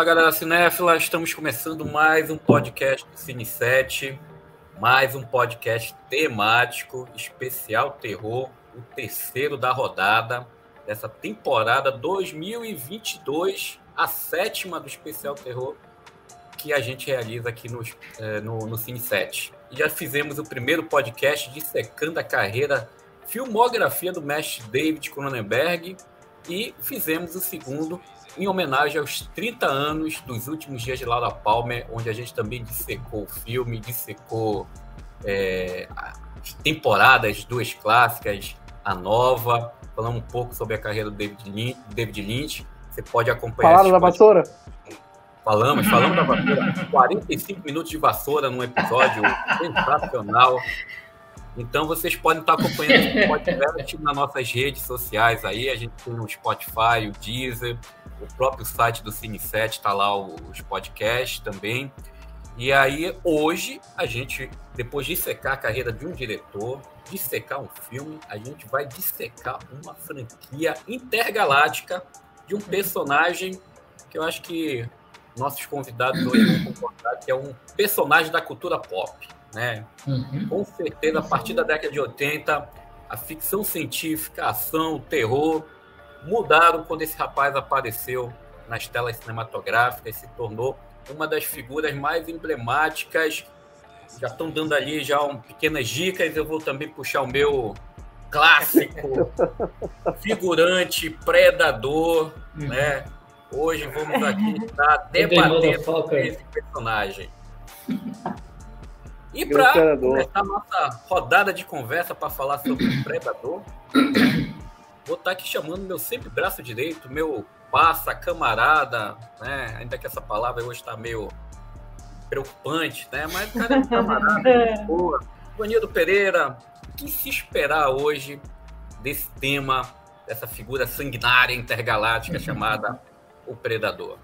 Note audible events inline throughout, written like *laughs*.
Olá, galera cinéfila. Estamos começando mais um podcast do Cine 7, mais um podcast temático, especial terror, o terceiro da rodada dessa temporada 2022, a sétima do especial terror que a gente realiza aqui no, é, no, no Cine 7. E já fizemos o primeiro podcast dissecando a carreira, filmografia do mestre David Cronenberg, e fizemos o segundo em homenagem aos 30 anos dos últimos dias de Laura Palmer, onde a gente também dissecou o filme, dissecou é, as temporadas, duas clássicas, a nova, falamos um pouco sobre a carreira do David Lynch. David Lynch. Você pode acompanhar. Falaram da vassoura? Falamos, falamos da vassoura. 45 minutos de vassoura num episódio *laughs* sensacional. Então vocês podem estar acompanhando esse podcast nas nossas redes sociais aí. A gente tem o Spotify, o Deezer, o próprio site do Cine7 está lá os podcasts também. E aí, hoje, a gente, depois de secar a carreira de um diretor, dissecar um filme, a gente vai dissecar uma franquia intergaláctica de um personagem que eu acho que nossos convidados hoje vão concordar que é um personagem da cultura pop. Né? Uhum. Com certeza, a partir da década de 80, a ficção científica, a ação, o terror mudaram quando esse rapaz apareceu nas telas cinematográficas, se tornou uma das figuras mais emblemáticas. Já estão dando ali já um, pequenas dicas, eu vou também puxar o meu clássico *laughs* figurante predador, uhum. né? Hoje vamos aqui *laughs* estar debatendo esse personagem. *laughs* E para começar a nossa rodada de conversa para falar sobre o Predador, vou estar aqui chamando meu sempre braço direito, meu passa, camarada, né? Ainda que essa palavra hoje está meio preocupante, né? Mas o cara é camarada, *laughs* boa. Vanildo Pereira, o que se esperar hoje desse tema, dessa figura sanguinária intergaláctica chamada o Predador?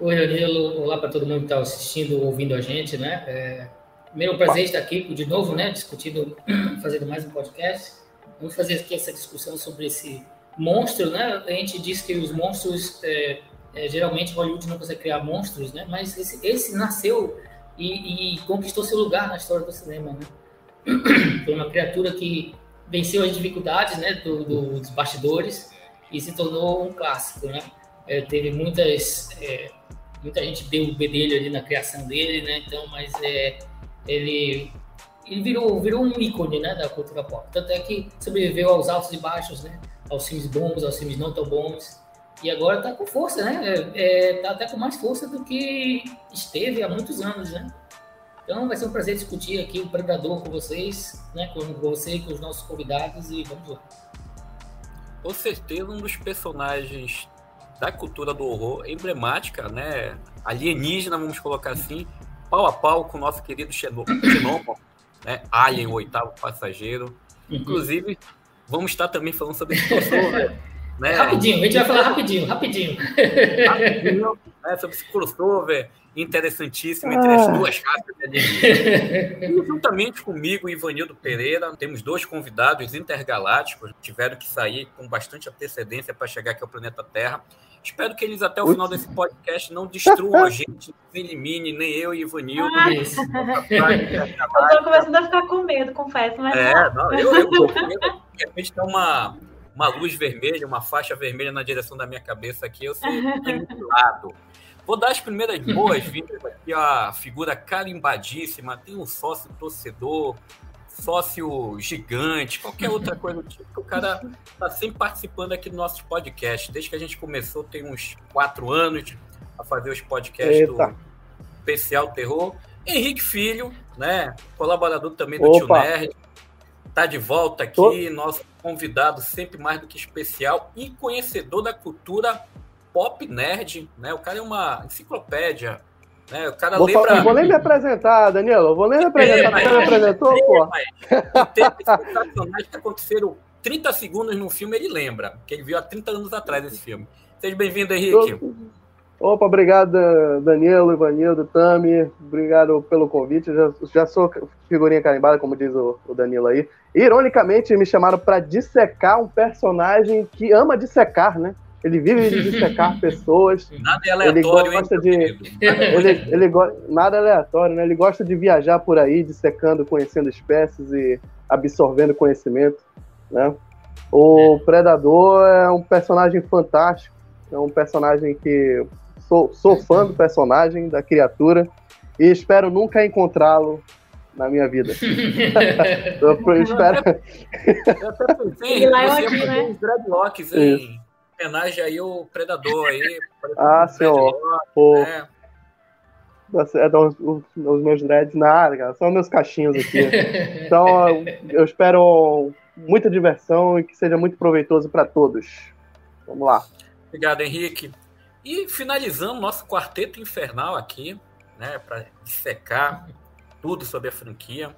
Oi, Danilo. Olá para todo mundo que está assistindo, ouvindo a gente, né? É, primeiro, prazer estar aqui de novo, né? Discutindo, *clears throat* fazendo mais um podcast. Vamos fazer aqui essa discussão sobre esse monstro, né? A gente diz que os monstros, é, é, geralmente Hollywood não consegue criar monstros, né? Mas esse, esse nasceu e, e, conquistou seu lugar na história do cinema, né? *clears throat* Foi uma criatura que venceu as dificuldades, né? Do, do, dos bastidores e se tornou um clássico, né? É, teve muitas, é, muita gente deu o bedelho ali na criação dele, né? Então, mas é, ele ele virou, virou um ícone né, da cultura pop. Tanto é que sobreviveu aos altos e baixos, né? Aos filmes bons, aos filmes não tão bons. E agora está com força, né? Está é, tá até com mais força do que esteve há muitos anos, né? Então vai ser um prazer discutir aqui o Predador com vocês, né? Com você com os nossos convidados e vamos lá. Com certeza um dos personagens da cultura do horror emblemática, né? Alienígena, vamos colocar assim, pau a pau com o nosso querido Xenômodo, né? Alien, o oitavo passageiro. Uhum. Inclusive, vamos estar também falando sobre esse crossover. *laughs* né? Rapidinho, a gente vai falar *laughs* rapidinho, rapidinho. rapidinho né? Sobre esse crossover interessantíssimo entre ah. as duas raças E juntamente comigo, Ivanildo Pereira, temos dois convidados intergalácticos, tiveram que sair com bastante antecedência para chegar aqui ao planeta Terra. Espero que eles até o final desse podcast não destruam a gente, não elimine, nem eu e Ivanildo. Ah, eu tô começando a ficar com medo, confesso. Mas é, não, eu, eu tô com medo. De repente tá uma, uma luz vermelha, uma faixa vermelha na direção da minha cabeça aqui, eu sei *laughs* lado. Vou dar as primeiras boas-vindas aqui à figura carimbadíssima, tem um sócio torcedor, sócio gigante, qualquer outra coisa do tipo, que o cara está sempre participando aqui do nosso podcast. Desde que a gente começou, tem uns quatro anos a fazer os podcasts Eita. do Especial Terror. Henrique Filho, né? Colaborador também do Opa. Tio Nerd. Tá de volta aqui, Tô... nosso convidado sempre mais do que especial e conhecedor da cultura pop nerd, né? O cara é uma enciclopédia né? O cara vou, lembra. Não vou nem me apresentar, Danilo. Eu vou nem me apresentar. Você me apresentou, pô? Tem personagens que aconteceram 30 segundos no filme, ele lembra. Que ele viu há 30 anos atrás esse filme. Seja bem-vindo, Henrique. Opa, obrigado, Danilo, Ivanildo, Tami. Obrigado pelo convite. Já, já sou figurinha carimbada, como diz o, o Danilo aí. Ironicamente, me chamaram para dissecar um personagem que ama dissecar, né? Ele vive de *laughs* dissecar pessoas. Nada é aleatório, ele gosta de *laughs* ele, ele go... nada é aleatório, né? Ele gosta de viajar por aí, dissecando, conhecendo espécies e absorvendo conhecimento, né? O Predador é um personagem fantástico, é um personagem que sou, sou fã do personagem, da criatura, e espero nunca encontrá-lo na minha vida. *laughs* eu espero. Eu até pensei, você né? uns dreadlocks em homenagem aí ao Predador aí. Ah, senhor. O... Né? É, os, os, os, meus dreads na área, são meus cachinhos aqui. *laughs* Então, eu espero muita diversão e que seja muito proveitoso para todos. Vamos lá. Obrigado, Henrique. E finalizando nosso quarteto infernal aqui, né, para dissecar tudo sobre a franquia.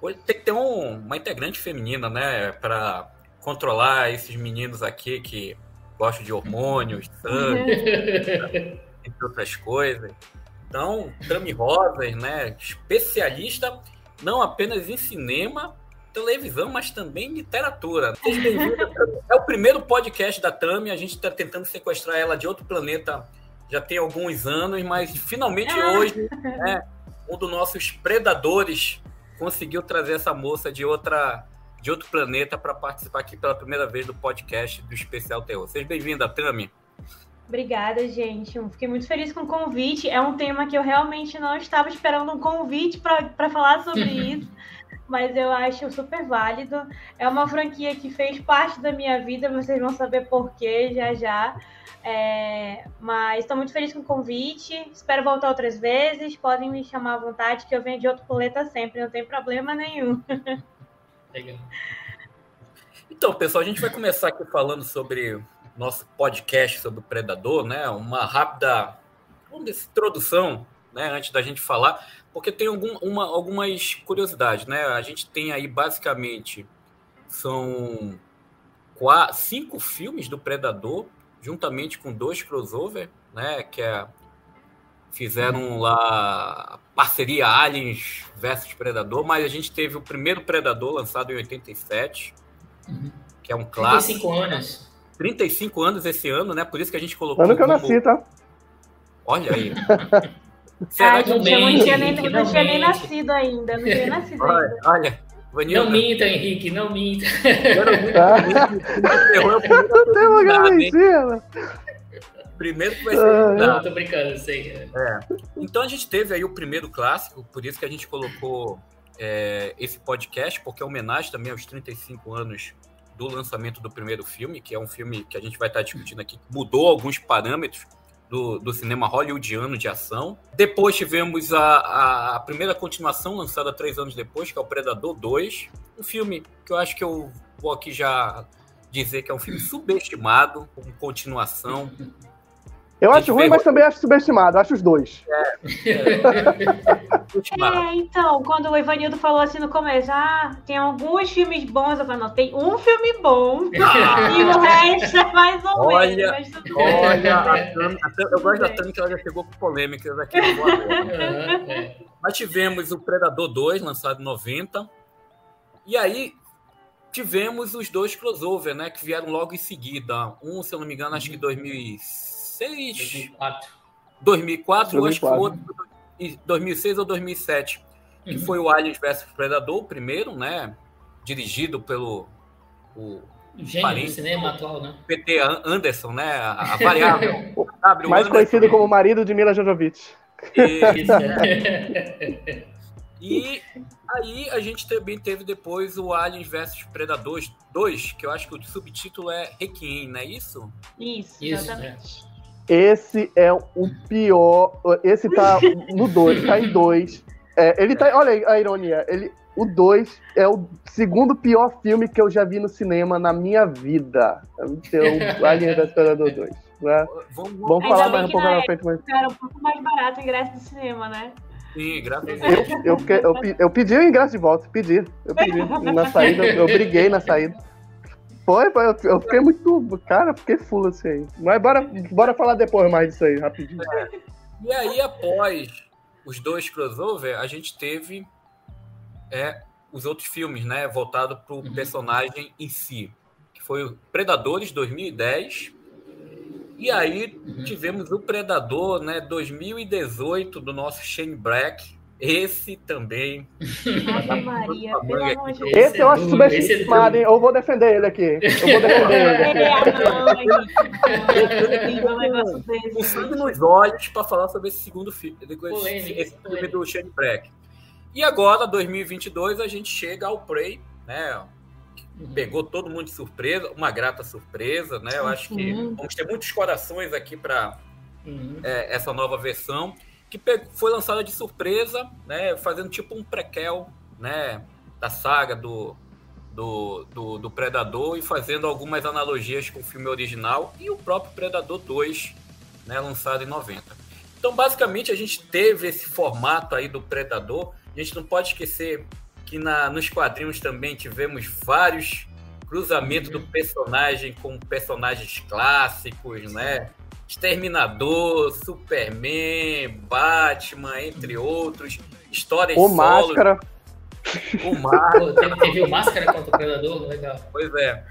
Hoje tem que ter um, uma integrante feminina, né, para controlar esses meninos aqui que gostam de hormônios, sangue, *laughs* entre outras coisas. Então, Tami Rosas, né, especialista não apenas em cinema, televisão, mas também literatura. É o primeiro podcast da Tami, a gente está tentando sequestrar ela de outro planeta já tem alguns anos, mas finalmente ah. hoje, né, um dos nossos predadores conseguiu trazer essa moça de outra de outro planeta para participar aqui pela primeira vez do podcast do Especial Terror. Seja bem-vinda, Tami. Obrigada, gente. Fiquei muito feliz com o convite. É um tema que eu realmente não estava esperando um convite para falar sobre *laughs* isso, mas eu acho super válido. É uma franquia que fez parte da minha vida, vocês vão saber por quê já já. É, mas estou muito feliz com o convite. Espero voltar outras vezes. Podem me chamar à vontade, que eu venho de outro coleta sempre, não tem problema nenhum. *laughs* Legal. Então, pessoal, a gente vai começar aqui falando sobre nosso podcast sobre o Predador, né? Uma rápida introdução, né? Antes da gente falar, porque tem algum, uma, algumas curiosidades, né? A gente tem aí basicamente são quatro, cinco filmes do Predador juntamente com dois crossover, né? Que é, fizeram lá parceria Aliens versus Predador, mas a gente teve o primeiro Predador lançado em 87, uhum. que é um clássico. 35 anos. 35 anos esse ano, né? Por isso que a gente colocou. Ano que eu nasci, tá? Olha aí. *laughs* Será Ai, que não, não, tinha nem, não tinha nem nascido ainda. Não tinha nascido olha, ainda. Olha, Vanilla. Não minta, Henrique, não minta. Tem uma garantia, Primeiro que vai ser. Ah, não, tô brincando, sei. É. Então a gente teve aí o primeiro clássico, por isso que a gente colocou é, esse podcast, porque é homenagem também aos 35 anos do lançamento do primeiro filme, que é um filme que a gente vai estar discutindo aqui, que mudou alguns parâmetros do, do cinema hollywoodiano de ação. Depois tivemos a, a primeira continuação, lançada três anos depois, que é o Predador 2. Um filme que eu acho que eu vou aqui já dizer que é um filme subestimado, com continuação. Eu acho ruim, mas também acho subestimado. Acho os dois. É, é. é, então, quando o Ivanildo falou assim no começo, ah, tem alguns filmes bons, eu falei, não, tem um filme bom *laughs* ah. e o resto é mais ou olha, menos. Olha, a Tami, a eu gosto da Tami que ela já chegou com polêmicas aqui. *laughs* mas tivemos o Predador 2, lançado em 90. E aí, tivemos os dois crossover, né, que vieram logo em seguida. Um, se eu não me engano, acho que 2006 2004. 2004, 2004. eu acho que foi outro, 2006 ou 2007, que uhum. foi o Aliens vs Predador, o primeiro, né? Dirigido pelo o Gênio parente, do cinema atual, né? PT Anderson, né? A, a variável. *laughs* Mais Anderson. conhecido como marido de Mila Jovovich. Isso, é. *laughs* E aí a gente também teve depois o Aliens vs Predador 2, que eu acho que o subtítulo é Requiem, não é isso? Isso, exatamente. Isso, é. Esse é o pior. Esse tá no 2, tá em 2. É, ele tá. Olha a ironia. Ele, o 2 é o segundo pior filme que eu já vi no cinema na minha vida. Então, Alien vs Predador 2. Né? Vamos, vamos falar mais um pouco na frente. Mas... Era um pouco mais barato o ingresso do cinema, né? Sim, graças a Deus. Eu, eu, eu, eu, pedi o ingresso de volta, pedi. Eu pedi. Na saída, eu briguei na saída. Foi, foi eu, eu fiquei muito. Cara, fiquei full assim aí. Mas bora, bora falar depois mais disso aí, rapidinho. É. E aí, após os dois crossover, a gente teve é, os outros filmes, né? Voltado para o uhum. personagem em si. Que foi o Predadores 2010 E aí tivemos o Predador, né, 2018 do nosso Shane Black. Esse também. Ave Maria, pelo amor de Deus. Esse eu acho é subestimado, duro. hein? Eu vou defender ele aqui. Eu vou *laughs* defender ele. É. Um com sangue nos olhos para falar sobre esse segundo filme, esse, esse filme do Shane Black. E agora, 2022, a gente chega ao Prey, né? Pegou todo mundo de surpresa, uma grata surpresa, né? Eu acho que vamos ter muitos corações aqui para Uhum. é, essa nova versão, que foi lançada de surpresa, né, fazendo tipo um prequel né, da saga do, do, do, do Predador e fazendo algumas analogias com o filme original e o próprio Predador 2, né, lançado em 90. Então, basicamente, a gente teve esse formato aí do Predador. A gente não pode esquecer que na, nos quadrinhos também tivemos vários cruzamentos do personagem com personagens clássicos, né? Exterminador, Superman, Batman, entre outros. Histórias O. Máscara. O Máscara, *laughs* teve, o Máscara contra o Predador? Legal. pois é.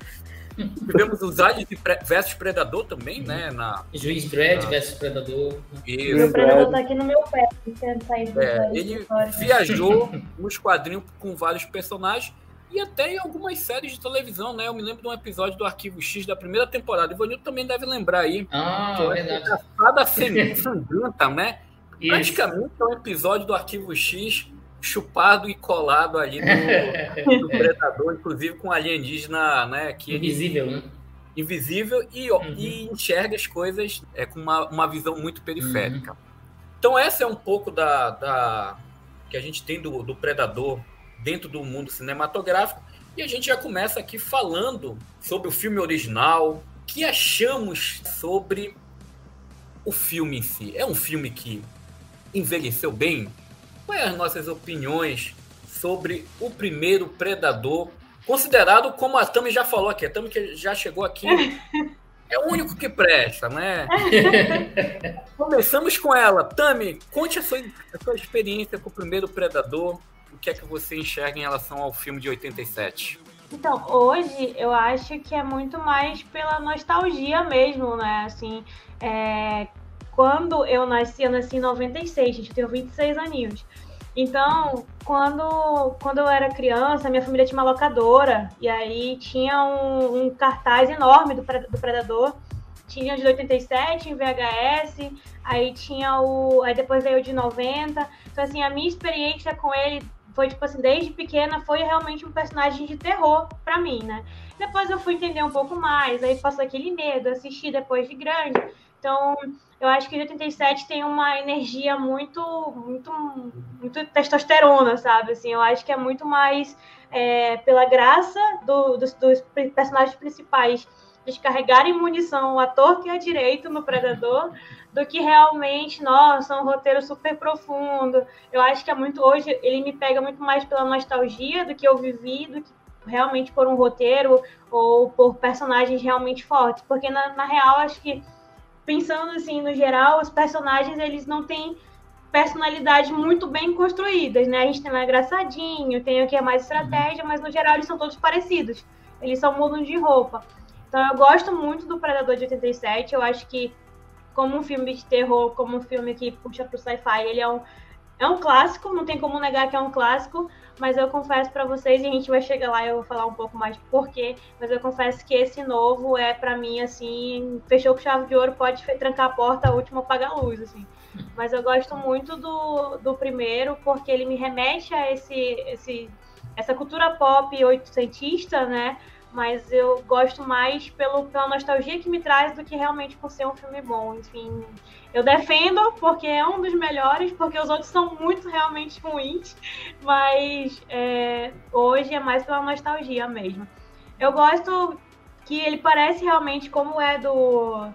Tivemos os Aliens versus Predador também, né? Na, Juiz Dredd Ah. versus Predador. isso. Meu predador tá aqui no meu pé, tentando sair do É, ele viajou *laughs* nos quadrinhos com vários personagens e até em algumas séries de televisão, né? Eu me lembro de um episódio do Arquivo X da primeira temporada. O Ivanildo também deve lembrar aí. Ah, Que é uma verdade. caçada sem- *laughs* sangrenta, né? Isso. Praticamente é um episódio do Arquivo X chupado e colado ali do, do *laughs* Predador, inclusive com alienígena, né? Que ele Invisível, né? invisível e, Uhum. e enxerga as coisas é, com uma, uma visão muito periférica. Uhum. Então essa é um pouco da, da- que a gente tem do, do Predador dentro do mundo cinematográfico e a gente já começa aqui falando sobre o filme original, o que achamos sobre o filme em si. É um filme que envelheceu bem? Quais as nossas opiniões sobre o primeiro Predador, considerado como a Tami já falou aqui, a Tami que já chegou aqui, é o único que presta, né? *laughs* Começamos com ela. Tami, conte a sua, a sua experiência com o primeiro Predador, que é que você enxerga em relação ao filme de 87? Então, hoje eu acho que é muito mais pela nostalgia mesmo, né? Assim, é, quando eu nasci, eu nasci em 96, gente, eu tenho 26 aninhos. Então, quando, quando eu era criança, minha família tinha uma locadora, e aí tinha um, um cartaz enorme do, do Predador. Tinha de 87 em VHS, aí tinha o. Aí depois veio o de 90. Então, assim, a minha experiência com ele foi, tipo assim, desde pequena, foi realmente um personagem de terror pra mim, né? Depois eu fui entender um pouco mais, aí passou aquele medo, assisti depois de grande. Então, eu acho que o 87 tem uma energia muito, muito, muito testosterona, sabe? Assim, eu acho que é muito mais é, pela graça do- dos, dos personagens principais descarregarem munição à torta e à direito no Predador, do que realmente, nossa, um roteiro super profundo. Eu acho que é muito, hoje, ele me pega muito mais pela nostalgia do que eu vivi, do que realmente por um roteiro ou por personagens realmente fortes. Porque, na, na real, acho que pensando assim, no geral, os personagens eles não têm personalidades muito bem construídas, né? A gente tem o engraçadinho, tem o que é mais estratégia, mas no geral eles são todos parecidos. Eles só mudam de roupa. Então eu gosto muito do Predador de 87, eu acho que como um filme de terror, como um filme que puxa pro sci-fi, ele é um é um clássico, não tem como negar que é um clássico, mas eu confesso para vocês, e a gente vai chegar lá e eu vou falar um pouco mais por quê, mas eu confesso que esse novo é para mim assim, fechou com chave de ouro, pode trancar a porta, a última apagar a luz, assim. Mas eu gosto muito do, do primeiro porque ele me remete a esse, esse essa cultura pop oitocentista, né? Mas eu gosto mais pelo, pela nostalgia que me traz do que realmente por ser um filme bom. Enfim, eu defendo porque é um dos melhores, porque os outros são muito realmente ruins, mas é, hoje é mais pela nostalgia mesmo. Eu gosto que ele parece realmente como é do,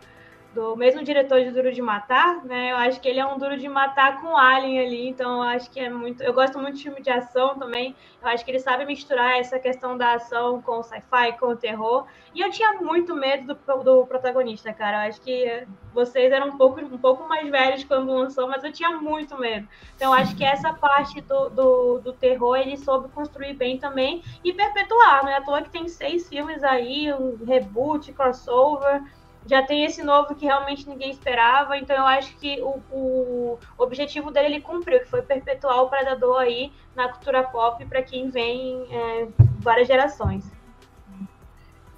do mesmo diretor de Duro de Matar, né? Eu acho que ele é um Duro de Matar com Alien ali, então eu acho que é muito. Eu gosto muito de filme de ação também. Eu acho que ele sabe misturar essa questão da ação com o sci-fi, com o terror. E eu tinha muito medo do, do protagonista, cara. Eu acho que vocês eram um pouco, um pouco mais velhos quando lançou, mas eu tinha muito medo. Então, eu acho que essa parte do, do, do terror ele soube construir bem também e perpetuar. Não é à toa que tem seis filmes aí, um reboot, crossover. Já tem esse novo que realmente ninguém esperava, então eu acho que o, o objetivo dele ele cumpriu, que foi perpetuar o Predador aí na cultura pop para quem vem é, várias gerações.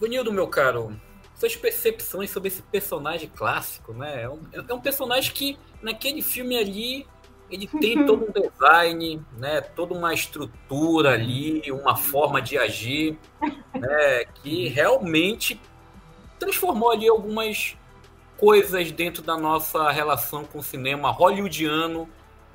Vanildo, meu caro, suas percepções sobre esse personagem clássico, né? É um, é um personagem que naquele filme ali ele tem *laughs* todo um design, né, toda uma estrutura ali, uma forma de agir, né, que realmente transformou ali algumas coisas dentro da nossa relação com o cinema hollywoodiano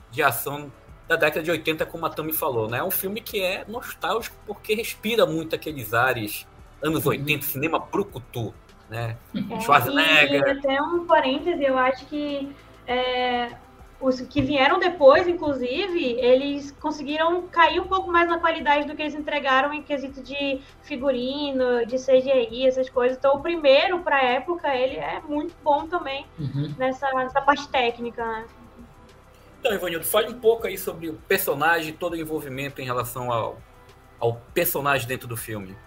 de ação da década de 80, como a Tami falou, né? É um filme que é nostálgico porque respira muito aqueles ares anos 80, uhum. cinema brucutu, né? É, Schwarzenegger. E, até um parêntese, eu acho que é, os que vieram depois, inclusive, eles conseguiram cair um pouco mais na qualidade do que eles entregaram em quesito de figurino, de CGI, essas coisas. Então, o primeiro, para a época, ele é muito bom também uhum. nessa, nessa parte técnica, né? Então, Ivanildo, fale um pouco aí sobre o personagem, todo o envolvimento em relação ao, ao personagem dentro do filme.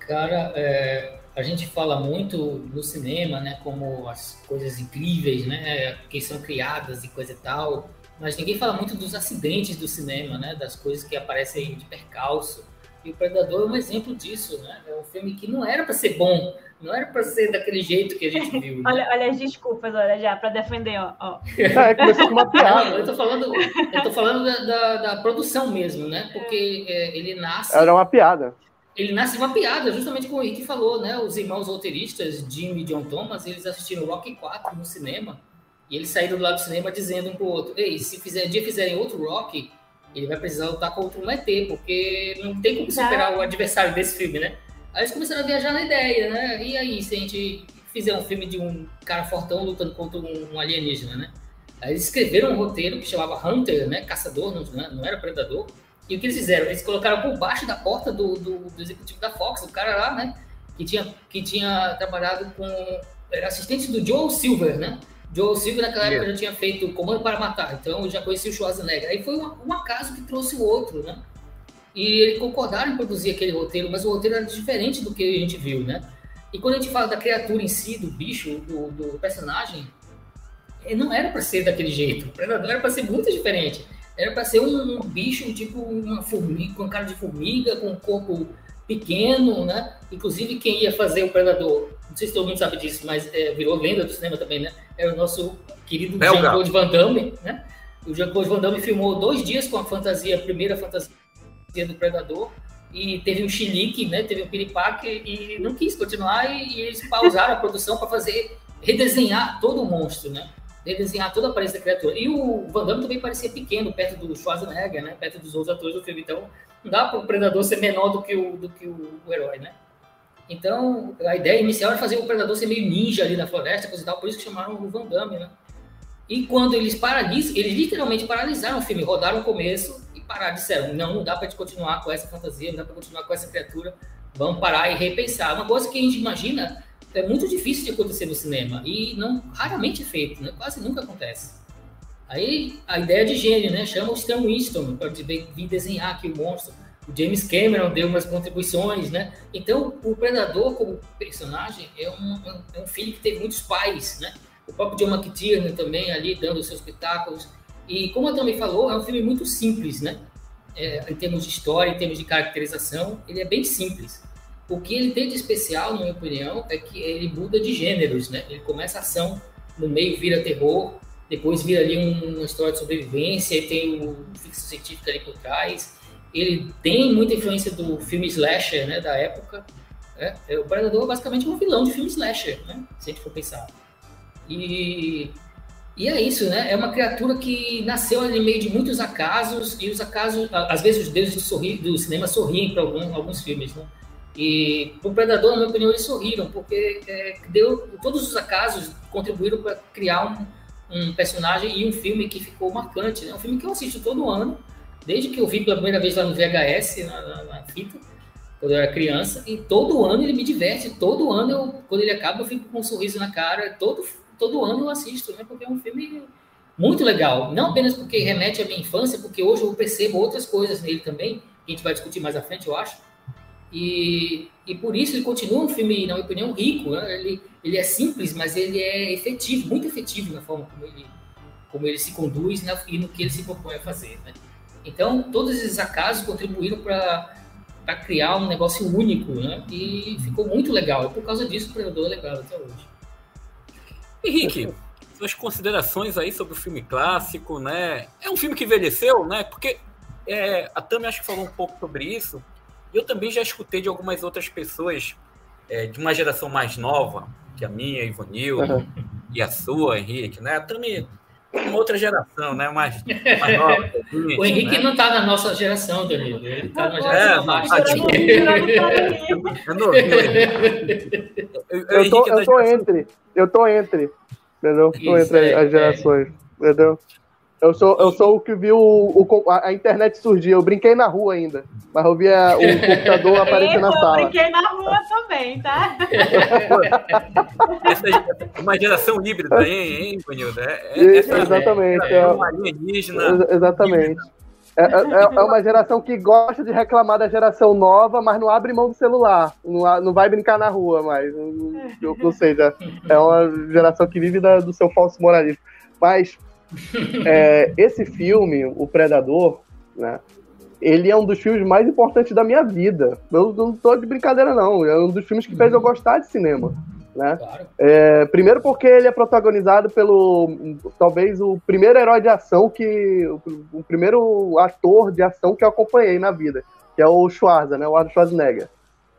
Cara, é, a gente fala muito no cinema, né, como as coisas incríveis, né, que são criadas e coisa e tal, mas ninguém fala muito dos acidentes do cinema, né, das coisas que aparecem de percalço. E o Predador é um exemplo disso, né? É um filme que não era para ser bom, não era para ser daquele jeito que a gente viu. Né? *laughs* olha, olha as desculpas, olha já, para defender, ó. ó. É, começou com uma piada. Não, eu tô falando, eu tô falando da, da, da produção mesmo, né? Porque é, ele nasce. Era uma piada ele nasce uma piada, justamente como o Henrique falou, né? Os irmãos roteiristas, Jim e John Thomas, eles assistiram Rock 4 no cinema e eles saíram do lado do cinema dizendo um pro outro: Ei, se fizer, dia fizerem outro Rock, ele vai precisar lutar contra um ET, porque não tem como superar o adversário desse filme, né? Aí eles começaram a viajar na ideia, né? E aí, se a gente fizer um filme de um cara fortão lutando contra um alienígena, né? Aí eles escreveram um roteiro que chamava Hunter, né? Caçador, não, não era predador e o que eles fizeram? Eles colocaram por baixo da porta do, do, do executivo da Fox, o cara lá, né? Que tinha, que tinha trabalhado com. Era assistente do Joe Silver, né? Joe Silver naquela época yeah. já tinha feito Comando para Matar, então eu já conhecia o Schwarzenegger. Aí foi um, um acaso que trouxe o outro, né? E eles concordaram em produzir aquele roteiro, mas o roteiro era diferente do que a gente viu, né? E quando a gente fala da criatura em si, do bicho, do, do personagem, não era para ser daquele jeito. *laughs* O Predador era para ser muito diferente. Era para ser um, um, bicho tipo uma formiga, com cara de formiga, com um corpo pequeno, né? Inclusive quem ia fazer o Predador, não sei se todo mundo sabe disso, mas é, virou lenda do cinema também, né? Era o nosso querido Jean-Claude Van Damme, né? O Jean-Claude Van Damme filmou dois dias com a fantasia, a primeira fantasia do Predador, e teve um chilique, né? Teve um piripaque e não quis continuar e, e eles pausaram a produção para fazer redesenhar todo o monstro, né? Redesenhar toda a aparência da criatura. E o Van Damme também parecia pequeno, perto do Schwarzenegger, né? Perto dos outros atores do filme. Então, não dá para o Predador ser menor do que o, do que o, o, herói, né? Então, a ideia inicial era fazer o Predador ser meio ninja ali na floresta, coisa e tal, por isso que chamaram o Van Damme, né? E quando eles paralisam, eles literalmente paralisaram o filme, rodaram o começo e pararam, disseram, não, não dá para continuar com essa fantasia, não dá para continuar com essa criatura, vamos parar e repensar. Uma coisa que a gente imagina é muito difícil de acontecer no cinema e não raramente é feito, né? quase nunca acontece. Aí a ideia de gênio, né? Chama o Stan Winston para vir desenhar aqui o monstro. O James Cameron deu umas contribuições, né? Então o Predador como personagem é um, é um filho que teve muitos pais, né? O próprio John McTiernan também ali dando seus espetáculos. E como a também falou, é um filme muito simples, né? É, em termos de história, em termos de caracterização, ele é bem simples. O que ele tem de especial, na minha opinião, é que ele muda de gêneros, né? Ele começa ação, no meio vira terror, depois vira ali uma história de sobrevivência, e tem o ficção científica ali por trás. Ele tem muita influência do filme slasher, né, da época. Né? O Predador é basicamente um vilão de filme slasher, né, se a gente for pensar. E, e é isso, né? É uma criatura que nasceu ali no meio de muitos acasos, e os acasos, às vezes os deuses do, sorri, do cinema sorriem para algum, alguns filmes, né? E o Predador, na minha opinião, eles sorriram, porque é, deu, todos os acasos contribuíram para criar um, um, personagem e um filme que ficou marcante. É né? um filme que eu assisto todo ano, desde que eu vi pela primeira vez lá no VHS, na, na, na fita, quando eu era criança, e todo ano ele me diverte, todo ano, eu, quando ele acaba, eu fico com um sorriso na cara, todo, todo ano eu assisto, né? porque é um filme muito legal. Não apenas porque remete à minha infância, porque hoje eu percebo outras coisas nele também, que a gente vai discutir mais à frente, eu acho E, e por isso ele continua um filme, na minha opinião, rico. Né? Ele, ele é simples, mas ele é efetivo, muito efetivo na forma como ele, como ele se conduz na, e no que ele se propõe a fazer. Né? Então, todos esses acasos contribuíram para criar um negócio único, né? E ficou muito legal. E por causa disso, o Predador é legal até hoje. Henrique, suas considerações aí sobre o filme clássico, né? É um filme que envelheceu, né? Porque é, a Tami acho que falou um pouco sobre isso. Eu também já escutei de algumas outras pessoas é, de uma geração mais nova, que a minha, Ivanil, uhum. e a sua, Henrique, né? A Tami uma outra geração, né? Mais, mais nova. *laughs* o Henrique né? não está na nossa geração, Danilo. Ele está na geração é, mais. Eu, eu, tô, eu tô entre. Eu tô entre. Entendeu? Isso, tô entre é, as gerações. É. Entendeu? Eu sou, eu sou o que viu o, o, a internet surgir. Eu brinquei na rua ainda, mas eu via o *laughs* computador aparecer na sala. Eu brinquei na rua também, tá? *laughs* essa é uma geração híbrida, hein, hein Bonilda? É, é, exatamente. É, é, alienígena. Exatamente. É, é, é, uma geração que gosta de reclamar da geração nova, mas não abre mão do celular. Não, não vai brincar na rua mais. ou seja, é uma geração que vive da, do seu falso moralismo. Mas é, esse filme, O Predador, né? Ele é um dos filmes mais importantes da minha vida. Eu não tô de brincadeira, não. É um dos filmes que fez eu gostar de cinema. Né? Claro. É, primeiro porque ele é protagonizado pelo talvez o primeiro herói de ação que o, o, primeiro ator de ação que eu acompanhei na vida, que é o Schwarza, né, o Arnold Schwarzenegger.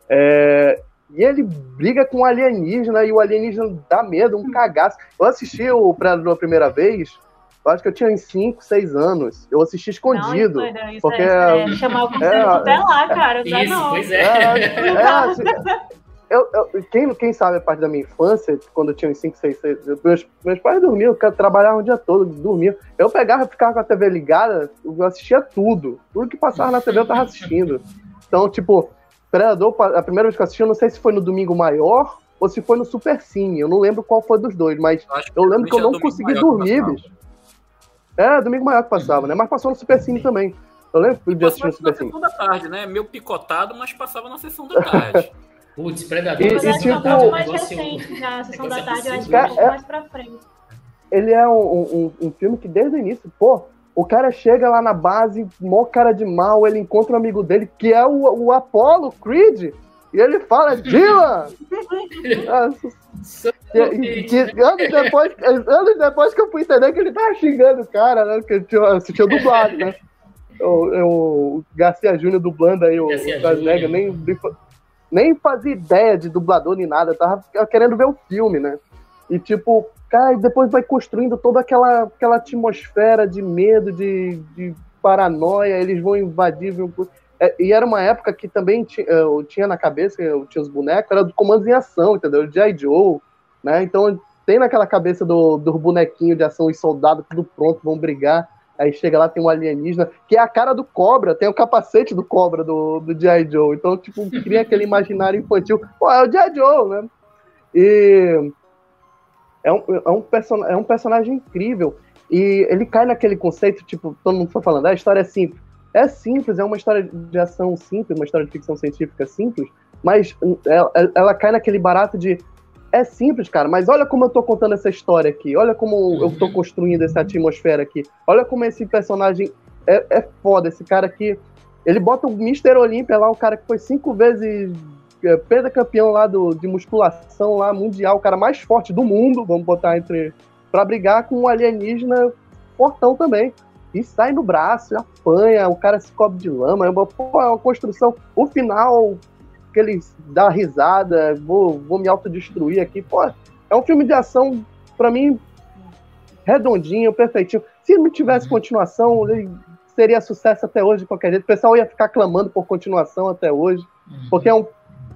É, e ele briga com o alienígena e o alienígena dá medo, um cagaço. Eu assisti o Predador a primeira vez eu acho que eu tinha uns 5, 6 anos. Eu assisti escondido. Não, isso, isso porque é, é, chamar o conselho é, tutelar, cara. Não isso, não. Pois é. é, é assim, *laughs* eu, eu, quem, quem sabe a parte da minha infância, quando eu tinha uns 5, 6, 6 meus, meus pais dormiam, trabalhavam o dia todo, dormiam. Eu pegava e ficava com a TV ligada, eu assistia tudo. Tudo que passava na TV eu tava assistindo. Então, tipo, Predador, a primeira vez que eu assisti, eu não sei se foi no Domingo Maior ou se foi no Super Cine. Eu não lembro qual foi dos dois, mas eu, eu lembro que eu não consegui dormir, bicho. É, domingo maior que passava, né? Mas passou no Super Cine também. Eu lembro de assistir no Super Cine. sessão da tarde, né? Meio picotado, mas passava na sessão da tarde. *laughs* Putz, Predador. E, e, tipo, é mais recente, já, a sessão da tarde, eu acho que é mais pra frente. Ele é um, um, um filme que desde o início, pô, o cara chega lá na base, mó cara de mal, ele encontra um amigo dele, que é o, o Apollo Creed, e ele fala, Dylan! que, *laughs* que, anos, depois, anos depois que eu fui entender que ele tava xingando o cara, né? Que tinha, assistiu dublado, né? O, o Garcia Júnior dublando aí, o Schwarzenegger, nem, nem fazia ideia de dublador nem nada, tava querendo ver o filme, né? E tipo, cara, depois vai construindo toda aquela, aquela atmosfera de medo, de, de paranoia, eles vão invadir. Vão... É, e era uma época que também tinha, eu tinha na cabeça, eu tinha os bonecos, era do comandos em ação, entendeu? G.I. Joe, né? Então tem naquela cabeça do, do bonequinho de ação, os soldados tudo pronto, vão brigar. Aí chega lá, tem um alienígena, que é a cara do cobra, tem o capacete do cobra do, do G.I. Joe. Então, tipo, cria aquele imaginário infantil. Pô, é o G.I. Joe, né? E é um, é, um person é um personagem incrível. E ele cai naquele conceito, tipo, todo mundo está falando, ah, a história é simples. É simples, é uma história de ação simples, uma história de ficção científica simples, mas ela, ela cai naquele barato de é simples, cara, mas olha como eu tô contando essa história aqui, olha como eu tô uhum. construindo essa atmosfera aqui, olha como esse personagem é, é foda, esse cara aqui, ele bota o Mr. Olímpia lá, o cara que foi cinco vezes é, campeão lá do, de musculação lá, mundial, o cara mais forte do mundo, vamos botar entre, para brigar com um alienígena fortão também e sai no braço, apanha, o cara se cobre de lama. É uma, pô, é uma construção. O final, que ele dá risada, vou, vou me autodestruir aqui. Pô, é um filme de ação, para mim, redondinho, perfeitinho. Se não tivesse uhum. continuação, ele seria sucesso até hoje de qualquer jeito. O pessoal ia ficar clamando por continuação até hoje, uhum. porque é um.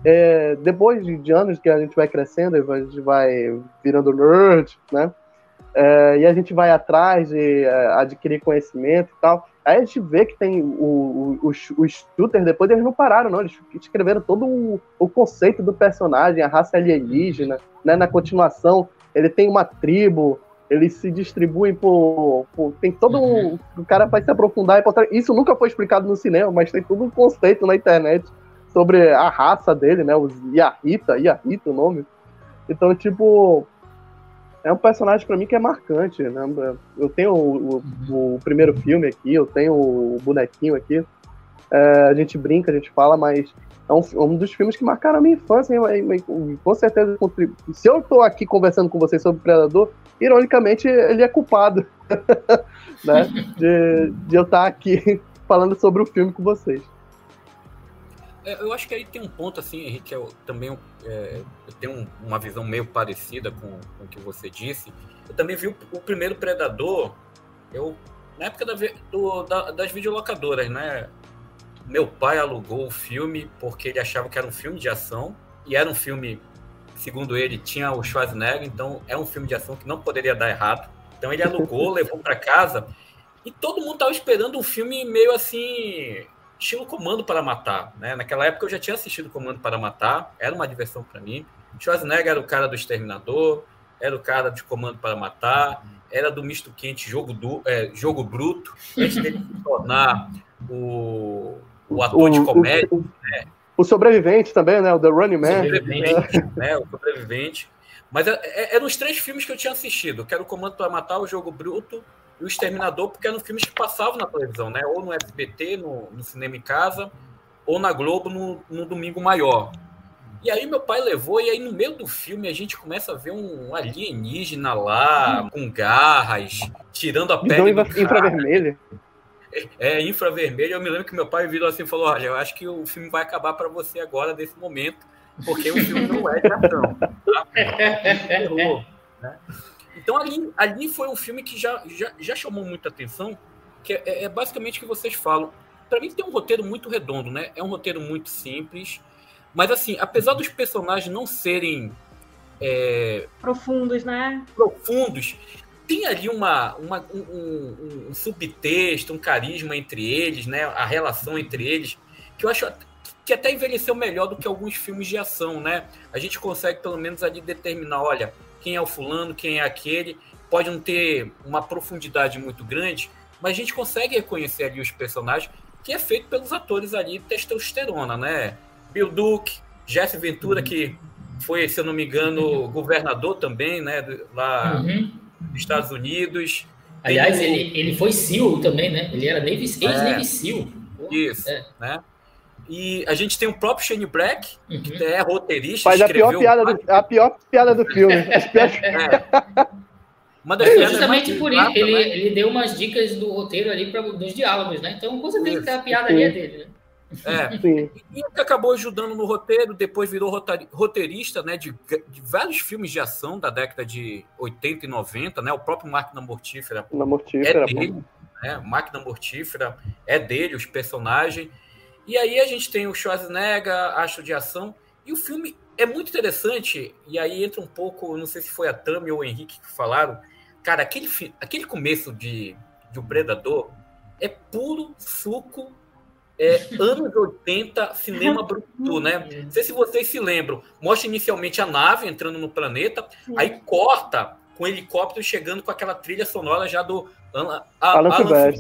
É, depois de anos que a gente vai crescendo, a gente vai virando nerd, né? É, e a gente vai atrás de é, adquirir conhecimento e tal. Aí a gente vê que tem o, o, os, os shooters, depois eles não pararam, não. Eles escreveram todo o, o conceito do personagem, a raça alienígena, né? Na continuação, ele tem uma tribo, eles se distribuem por. por tem todo um. Uhum. O cara vai se aprofundar e botar. Isso nunca foi explicado no cinema, mas tem todo um conceito na internet sobre a raça dele, né? Os Yahita, Yahita o nome. Então, tipo, é um personagem para mim que é marcante, né? Eu tenho o, o, o, primeiro filme aqui, eu tenho o bonequinho aqui. É, a gente brinca, a gente fala, mas é um, um dos filmes que marcaram a minha infância. E, com certeza, se eu tô aqui conversando com vocês sobre Predador, ironicamente, ele é culpado *laughs* né? de, de eu estar tá aqui *laughs* falando sobre o filme com vocês. É, eu acho que aí tem um ponto assim, Henrique, eu também é, eu tenho uma visão meio parecida com, com o que você disse. Eu também vi o, o primeiro Predador, eu na época da, do, da, das videolocadoras, né? Meu pai alugou o filme porque ele achava que era um filme de ação e era um filme, segundo ele, tinha o Schwarzenegger, então é um filme de ação que não poderia dar errado. Então ele alugou, *laughs* levou para casa e todo mundo tava esperando um filme meio assim estilo Comando para Matar. Né? Naquela época eu já tinha assistido Comando para Matar, era uma diversão para mim. Schwarzenegger era o cara do Exterminador, era o cara de Comando para Matar, era do misto quente Jogo, do, é, jogo Bruto, antes dele se tornar o, o ator o, de comédia. O, né? o sobrevivente também, né? O The Running Man. O sobrevivente, né? O sobrevivente. Mas é, é, eram os três filmes que eu tinha assistido, que era o Comando para Matar, o Jogo Bruto e o Exterminador, porque eram filmes que passavam na televisão, né? Ou no SBT, no, no cinema em casa, ou na Globo no, no domingo maior. E aí meu pai levou, e aí no meio do filme a gente começa a ver um alienígena lá, com garras, tirando a pele do infravermelho. É, infravermelho. Eu me lembro que meu pai virou assim e falou, olha, eu acho que o filme vai acabar para você agora, nesse momento, porque o filme não é de ação. Tá? *laughs* É terror, né? Então ali, ali foi um filme que já, já, já chamou muita atenção, que é, é, é basicamente o que vocês falam. Para mim tem um roteiro muito redondo, né? É um roteiro muito simples, mas assim, apesar dos personagens não serem é, profundos, né? Profundos, tem ali uma, uma um, um, um, subtexto, um carisma entre eles, né? A relação entre eles, que eu acho que até envelheceu melhor do que alguns filmes de ação, né? A gente consegue pelo menos ali determinar, olha, quem é o fulano, quem é aquele. Pode não ter uma profundidade muito grande, mas a gente consegue reconhecer ali os personagens, que é feito pelos atores ali testosterona, né? Bill Duke, Jesse Ventura, uhum. que foi, se eu não me engano, governador também, né? Lá uhum. dos Estados Unidos. Aliás, ele, ele foi SEAL também, né? Ele era Navy, ex-Navy é, SEAL. Isso, é. né? E a gente tem o próprio Shane Black, uhum. que é roteirista. Faz a pior, piada do, a pior piada do filme. *laughs* é. Uma das é, justamente por isso, ele, ele deu umas dicas do roteiro ali para dos diálogos, né? Então, com certeza que a piada ali é dele, né? É, *laughs* Sim. e acabou ajudando no roteiro, depois virou roteirista né, de, de, vários filmes de ação da década de 80 e 90, né? O próprio Máquina Mortífera, Mortífera é dele, né? Máquina Mortífera é dele, os personagens. E aí a gente tem o Schwarzenegger, Astro de Ação, e o filme é muito interessante, e aí entra um pouco, não sei se foi a Tami ou o Henrique que falaram, cara, aquele, aquele começo de, de O Predador é puro suco é, anos *laughs* 80, cinema bruto, né? Não sei se vocês se lembram. Mostra inicialmente a nave entrando no planeta, aí corta com o helicóptero chegando com aquela trilha sonora já do Alan, Alan, Alan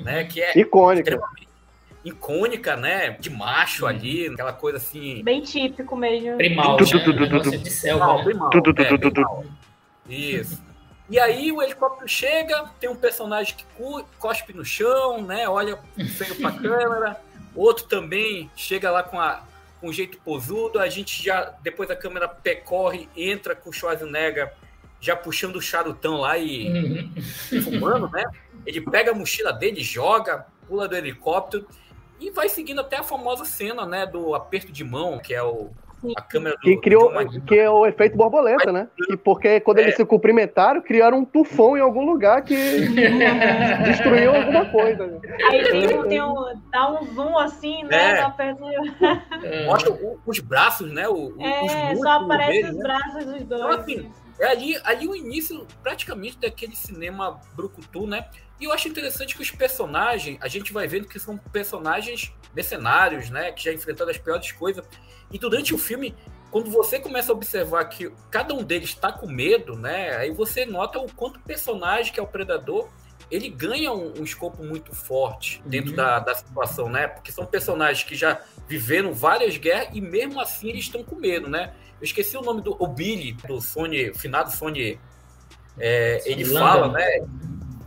né? Que é icônica. extremamente icônica, né? De macho ali, aquela coisa assim. Bem típico mesmo. Primal, né? de selva, né? primal, é, primal. Isso. E aí o helicóptero chega, tem um personagem que cospe no chão, né? Olha feio pra câmera. Outro também chega lá com, a, com um jeito posudo. A gente já, depois a câmera percorre, entra com o Schwarzenegger já puxando o charutão lá e uhum. fumando, né? Ele pega a mochila dele, joga, pula do helicóptero e vai seguindo até a famosa cena, né, do aperto de mão, que é o a câmera do, que criou que é o efeito borboleta, né? E porque quando é. eles se cumprimentaram, criaram um tufão em algum lugar que *laughs* destruiu alguma coisa. Né? Aí tem, tem um, dá um zoom assim, né? É. *laughs* Mostra os braços, né? O, é, só aparece os né? braços dos dois. Então, assim, é ali, ali o início praticamente daquele cinema brucutu, né? E eu acho interessante que os personagens, a gente vai vendo que são personagens mercenários, né? Que já enfrentaram as piores coisas. E durante o filme, quando você começa a observar que cada um deles está com medo, né? Aí você nota o quanto o personagem, que é o predador, ele ganha um, um escopo muito forte dentro uhum. da, da situação, né? Porque são personagens que já viveram várias guerras e mesmo assim eles estão com medo, né? Eu esqueci o nome do o Billy, do Sony, finado Sony. É, ele fala, né?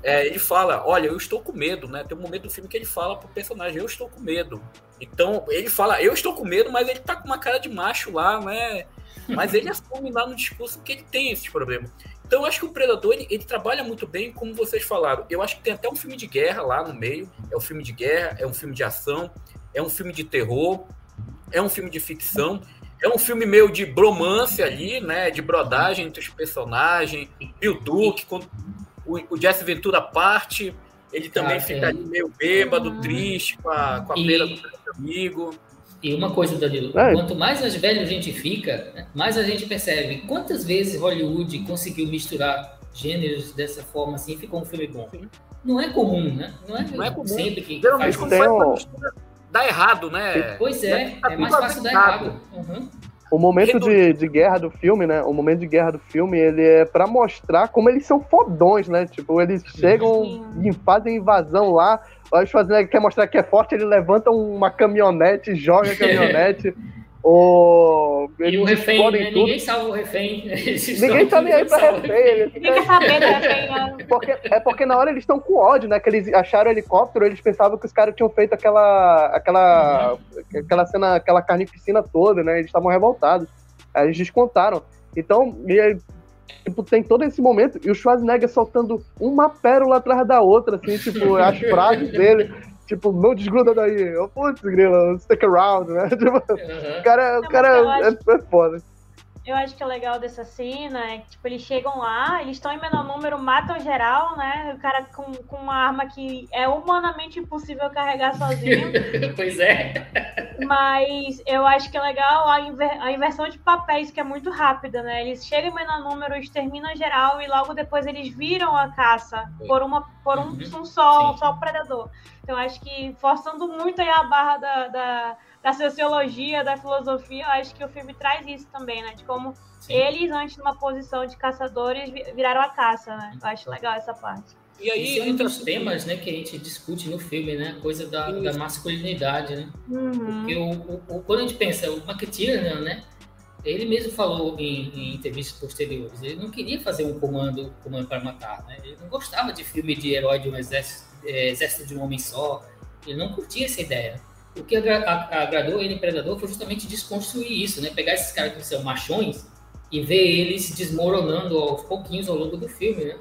É, ele fala, olha, eu estou com medo, né? Tem um momento do filme que ele fala pro personagem, eu estou com medo. Então, ele fala, eu estou com medo, mas ele tá com uma cara de macho lá, né? Mas ele assume lá no discurso que ele tem esse problema. Então, eu acho que o Predador, ele, ele, trabalha muito bem, como vocês falaram. Eu acho que tem até um filme de guerra lá no meio. É um filme de guerra, é um filme de ação, é um filme de terror, é um filme de ficção. É um filme meio de bromance ali, né? De brodagem entre os personagens. O Duke, quando o, o Jesse Ventura parte, ele também ah, fica é. ali meio bêbado, ah. triste, com a, com a e... perda do amigo. E uma coisa, Danilo, é. quanto mais as velhas a gente fica, né, mais a gente percebe quantas vezes Hollywood conseguiu misturar gêneros dessa forma assim e ficou um filme bom. Sim. Não é comum, né? Não é, não é comum. sempre que Geralmente faz, faz dá errado, né? Pois é, tá é mais fácil dar errado. Uhum. O momento de, de guerra do filme, né? O momento de guerra do filme, ele é para mostrar como eles são fodões, né? Tipo, eles chegam Sim. e fazem invasão lá. O Schwarzenegger quer mostrar que é forte, ele levanta uma caminhonete, joga a *laughs* caminhonete. O... E o refém, né? ninguém salva o refém. *laughs* Ninguém tá nem aí pra refém. Ninguém quer saber do refém, né? *laughs* Porque, é porque na hora eles estão com ódio, né? Que eles acharam o helicóptero, eles pensavam que os caras tinham feito aquela, aquela, uhum. aquela cena, aquela carnificina toda, né? Eles estavam revoltados. Aí eles descontaram. Então, e, tipo, tem todo esse momento, e o Schwarzenegger soltando uma pérola atrás da outra, assim, tipo, as frases *laughs* dele tipo, não desgruda daí. Eu, putz, grila, stick around, né? *laughs* Tipo, uhum. o cara, o cara é, é foda eu acho que é legal dessa cena é que, tipo, eles chegam lá, eles estão em menor número, matam geral, né? O cara com, com uma arma que é humanamente impossível carregar sozinho. *laughs* pois é. Mas eu acho que é legal a, inver a inversão de papéis, que é muito rápida, né? Eles chegam em menor número, exterminam geral e logo depois eles viram a caça por, uma, por um, uhum. um só, só predador. Então acho que forçando muito aí a barra da, da da sociologia, da filosofia, eu acho que o filme traz isso também, né? De como Sim. eles, antes de uma posição de caçadores, viraram a caça, né? Eu acho legal essa parte. E aí, Esse é um dos temas né, que a gente discute no filme, né? Coisa da, da masculinidade, né? Uhum. Porque o, o, o, quando a gente pensa, o McTiernan, né? Ele mesmo falou em, em, entrevistas posteriores, ele não queria fazer um comando, comando para matar, né? Ele não gostava de filme de herói de um exército, é, exército de um homem só, ele não curtia essa ideia o que agradou ele, Predador, foi justamente desconstruir isso, né? Pegar esses caras que são machões e ver eles desmoronando aos pouquinhos ao longo do filme, né?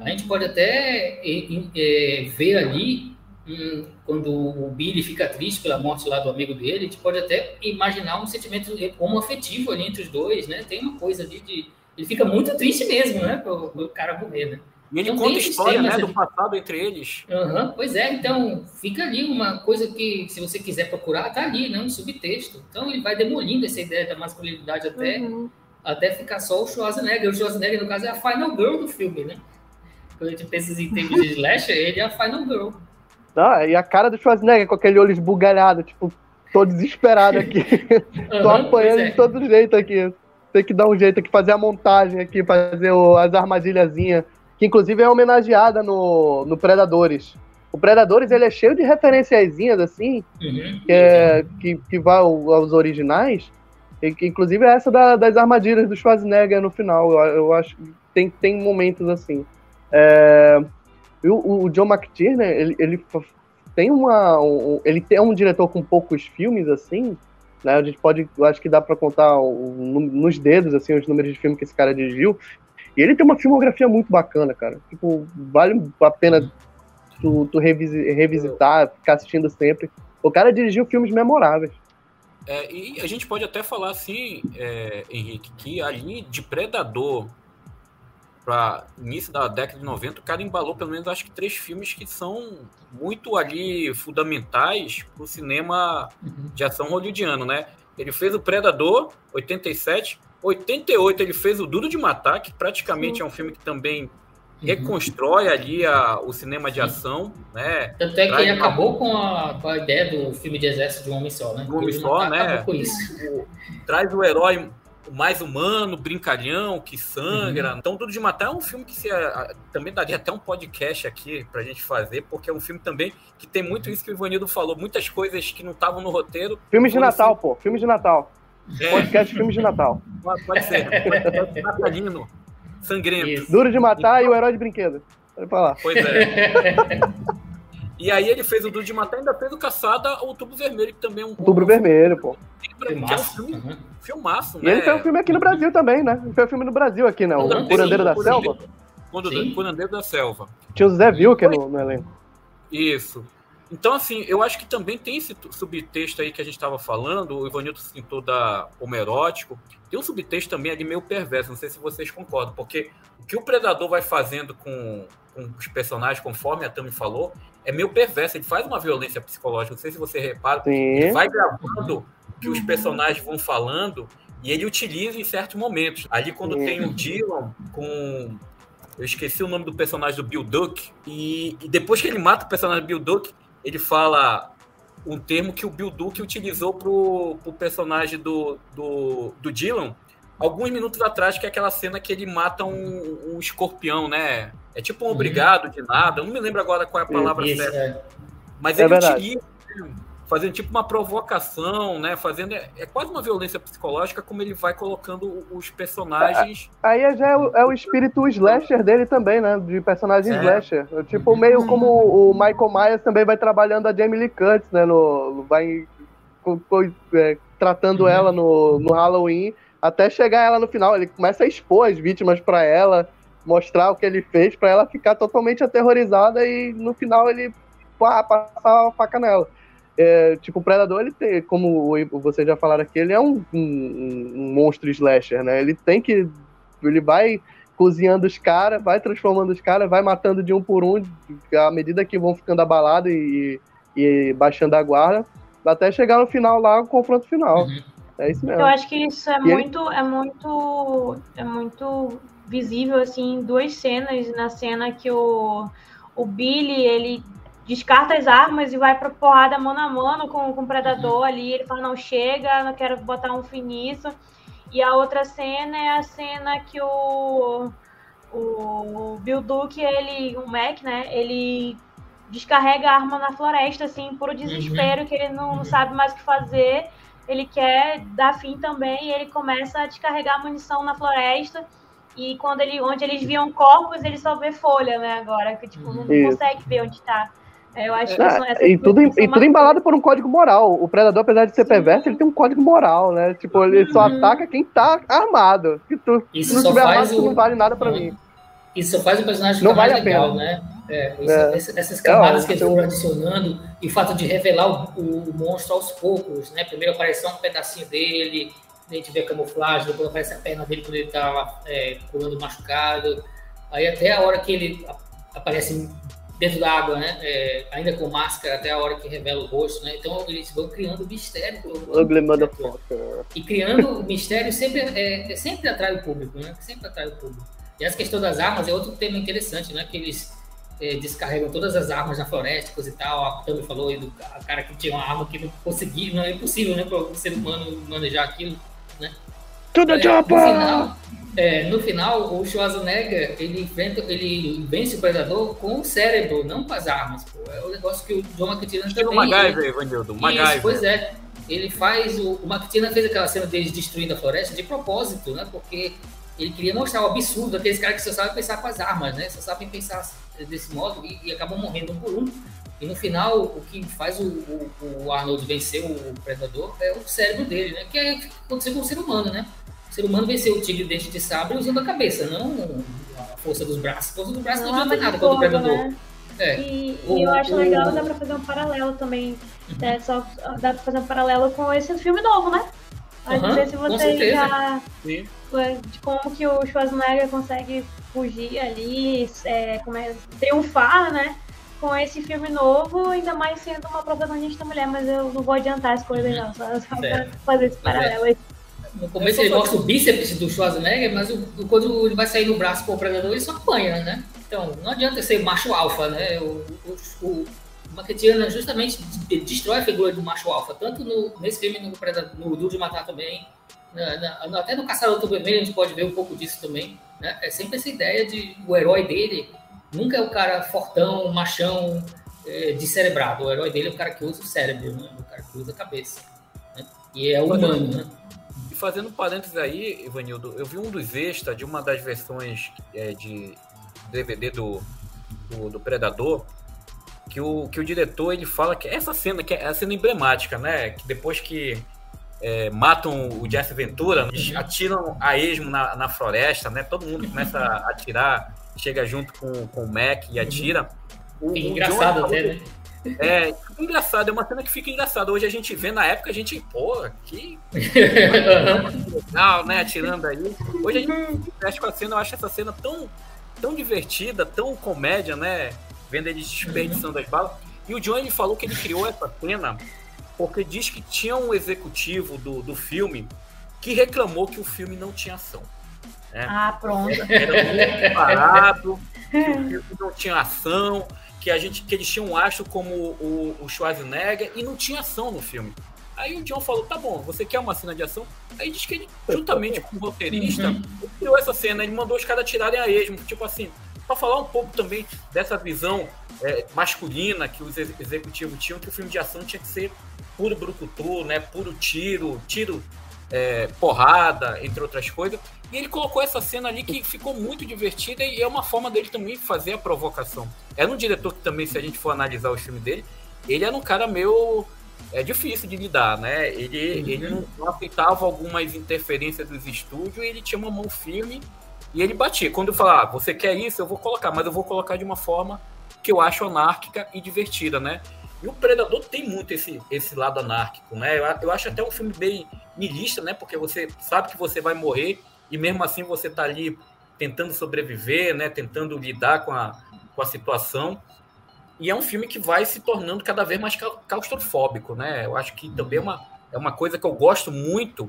A gente pode até é, ver ali, hum, quando o Billy fica triste pela morte lá do amigo dele, a gente pode até imaginar um sentimento homoafetivo ali entre os dois, né? Tem uma coisa ali de... Ele fica muito triste mesmo, né? Pro, pro cara morrer, né? E ele então, conta história né, do passado entre eles. Uhum, pois é, então fica ali uma coisa que, se você quiser procurar, tá ali, né? Um subtexto. Então ele vai demolindo essa ideia da masculinidade até, uhum. até ficar só o Schwarzenegger. O Schwarzenegger, no caso, é a final girl do filme, né? Quando a gente pensa em termos de slasher, ele é a final girl. Ah, e a cara do Schwarzenegger com aquele olho esbugalhado, tipo, tô desesperado aqui. Uhum, *laughs* tô apanhando é. de todo jeito aqui. Tem que dar um jeito aqui, fazer a montagem aqui, fazer o, as armadilhazinhas que inclusive é homenageada no, no Predadores. O Predadores ele é cheio de referenciazinhas assim, uhum. que, é, que, que vai aos originais. E que, inclusive é essa da, das armadilhas do Schwarzenegger no final. Eu, eu acho que tem, tem momentos assim. É, o, o John McTiernan, ele, ele tem uma. Um, ele é um diretor com poucos filmes, assim. Né? A gente pode. Eu acho que dá para contar nos dedos assim, os números de filme que esse cara dirigiu. E ele tem uma filmografia muito bacana, cara. Tipo, vale a pena tu, tu revisitar, ficar assistindo sempre. O cara dirigiu filmes memoráveis. É, e a gente pode até falar assim, é, Henrique, que ali de Predador para início da década de 90, o cara embalou pelo menos acho que três filmes que são muito ali fundamentais para o cinema uhum. de ação hollywoodiano, né? Ele fez o Predador, 87, 88 ele fez o Duro de Matar, que praticamente Sim. é um filme que também uhum. reconstrói ali a, o cinema de ação, né? Tanto é que ele uma... acabou com a, com a, ideia do filme de exército de um homem só, né? Um homem só, né? O, traz o herói mais humano, brincalhão, que sangra. Uhum. Então, Duro de Matar é um filme que se, também daria até um podcast aqui pra gente fazer, porque é um filme também que tem muito isso que o Ivanildo falou, muitas coisas que não estavam no roteiro. Filmes de Natal, pô, filmes de Natal. É. Podcast filmes de Natal. Pode ser, natalino, sangrento. Isso. Duro de Matar e o Herói de Brinquedo. Pode falar. Pois é. *laughs* E aí ele fez o Duro de Matar e ainda fez o Caçada Outubro Vermelho, que também é um. Outubro Vermelho, pô. Que é um filme, uhum. filmaço, né? E ele fez um filme aqui no Brasil também, né? Ele fez um filme no Brasil aqui, né? O Curandeiro da Selva. Curandeiro da Selva. Tinha o Zé Vilker no, no elenco. Isso. Então, assim, eu acho que também tem esse subtexto aí que a gente estava falando, o Ivanildo citou da homerótico, tem um subtexto também ali meio perverso, não sei se vocês concordam, porque o que o Predador vai fazendo com, com os personagens, conforme a Tami falou, é meio perverso, ele faz uma violência psicológica, não sei se você repara, Sim. ele vai gravando o que os personagens vão falando e ele utiliza em certos momentos. Ali quando Sim. tem o Dylan com... Eu esqueci o nome do personagem do Bill Duke, e, e depois que ele mata o personagem do Bill Duke, ele fala um termo que o Bill Duke utilizou pro, pro personagem do, do, do Dylan alguns minutos atrás, que é aquela cena que ele mata um, um escorpião, né? É tipo um uhum. obrigado de nada. Eu não me lembro agora qual é a palavra Isso, certa. É. Mas é ele verdade. utiliza, fazendo tipo uma provocação, né? Fazendo. É, é, quase uma violência psicológica, como ele vai colocando os personagens. É, aí já é o, é o, espírito slasher dele também, né? De personagem slasher. Tipo, meio como o Michael Myers também vai trabalhando a Jamie Lee Curtis, né? No, vai é, tratando uhum. ela no, no Halloween até chegar ela no final. Ele começa a expor as vítimas para ela mostrar o que ele fez para ela ficar totalmente aterrorizada e no final ele pá, passar a faca nela. É, tipo, o Predador, ele tem, como vocês já falaram aqui, ele é um, um, um monstro slasher, né? Ele tem que. Ele vai cozinhando os caras, vai transformando os caras, vai matando de um por um, à medida que vão ficando abalados e, e baixando a guarda, até chegar no final lá, o confronto final. Uhum. É isso mesmo. Eu acho que isso é e muito, ele... é muito, é muito visível, assim, duas cenas. Na cena que o, o Billy, ele descarta as armas e vai pra porrada mano a mano com, com o Predador ali. Ele fala, não, chega, não quero botar um fim nisso. E a outra cena é a cena que o, o Bill Duke, ele, o Mac, né, ele descarrega a arma na floresta, assim, por desespero, uhum. que ele não, não sabe mais o que fazer. Ele quer dar fim também e ele começa a descarregar munição na floresta e quando ele, onde eles viam corpos, ele só vê folha, né? Agora, que tipo, não Isso. consegue ver onde está. É, eu acho que ah, são, e tudo, e tudo embalado por um código moral. O predador, apesar de ser Sim. perverso, ele tem um código moral, né? Tipo, ele só uhum. ataca quem tá armado. Se tu Isso não tiver armado, o... não vale nada pra uhum. mim. Isso faz o personagem ficar mais legal, né? É, isso, é. Essas camadas é, que eles foram adicionando e o fato de revelar o, o, monstro aos poucos, né? Primeiro apareceu um pedacinho dele, a gente vê a camuflagem, depois aparece a perna dele quando ele está é, pulando machucado. Aí até a hora que ele aparece dentro da água, né? É, ainda com máscara, até a hora que revela o rosto, né? Então eles vão criando mistério. Ugly motherfucker. E criando *laughs* mistério sempre, é, é, sempre atrai o público, né? Sempre atrai o público. E essa questão das armas é outro tema interessante, né? Que eles é, descarregam todas as armas na floresta, coisa e tal. A Tami falou aí do cara que tinha uma arma que não conseguia, não é impossível, né? Para o ser humano manejar aquilo né? Tudo é, no final, é, no final, o Schwarzenegger ele enfrenta, ele vence o predador com o cérebro, não com as armas. Pô. É o negócio que o John McTiernan também. O MacGyver, Evanildo, MacGyver. Pois é. Ele faz o, o McTiernan fez aquela cena deles destruindo a floresta de propósito, né? Porque ele queria mostrar o absurdo daqueles caras que só sabem pensar com as armas, né? Só sabem pensar desse modo e, e acabam morrendo um por um. E no final, o que faz o, o, o Arnold vencer o Predador é o cérebro dele, né? Que é o que aconteceu com o ser humano, né? O ser humano venceu o tigre dente de sabre usando a cabeça, não a força dos braços. A força dos braços não, não adianta nada contra o Predador. Né? É. E, o, e, eu acho legal, dá pra fazer um paralelo também. Uhum. É, só dá pra fazer um paralelo com esse filme novo, né? Uhum, não sei se você já. Sim. De como que o Schwarzenegger consegue fugir ali, é, como é, triunfar, né? com esse filme novo, ainda mais sendo uma protagonista mulher, mas eu não vou adiantar as coisas não, só, só pra fazer esse paralelo aí. No começo ele mostra o bíceps do Schwarzenegger, mas o, quando ele vai sair no braço com o predador, ele só apanha, né? Então, não adianta ser macho alfa, né? O, o, o Maquetiana justamente destrói a figura do macho alfa, tanto no, nesse filme, no, no Duro de Matar também, até no Caçador do Vermelho a gente pode ver um pouco disso também. Né? É sempre essa ideia de o herói dele nunca é o cara fortão, machão, é, descerebrado. O herói dele é o cara que usa o cérebro, né? o cara que usa a cabeça. Né? E é humano, né? Fazendo um parênteses aí, Ivanildo, eu vi um dos extras de uma das versões é, de DVD do, do, do, Predador, que o, que o diretor ele fala que essa cena, que é a cena emblemática, né? Que depois que é, matam o Jesse Ventura, uhum. atiram a esmo na, na floresta, né? Todo mundo começa a atirar, chega junto com, com o Mac e atira. O, engraçado até, né? É, engraçado, é uma cena que fica engraçada. Hoje a gente vê, na época a gente, pô, que legal, né? Atirando aí. Hoje a gente mexe com a cena, eu acho essa cena tão, tão divertida, tão comédia, né? Vendo ele desperdiçando as balas. E o John ele falou que ele criou essa cena porque diz que tinha um executivo do, do filme que reclamou que o filme não tinha ação. Né? Ah, pronto. Era, era muito parado, que o filme não tinha ação, que a gente que eles tinham um astro como o, o Schwarzenegger e não tinha ação no filme. Aí o John falou, tá bom, você quer uma cena de ação? Aí diz que ele, juntamente com o roteirista, uhum. criou essa cena, ele mandou os caras tirarem a esmo, tipo assim, para falar um pouco também dessa visão é, masculina que os executivos tinham, que o filme de ação tinha que ser puro brucutu, né, puro tiro, tiro é, porrada, entre outras coisas. E ele colocou essa cena ali que ficou muito divertida e é uma forma dele também fazer a provocação. Era um diretor que também, se a gente for analisar o filme dele, ele era um cara meio é difícil de lidar, né? Ele, uhum. ele não aceitava algumas interferências dos estúdios, ele tinha uma mão firme e ele batia. Quando eu falava, ah, você quer isso, eu vou colocar, mas eu vou colocar de uma forma que eu acho anárquica e divertida, né? E o Predador tem muito esse, esse lado anárquico, né? Eu, eu acho até um filme bem milista, né? Porque você sabe que você vai morrer e mesmo assim você está ali tentando sobreviver, né? Tentando lidar com a, com a situação. E é um filme que vai se tornando cada vez mais claustrofóbico, né? Eu acho que também é uma, é uma coisa que eu gosto muito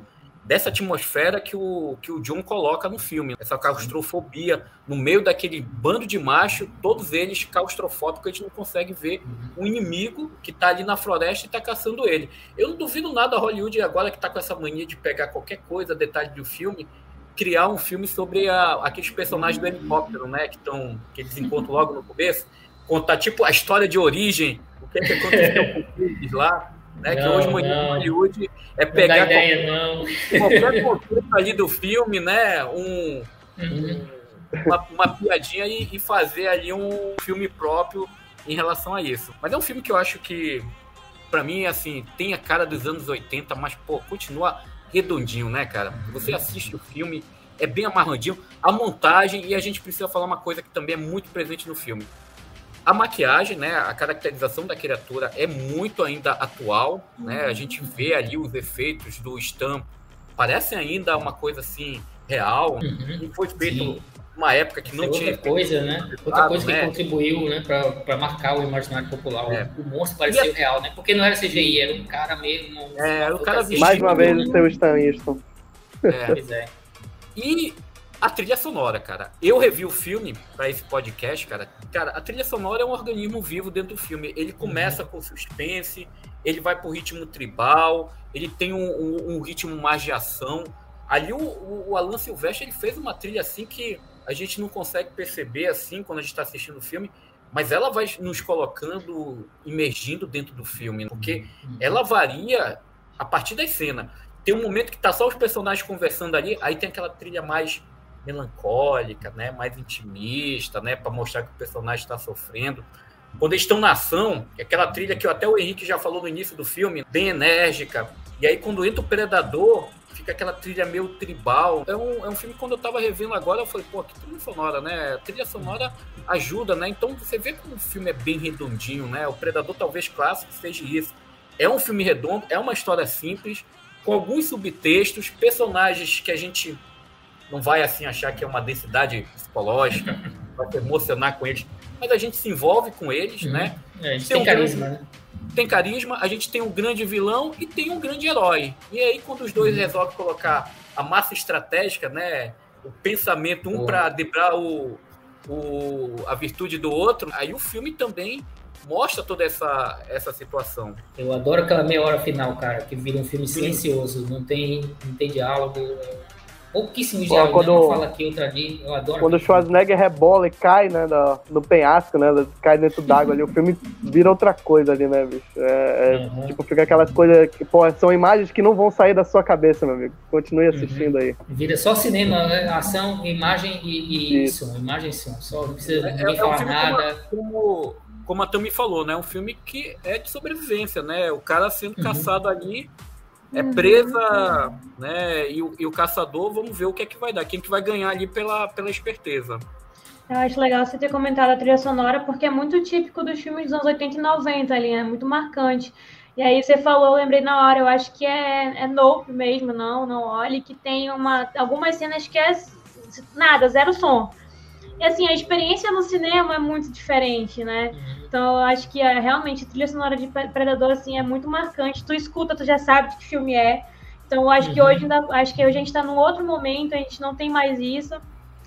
dessa atmosfera que o, que o John coloca no filme. Essa claustrofobia no meio daquele bando de macho, todos eles claustrofóbicos, a gente não consegue ver um inimigo que está ali na floresta e está caçando ele. Eu não duvido nada a Hollywood agora que está com essa mania de pegar qualquer coisa, detalhe do filme, criar um filme sobre a, aqueles personagens do helicóptero, né? Que, tão, que eles encontram logo no começo. Contar tipo a história de origem, o que, é que aconteceu com *laughs* eles lá né? Não, que hoje em Hollywood é pegar ideia, qualquer, qualquer *laughs* conceito ali do filme, né? Um, uhum. um uma, uma, piadinha e, e, fazer ali um filme próprio em relação a isso. Mas é um filme que eu acho que, para mim, assim, tem a cara dos anos 80, mas, pô, continua redondinho, né, cara? Você assiste o filme, é bem amarradinho. A montagem, e a gente precisa falar uma coisa que também é muito presente no filme. A maquiagem, né, a caracterização da criatura é muito ainda atual, né? A gente vê ali os efeitos do Stan, parece ainda uma coisa assim real, uhum. e foi feito Sim. uma época que não outra tinha coisa, né? Outra coisa que né? contribuiu, né, para marcar o imaginário popular. É. O monstro parecia real, né? Porque não era CGI, era um cara mesmo. É, era o cara vestido. Mais uma vez o seu Stan Easton. É. Pois é. E a trilha sonora, cara. Eu revi o filme para esse podcast, cara. Cara, a trilha sonora é um organismo vivo dentro do filme. Ele começa uhum. com suspense, ele vai pro ritmo tribal, ele tem um, um, um ritmo mais de ação. Ali o, o, o, Alan Silvestre ele fez uma trilha assim que a gente não consegue perceber assim quando a gente está assistindo o filme, mas ela vai nos colocando, imergindo dentro do filme, porque uhum. ela varia a partir da cena. Tem um momento que tá só os personagens conversando ali, aí tem aquela trilha mais melancólica, né, mais intimista, né, para mostrar que o personagem está sofrendo. Quando eles estão na ação, é aquela trilha que até o Henrique já falou no início do filme, bem enérgica. E aí quando entra o predador, fica aquela trilha meio tribal. É um, é um filme quando eu tava revendo agora, eu falei, pô, que trilha sonora, né? A trilha sonora ajuda, né? Então você vê como o filme é bem redondinho, né? O Predador talvez clássico seja isso. É um filme redondo, é uma história simples, com alguns subtextos, personagens que a gente não vai assim achar que é uma densidade psicológica, *laughs* vai se emocionar com eles, mas a gente se envolve com eles, uhum. né? É, a gente tem, tem um carisma, grande, né? Tem carisma, a gente tem um grande vilão e tem um grande herói. E aí, quando os dois uhum. resolvem colocar a massa estratégica, né? O pensamento, um uhum. para debrar o, o, a virtude do outro, aí o filme também mostra toda essa, essa situação. Eu adoro aquela meia hora final, cara, que vira um filme silencioso, não tem, não tem diálogo, pouquíssimo diálogo, quando, né? fala aqui, outra ali, eu adoro. Quando o Schwarzenegger rebola e cai, né, no, no penhasco, né, cai dentro d'água ali, o filme vira outra coisa ali, né, bicho? É, é, uhum. Tipo, fica aquelas coisas que, pô, são imagens que não vão sair da sua cabeça, meu amigo. Continue uhum. assistindo uhum. aí. Vira só cinema, né? ação, imagem e, e isso. som, imagem e som, só não precisa é, ninguém é, falar um nada. Como, como a Tami falou, né, um filme que é de sobrevivência, né, o cara sendo uhum. caçado ali é presa, né? E o, e o, caçador, vamos ver o que é que vai dar, quem que vai ganhar ali pela, pela esperteza. Eu acho legal você ter comentado a trilha sonora, porque é muito típico dos filmes dos anos 80 e 90 ali, é muito marcante. E aí você falou, eu lembrei na hora, eu acho que é, é Nope mesmo, não, não olhe, que tem uma, algumas cenas que é nada, zero som. E assim, a experiência no cinema é muito diferente, né? Uhum. Então, eu acho que é, realmente a trilha sonora de Predador assim, é muito marcante. Tu escuta, tu já sabe de que filme é. Então, eu acho uhum. que hoje ainda, acho que hoje a gente está num outro momento, a gente não tem mais isso.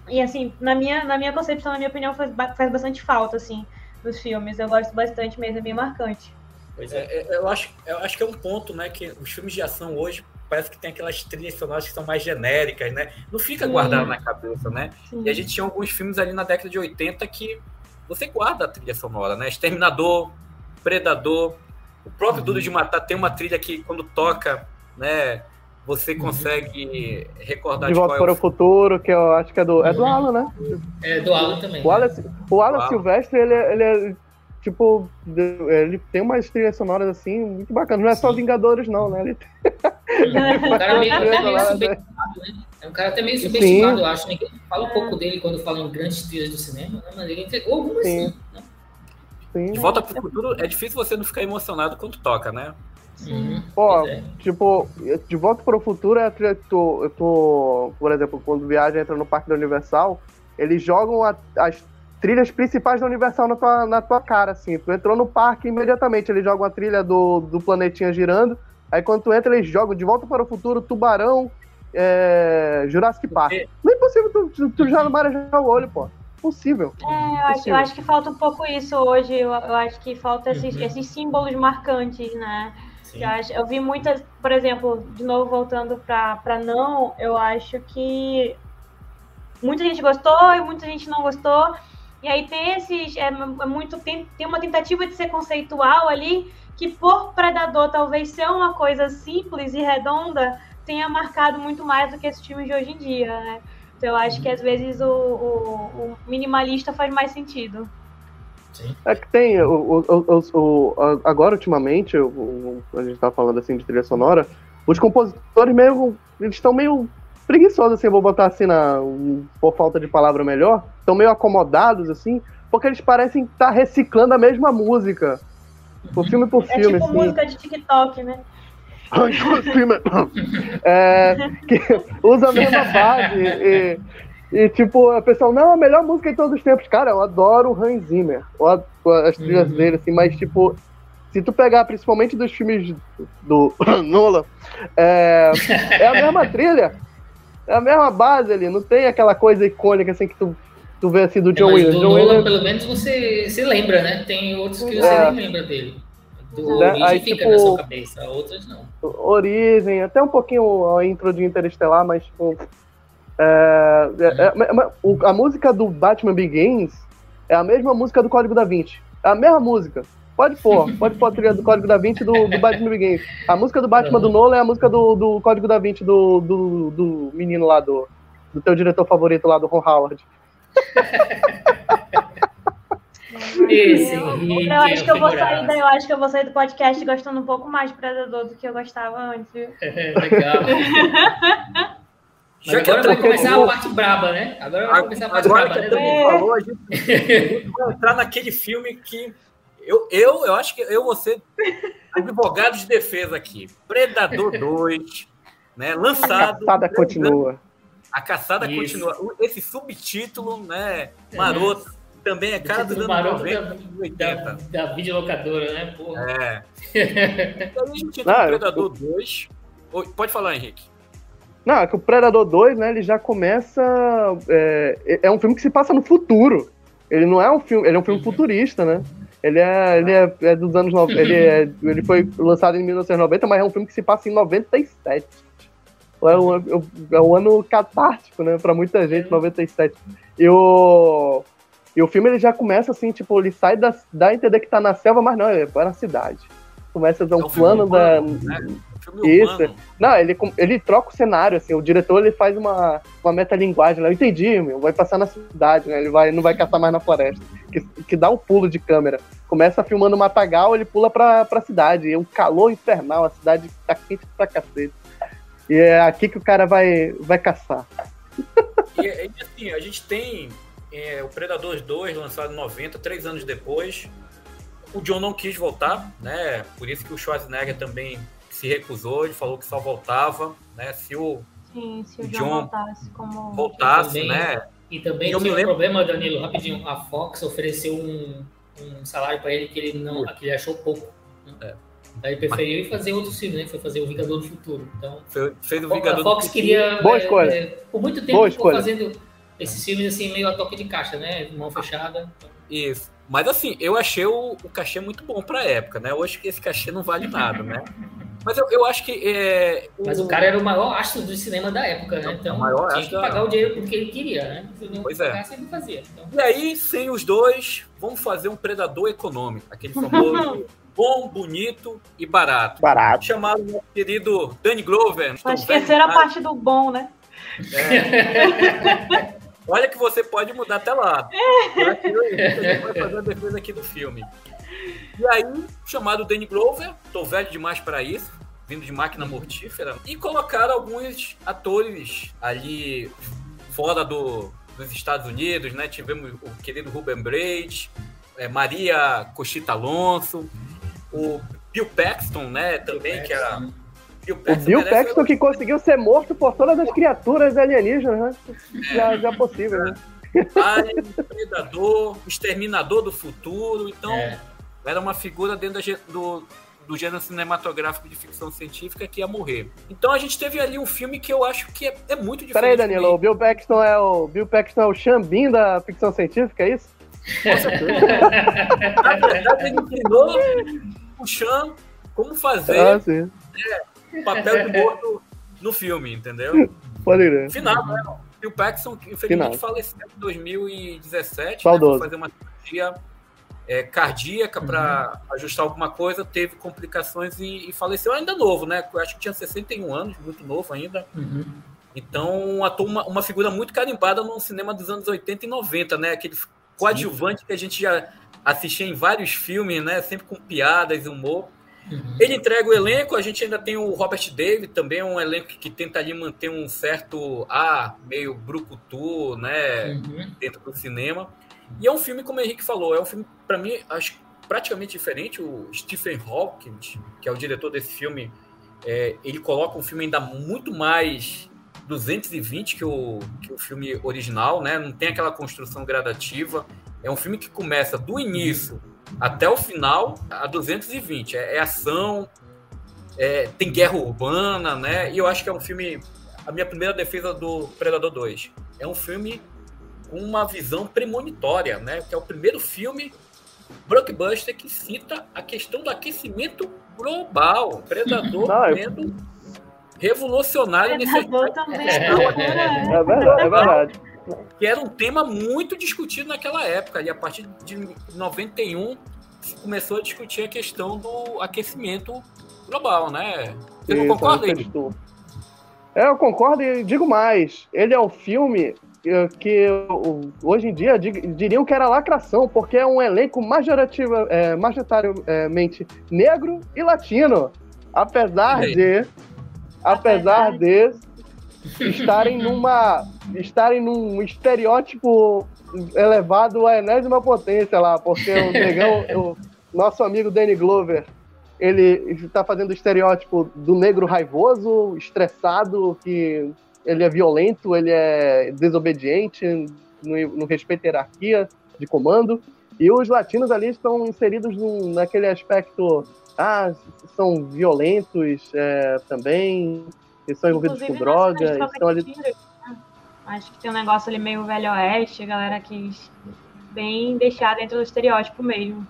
E assim, na minha, na minha concepção, na minha opinião, faz, faz bastante falta, assim, nos filmes. Eu gosto bastante mesmo, é bem marcante. Pois é, é, eu acho, eu acho que é um ponto, né, que os filmes de ação hoje parece que tem aquelas trilhas sonoras que são mais genéricas, né? Não fica guardado na cabeça, né? Sim. E a gente tinha alguns filmes ali na década de 80 que você guarda a trilha sonora, né? Exterminador, Predador, o próprio uhum. Duro de Matar tem uma trilha que quando toca, né? Você uhum. consegue uhum. recordar de, de volta é para o futuro, que eu acho que é do, é do uhum. Alan, né? É do Alan também. O Alan, o Alan Silvestre, ele, é, ele é tipo, ele tem umas trilhas sonoras assim, muito bacanas. Não é só Vingadores, não, né? Ele... *laughs* é um cara meio, *laughs* até meio subestimado, né? É um cara até meio subestimado, eu acho. Ninguém fala um pouco dele quando fala em grandes trilhas do cinema, né? mas ele entregou algumas sim. sim né? sim. De volta pro futuro, é difícil você não ficar emocionado quando toca, né? Uhum. Pô, é. tipo, de volta para o futuro, é eu tô, eu tô, por exemplo, quando viaja entra no Parque da Universal, eles jogam a, as trilhas principais da Universal na tua, na tua cara, assim. Tu entrou no parque imediatamente, eles jogam a trilha do, do planetinha girando. Aí quando tu entra, eles jogam De Volta para o Futuro, Tubarão, é, Jurassic Park. Não é impossível tu, tu, tu já marejar o olho, pô. Possível. É, eu acho, eu acho, que falta um pouco isso hoje. Eu, eu acho que falta esses, uhum. esses símbolos marcantes, né? Eu, acho, eu vi muitas, por exemplo, de novo voltando para não, eu acho que muita gente gostou e muita gente não gostou. E aí tem esses. É, é, muito, tem, tem uma tentativa de ser conceitual ali, que por Predador talvez ser uma coisa simples e redonda, tenha marcado muito mais do que esses filmes de hoje em dia, né? Então eu acho que às vezes o, o, o minimalista faz mais sentido. Sim. É que tem, o, o, o, agora ultimamente, a gente tá falando assim de trilha sonora, os compositores meio, eles estão meio preguiçosos, assim, vou botar assim, na, por falta de palavra melhor, estão meio acomodados, assim, porque eles parecem estar tá reciclando a mesma música. Por filme por é filme. É tipo assim. música de TikTok, né? *laughs* é, que usa a mesma base e, e, tipo, a pessoa, não, a melhor música de todos os tempos. Cara, eu adoro o Hans Zimmer, as trilhas uhum. dele, assim, mas, tipo, se tu pegar principalmente dos filmes do *coughs* Nola, é, é a mesma trilha, é a mesma base ali, não tem aquela coisa icônica assim que tu, tu vê assim do John é, Williams. Do John Nolan, Williams... pelo menos você se lembra, né? Tem outros que você é. nem lembra dele. Do né? Origem Aí, fica tipo, na sua cabeça, outras não. Origem, até um pouquinho a intro de Interestelar, mas tipo. É, uhum. a música do Batman Begins é a mesma música do Código da Vinci. É a mesma música. Pode pôr, *laughs* pode pôr a trilha do Código da Vinci do, do Batman Begins. A música do Batman do Nolan é a música do, do Código da Vinci do, do, do menino lá, do, do teu diretor favorito lá, do Ron Howard. *laughs* Esse, eu, acho que eu vou sair daí, eu acho que eu vou sair do podcast gostando um pouco mais de Predador do que eu gostava antes, viu? *laughs* Legal. Mas agora vai começar a parte braba, né? Agora vai começar a parte agora braba, que né? Falou, a gente vai entrar naquele filme que eu, eu, eu acho que eu vou ser advogado de defesa aqui. Predador *laughs* 2, né? Lançado. A caçada continua. A caçada Isso. continua. Esse subtítulo, né? Maroto. É. Também é cara dos anos 90, da, 80. Da, da videolocadora, né? Porra. É. *laughs* então, a gente entra no Predador 2. Pode falar, Henrique. Não, é que o Predador 2, né, ele já começa. É, é um filme que se passa no futuro. Ele não é um filme. Ele é um filme uhum. futurista, né? Ele é, ele é, é dos anos 90. Ele, é, ele foi lançado em 1990, mas é um filme que se passa em 97. É um, é um ano catártico, né? Pra muita gente, 97. E o, e o filme ele já começa assim, tipo, ele sai da, dá a entender que tá na selva, mas não, é na cidade. Começa a dar um, é um plano da. Né? Isso. Não, ele, ele troca o cenário, assim, o diretor ele faz uma, uma metalinguagem lá. Eu entendi, meu, vai passar na cidade, né? Ele vai, não vai caçar mais na floresta. Que, que dá um pulo de câmera. Começa filmando o Matagal, ele pula pra, pra cidade. E um calor infernal, a cidade tá quente pra cacete. E é aqui que o cara vai, vai caçar. E, e assim, a gente tem é, o Predador 2, lançado em 90, três anos depois. O John não quis voltar, né? Por isso que o Schwarzenegger também se recusou, ele falou que só voltava, né? Se o, Sim, se o John, John voltasse como. Voltasse, também, né? E também e tinha um lembro... problema, Danilo, rapidinho. A Fox ofereceu um, um salário para ele que ele não, que ele achou pouco. É. Daí preferiu ir fazer outro filme, né? Foi fazer o Vingador do Futuro. Então, fez o Vingador a Fox queria. Boa é, escolha. É, por muito tempo Boa ficou fazendo esses filmes assim, meio a toque de caixa, né? Mão fechada. Isso. Mas assim, eu achei o, o cachê muito bom pra época, né? Hoje esse cachê não vale nada, né? Mas eu, eu acho que. É, o... Mas o cara era o maior astro do cinema da época, né? Então maior tinha que pagar o dinheiro porque ele queria, né? Se não pois pagasse, é. ele fazia. Então... E aí, sem os dois, vamos fazer um predador econômico. Aquele famoso *laughs* bom, bonito e barato. Barato. Chamado o querido Danny Glover. Esquecer a parte do bom, né? É. Olha que você pode mudar até lá. É. A gente vai fazer a defesa aqui do filme. E aí, chamado Danny Glover, tô velho demais para isso, vindo de máquina mortífera, e colocaram alguns atores ali fora do, dos Estados Unidos, né? Tivemos o querido Ruben Braid, é, Maria Cochita Alonso, o Bill Paxton, né? Também, que era. Bill Paxton o Bill Paxton que conseguiu ser morto por todas as criaturas alienígenas, né? É. Já, já possível, né? Alien, Predador, Exterminador do Futuro, então. É era uma figura dentro da, do, do gênero cinematográfico de ficção científica que ia morrer. Então a gente teve ali um filme que eu acho que é, é muito diferente. Peraí, Danilo, o Bill Paxton é o Bill Paxton é o Xambim da ficção científica, é isso? Com certeza. Na verdade, ele ensinou o Chan como fazer ah, o papel de morto no filme, entendeu? Pode ir. Final, né? Bill Paxton, infelizmente, Final. faleceu em 2017. Né, fazer uma cirurgia é, cardíaca para uhum. ajustar alguma coisa, teve complicações e, e, faleceu ainda novo, né? Eu acho que tinha 61 anos, muito novo ainda. Uhum. Então, ator, uma, uma, figura muito carimbada no cinema dos anos 80 e 90, né? Aquele coadjuvante Sim. que a gente já assistia em vários filmes, né? Sempre com piadas e humor. Uhum. Ele entrega o elenco, a gente ainda tem o Robert David, também um elenco que, tenta ali manter um certo ar meio brucutu, né? Uhum. Dentro do cinema. E é um filme, como o Henrique falou, é um filme, para mim, acho praticamente diferente. O Stephen Hawking, que é o diretor desse filme, é, ele coloca um filme ainda muito mais 220 que o, que o filme original, né? Não tem aquela construção gradativa. É um filme que começa do início até o final a 220. É, é ação, é, tem guerra urbana, né? E eu acho que é um filme. A minha primeira defesa do Predador 2. É um filme uma visão premonitória, né? Que é o primeiro filme blockbuster que cita a questão do aquecimento global. Predador sendo revolucionário nesse também. É, é, verdade, é verdade. Que era um tema muito discutido naquela época. E a partir de 91 se começou a discutir a questão do aquecimento global, né? Você não concorda, É, eu concordo e digo mais. Ele é um filme que hoje em dia diriam que era lacração, porque é um elenco majorativa, é, majoritariamente negro e latino. Apesar de. Apesar de estarem numa. estarem num estereótipo elevado à enésima potência lá, porque o *laughs* negão, o nosso amigo Danny Glover, ele está fazendo o estereótipo do negro raivoso, estressado, que ele é violento, ele é desobediente, não, não respeita a hierarquia de comando. E os latinos ali estão inseridos num, naquele aspecto, ah, são violentos é, também, eles são envolvidos Inclusive, com droga, estão ali... Né? Acho que tem um negócio ali meio velho oeste, a galera quis bem deixar dentro do estereótipo mesmo.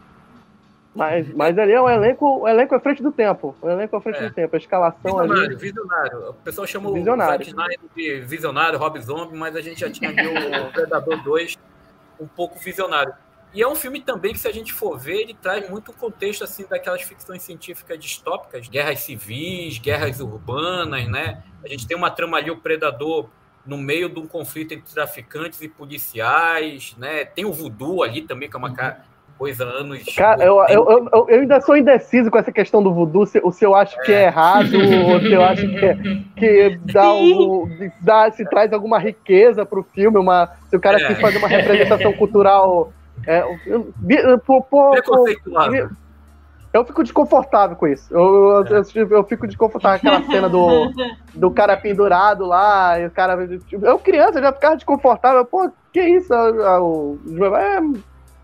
Mas, mas ali é o elenco, o elenco é frente do tempo. O elenco é frente é. do tempo. A escalação visionário, ali. Visionário. O pessoal chamou visionário. o de visionário, Rob Zombie, mas a gente já tinha ali o *laughs* Predador 2 um pouco visionário. E é um filme também que, se a gente for ver, ele traz muito o contexto assim daquelas ficções científicas distópicas, guerras civis, guerras urbanas, né? A gente tem uma trama ali, o Predador no meio de um conflito entre traficantes e policiais, né? Tem o voodoo ali também, que é uma uhum. Coisa anos. Cara, eu, eu, eu, eu, ainda sou indeciso com essa questão do voodoo, se, se eu acho é. que é errado, ou se eu acho que, é, que dá, o, dá se traz alguma riqueza para o filme, uma, se o cara é. quis fazer uma representação cultural. É, por, eu fico desconfortável com isso. Eu, eu, eu, eu fico desconfortável com aquela cena do, do cara pendurado lá, e o cara. Eu, criança, já ficava desconfortável. Pô, que isso? É,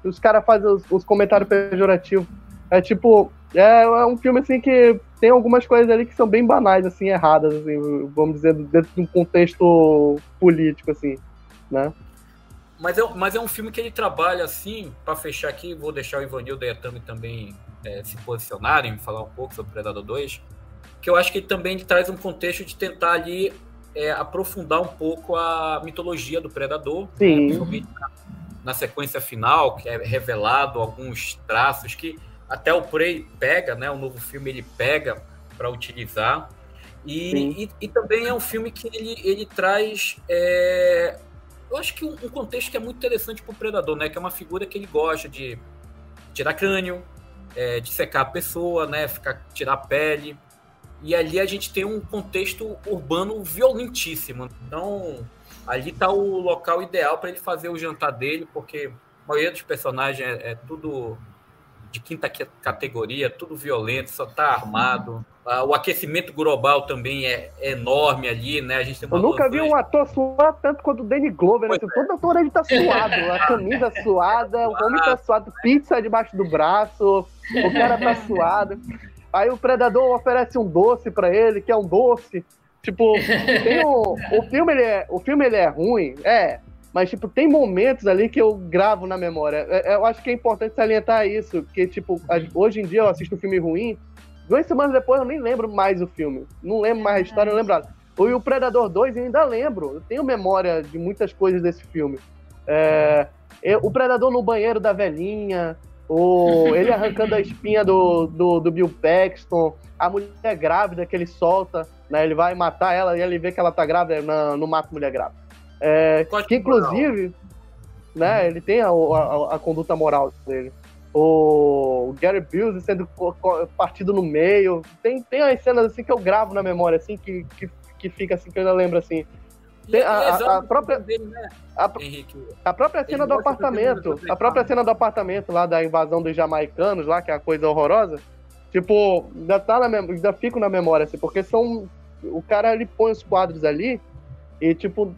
os caras fazem os, os, comentários pejorativos. É tipo. É, é, um filme assim que tem algumas coisas ali que são bem banais, assim, erradas, assim, vamos dizer, dentro de um contexto político, assim, né? Mas é, mas é um filme que ele trabalha assim, para fechar aqui, vou deixar o Ivanildo e a Tami também é, se posicionarem, falar um pouco sobre Predador 2, que eu acho que ele também traz um contexto de tentar ali é, aprofundar um pouco a mitologia do Predador, né, principalmente na, sequência final, que é revelado alguns traços que até o Prey pega, né? O novo filme ele pega para utilizar. E, e, e, também é um filme que ele, ele traz. É, eu acho que um, um contexto que é muito interessante para o Predador, né? Que é uma figura que ele gosta de tirar crânio, é, de secar a pessoa, né? Ficar, tirar a pele. E ali a gente tem um contexto urbano violentíssimo. Então, ali está o local ideal para ele fazer o jantar dele, porque a maioria dos personagens é, é tudo de quinta categoria, tudo violento, só tá armado. Ah, o aquecimento global também é, enorme ali, né? A gente tem Eu nunca vi um ator suar tanto quanto o Danny Glover, né? Todo é. ator ele tá suado, a camisa *laughs* suada, o homem tá suado, pizza debaixo do braço, o cara tá suado. Aí o predador oferece um doce para ele, que é um doce. Tipo, tem o, o filme ele é, o filme ele é ruim, é, mas, tipo, tem momentos ali que eu gravo na memória. É, é, eu acho que é importante salientar isso, porque, tipo, hoje em dia eu assisto um filme ruim, duas semanas depois eu nem lembro mais o filme. Não lembro mais a história, eu lembro. E o Predador 2 eu ainda lembro. Eu tenho memória de muitas coisas desse filme. É, o Predador no banheiro da velhinha, o, ele arrancando a espinha do, do, do, Bill Paxton, a mulher grávida que ele solta, né? Ele vai matar ela e ele vê que ela tá grávida, não, não mata mulher grávida. É, que inclusive, né, ele tem a, a, a, conduta moral dele. O Gary Busey sendo partido no meio. Tem, tem as cenas assim que eu gravo na memória, assim, que, que, que fica assim, que eu ainda lembro assim. Tem a, a, a, própria, dele, né, a, a, própria cena do apartamento, a própria cena do apartamento lá da invasão dos jamaicanos lá, que é a coisa horrorosa, tipo, ainda tá na ainda fico na memória assim, porque são o cara ele põe os quadros ali e tipo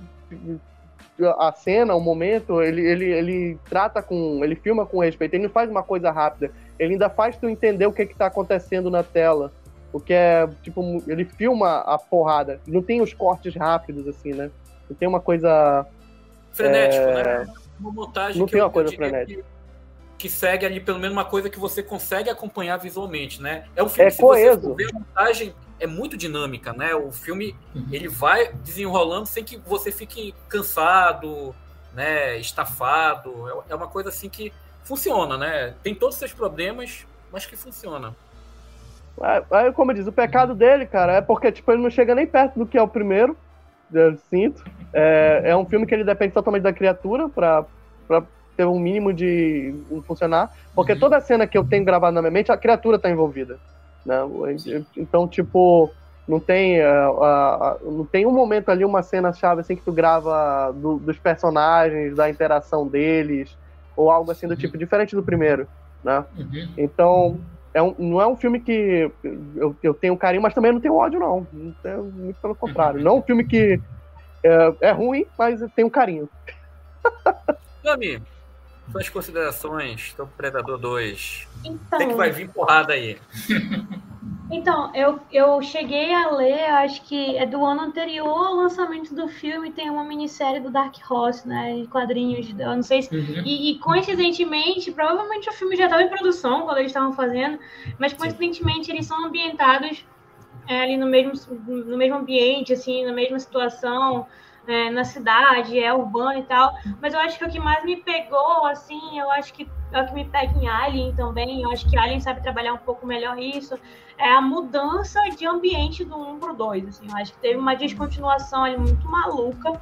a cena, o momento, ele, ele, ele trata com. ele filma com respeito, ele não faz uma coisa rápida, ele ainda faz tu entender o que, que tá acontecendo na tela. O que é, tipo, ele filma a porrada. Não tem os cortes rápidos, assim, né? Não tem uma coisa. Frenético, é... né? Uma montagem não tem uma coisa frenética. Que, que, segue ali pelo menos uma coisa que você consegue acompanhar visualmente, né? É um filme é que coeso. você ver a montagem é muito dinâmica, né? O filme uhum. ele vai desenrolando sem que você fique cansado, né? Estafado. É, é uma coisa assim que funciona, né? Tem todos os seus problemas, mas que funciona. Aí, como diz, o pecado dele, cara, é porque tipo, ele não chega nem perto do que é o primeiro, eu sinto. É, é um filme que ele depende totalmente da criatura para ter um mínimo de funcionar. Porque uhum. toda cena que eu tenho gravado na minha mente, a criatura tá envolvida. Né? Então, tipo, não tem, uh, uh, não tem um momento ali, uma cena-chave assim que tu grava do, dos personagens, da interação deles, ou algo assim do uhum. tipo, diferente do primeiro, né? Uhum. Então, é um, não é um filme que eu, eu tenho carinho, mas também não tenho ódio, não. tenho, muito pelo contrário. Não é um filme que é, é ruim, mas tem um carinho. Nami, suas considerações do Predador 2. Então, Tem que vai vir porrada aí. *laughs* Então, eu, eu cheguei a ler, acho que é do ano anterior ao lançamento do filme, tem uma minissérie do Dark Horse, né? De quadrinhos, eu não sei se. Uhum. E, e, coincidentemente, provavelmente o filme já estava em produção quando eles estavam fazendo, mas coincidentemente eles são ambientados é, ali no mesmo, no mesmo ambiente, assim, na mesma situação é, na cidade, é urbano e tal. Mas eu acho que o que mais me pegou, assim, eu acho que é o que me pega em Alien também. Eu acho que Alien sabe trabalhar um pouco melhor isso. É a mudança de ambiente do 1 pro 2. Assim. Eu acho que teve uma descontinuação ali muito maluca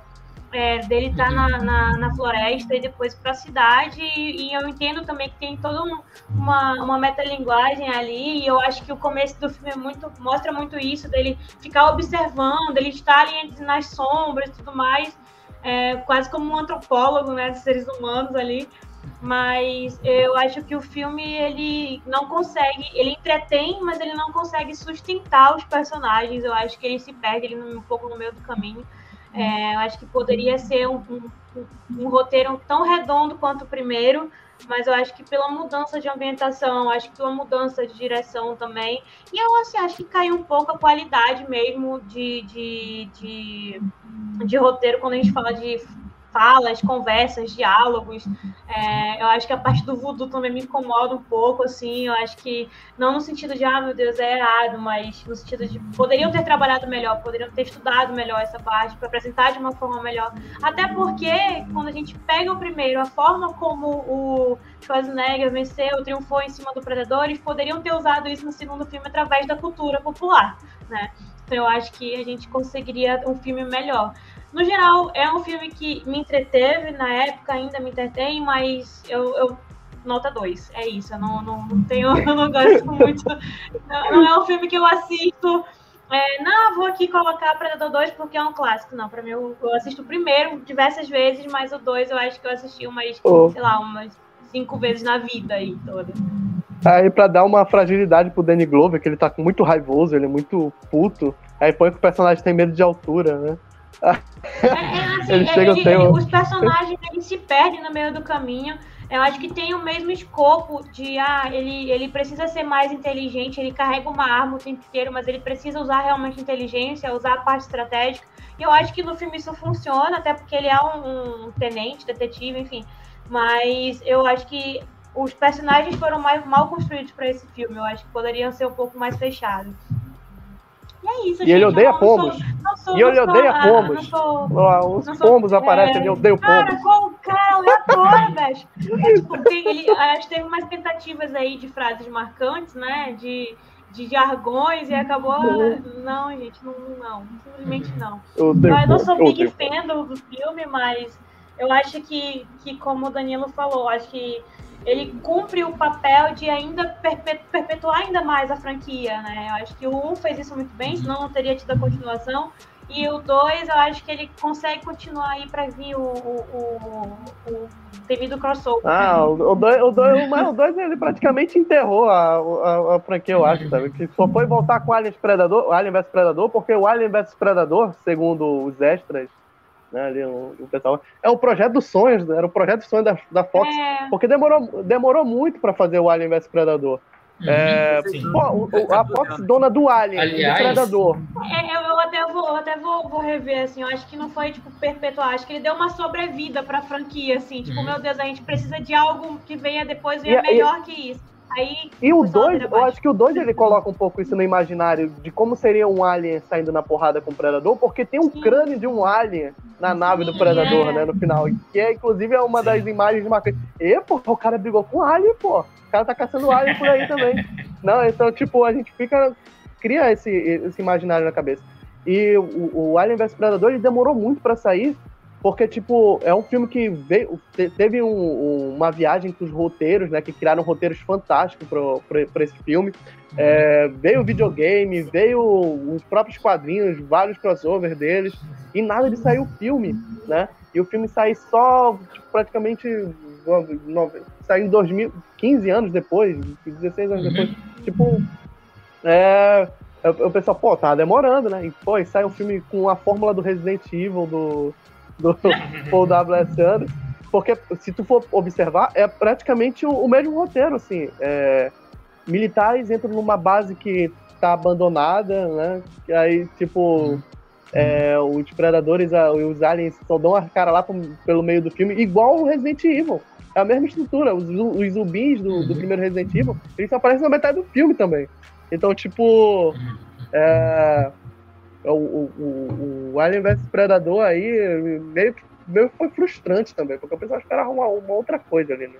é, dele estar tá na, na, na, floresta e depois para a cidade, e, e, eu entendo também que tem toda um, uma, uma metalinguagem ali, e eu acho que o começo do filme é muito, mostra muito isso, dele ficar observando, ele estar ali nas sombras e tudo mais, é, quase como um antropólogo né, de seres humanos ali, mas eu acho que o filme ele não consegue, ele entretém, mas ele não consegue sustentar os personagens. Eu acho que ele se perde ele um pouco no meio do caminho. É, eu acho que poderia ser um, um, um, roteiro tão redondo quanto o primeiro, mas eu acho que pela mudança de ambientação, acho que pela mudança de direção também, e eu assim, acho que caiu um pouco a qualidade mesmo de, de, de, de roteiro quando a gente fala de falas, conversas, diálogos. É, eu acho que a parte do voodoo também me incomoda um pouco, assim. Eu acho que, não no sentido de, ah, meu Deus, é errado, mas no sentido de poderiam ter trabalhado melhor, poderiam ter estudado melhor essa parte para apresentar de uma forma melhor. Até porque, quando a gente pega o primeiro, a forma como o Schwarzenegger venceu, triunfou em cima do Predador, eles poderiam ter usado isso no segundo filme através da cultura popular, né? Então eu acho que a gente conseguiria um filme melhor. No geral, é um filme que me entreteve na época, ainda me entretém, mas eu, eu nota 2. É isso, eu não, não, não tenho, *laughs* eu não gosto muito. Não, não, é um filme que eu assisto. É, não, vou aqui colocar Predador 2 porque é um clássico. Não, pra mim eu, eu assisto o primeiro diversas vezes, mas o 2 eu acho que eu assisti umas, oh. sei lá, umas cinco vezes na vida aí toda. Aí pra dar uma fragilidade pro Danny Glover, que ele tá muito raivoso, ele é muito puto. Aí põe que o personagem tem medo de altura, né? É, é assim, ele, ele, os personagens eles se perdem no meio do caminho. Eu acho que tem o mesmo escopo de ah, ele, ele precisa ser mais inteligente, ele carrega uma arma o tempo inteiro, mas ele precisa usar realmente inteligência, usar a parte estratégica. E eu acho que no filme isso funciona, até porque ele é um, um tenente, detetive, enfim. Mas eu acho que os personagens foram mais mal construídos para esse filme. Eu acho que poderiam ser um pouco mais fechados. E é isso, e gente, ele odeia pombos. Sou, e ele odeia sou, pombos. Ah, os sou, pombos aparecem, é, ele odeia cara, pombos. Qual cara aleatório, velho. *laughs* É, tipo, tem, ele, acho que teve umas tentativas aí de frases marcantes, né? De, de jargões e acabou. Não, gente, não, não. Simplesmente não. Eu, eu não sou big fan do, do filme, mas eu acho que, que, como o Danilo falou, acho que ele cumpre o papel de ainda perpetuar ainda mais a franquia, né? Eu acho que o 1 fez isso muito bem, senão não teria tido a continuação. E o 2, eu acho que ele consegue continuar aí para vir o, o, o, o devido crossover. Ah, o 2 o dois, o dois, ele praticamente enterrou a, a, a franquia, eu acho, sabe? Que só foi voltar com o Alien Predador, Alien vs Predador, porque o Alien vs Predador, segundo os extras, né, ali o, o pessoal. É o projeto dos sonhos, era o projeto dos sonhos da, da Fox, é. porque demorou, demorou muito para fazer o Alien vs Predador. Uhum, é, pô, o, a Fox dona do Alien, Aliás, do Predador. É, eu, eu, até, vou, eu até vou, vou rever, assim, eu acho que não foi, tipo, perpetuar, acho que ele deu uma sobrevida pra franquia, assim, tipo, uhum. meu Deus, a gente precisa de algo que venha depois, venha e, melhor e, que isso. Aí, e o 2, eu acho que o 2 ele coloca um pouco isso no imaginário de como seria um alien saindo na porrada com o predador, porque tem um Sim. crânio de um alien na nave Sim, do predador, é. né, no final. Que é, inclusive, é uma Sim. das imagens marcantes. E, pô, o cara brigou com o alien, pô. O cara tá caçando alien por aí também. Não, então, tipo, a gente fica. cria esse, esse imaginário na cabeça. E o, o Alien vs Predador ele demorou muito para sair, porque, tipo, é um filme que veio, teve um, uma viagem com os roteiros, né? Que criaram roteiros fantásticos para esse filme. É, veio o videogame, veio os próprios quadrinhos, vários crossovers deles, e nada de sair o filme, né? E o filme sai só, tipo, praticamente, saiu em 2000, 15 anos depois, 16 anos depois. Uhum. Tipo, é, o pessoal, pô, tá demorando, né? E, pô, e sai um filme com a fórmula do Resident Evil, do do *laughs* Paul W.S. Anderson, porque se tu for observar, é praticamente o, o mesmo roteiro, assim. É, militares entram numa base que tá abandonada, né? E aí, tipo, uhum. é, os predadores e os aliens só dão a cara lá pelo meio do filme, igual o Resident Evil. É a mesma estrutura. Os, os zumbis do, uhum. do primeiro Resident Evil, eles só aparecem na metade do filme também. Então, tipo. É, o, o, o, Alien vs Predador aí meio que meio foi frustrante também, porque o pessoal esperava uma, uma outra coisa ali, né?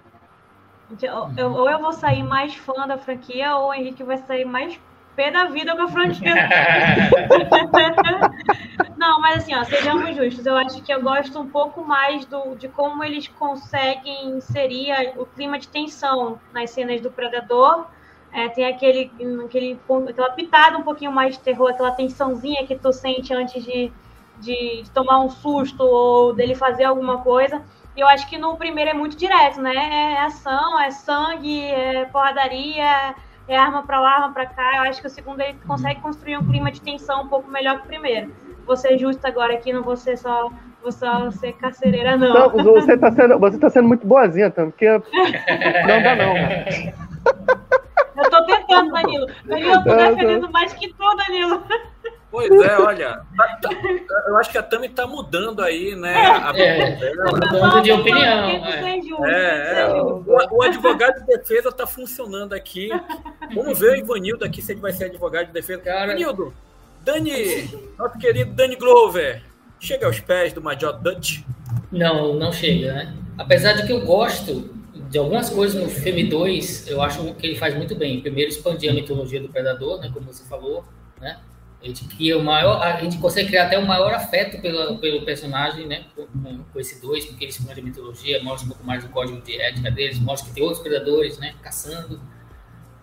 Eu, eu, ou eu vou sair mais fã da franquia, ou o Henrique vai sair mais pé da vida com a franquia. *laughs* Não, mas assim, ó, sejamos justos. Eu acho que eu gosto um pouco mais do, de como eles conseguem inserir o clima de tensão nas cenas do Predador. É, tem aquele, aquele, aquela pitada um pouquinho mais de terror, aquela tensãozinha que tu sente antes de, de, de tomar um susto ou dele fazer alguma coisa. E eu acho que no primeiro é muito direto, né? É ação, é sangue, é porradaria, é arma para lá, arma para cá. Eu acho que o segundo ele consegue construir um clima de tensão um pouco melhor que o primeiro. Vou ser justo agora aqui, não vou ser só, vou só ser carcereira, não. Não, *laughs* você tá sendo, você tá sendo muito boazinha, também, porque *laughs* não dá não. *laughs* Eu tô tentando, Danilo. Danilo, eu tô defendendo mais que tu, Danilo. Pois é, olha, tá, tá, eu acho que a Tami tá mudando aí, né? A é, tá mudando de opinião. É, é, é o, o, advogado de defesa tá funcionando aqui. Vamos ver o Ivanildo aqui se ele vai ser advogado de defesa. Cara, Ivanildo, Dani, nosso querido Dani Glover, chega aos pés do Major Dutch? Não, não chega, né? Apesar de que eu gosto de algumas coisas no filme 2, eu acho que ele faz muito bem. Primeiro, expandir a mitologia do Predador, né, como você falou, né? A gente cria o maior, a gente consegue criar até o maior afeto pela, pelo personagem, né? Com, com esse dois, porque ele expande a mitologia, mostra um pouco mais do código de ética deles, mostra que tem outros predadores, né? Caçando.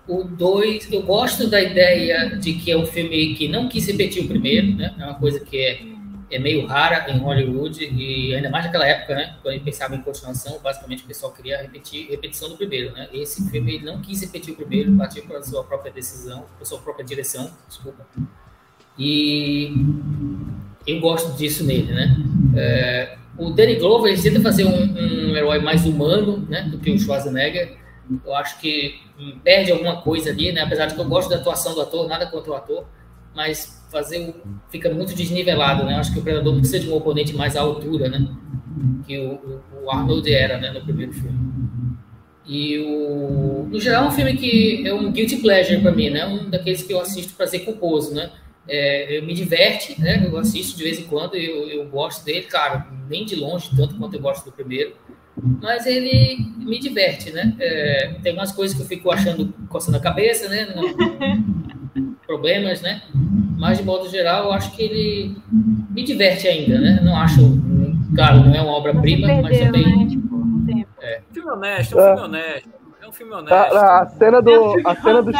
O dois, eu gosto da ideia de que é um filme que não quis repetir o primeiro, né? É uma coisa que é, é meio rara em Hollywood e ainda mais naquela época, né? Quando a gente pensava em continuação, basicamente o pessoal queria repetir repetição do primeiro, né? Esse filme ele não quis repetir o primeiro, partiu para sua própria decisão, para sua própria direção, desculpa e eu gosto disso nele, né? É, o Danny Glover ele tenta fazer um, um, herói mais humano, né, do que o Schwarzenegger. Eu acho que perde alguma coisa ali, né? Apesar de que eu gosto da atuação do ator, nada contra o ator, mas fazer fica muito desnivelado, né? Eu acho que o Predador precisa de um oponente mais à altura, né? Que o, o Arnold era, né, no primeiro filme. E o, no geral, é um filme que é um guilty pleasure para mim, né? Um daqueles que eu assisto para ser culposo, né? é, me diverte, né? Eu assisto de vez em quando, eu, eu gosto dele, cara, nem de longe, tanto quanto eu gosto do primeiro, mas ele me diverte, né? É, tem umas coisas que eu fico achando, coçando a cabeça, né? Problemas, né? Mas de modo geral, eu acho que ele me diverte ainda, né? Não acho, claro, não é uma obra-prima, mas também. Né? Tipo, é. Filme honesto, é um filme honesto. É um filme honesto. A, a cena, do, a, cena dos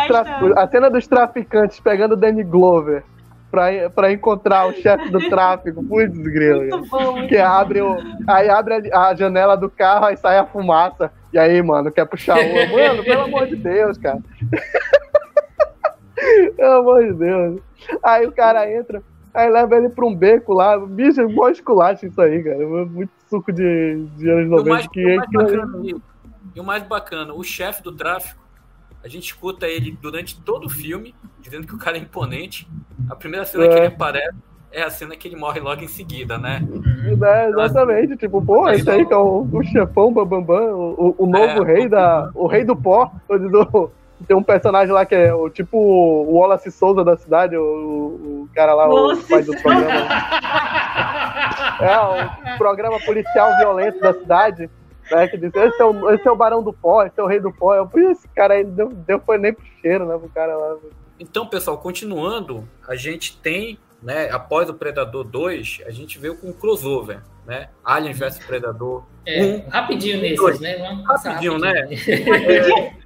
a cena dos traficantes pegando Danny Glover pra, pra encontrar o chefe do tráfico. Putz, grilo. Que abre o. Aí abre a, a, janela do carro, aí sai a fumaça. E aí, mano, quer puxar o. Mano, pelo amor de Deus, cara. Pelo amor de Deus. Aí o cara entra. Aí leva ele pra um beco lá. Bicho, é mó esculacho isso aí, cara. Muito suco de, de anos 90. E o mais, que, mais bacana, e o mais bacana, o chefe do tráfico a gente escuta ele durante todo o filme, dizendo que o cara é imponente. A primeira cena é. que ele aparece é a cena que ele morre logo em seguida, né? É, exatamente, tipo, pô, esse aí que é o, o chefão Bambambam, o, o novo é, rei da. O rei do pó. Do, tem um personagem lá que é o tipo o Wallace Souza da cidade, o, o cara lá, o pai do programa. É, o programa policial violento da cidade né, que diz, esse é, o, esse é o Barão do Pó, esse é o Rei do Pó. Eu, esse cara aí deu, deu foi nem pro cheiro, né, pro cara lá. Então, pessoal, continuando, a gente tem, né, após o Predador 2, a gente veio com o crossover, né? Alien vs Predador. É, um, rapidinho nesses, dois. né? Vamos rapidinho, né? rapidinho, né? É,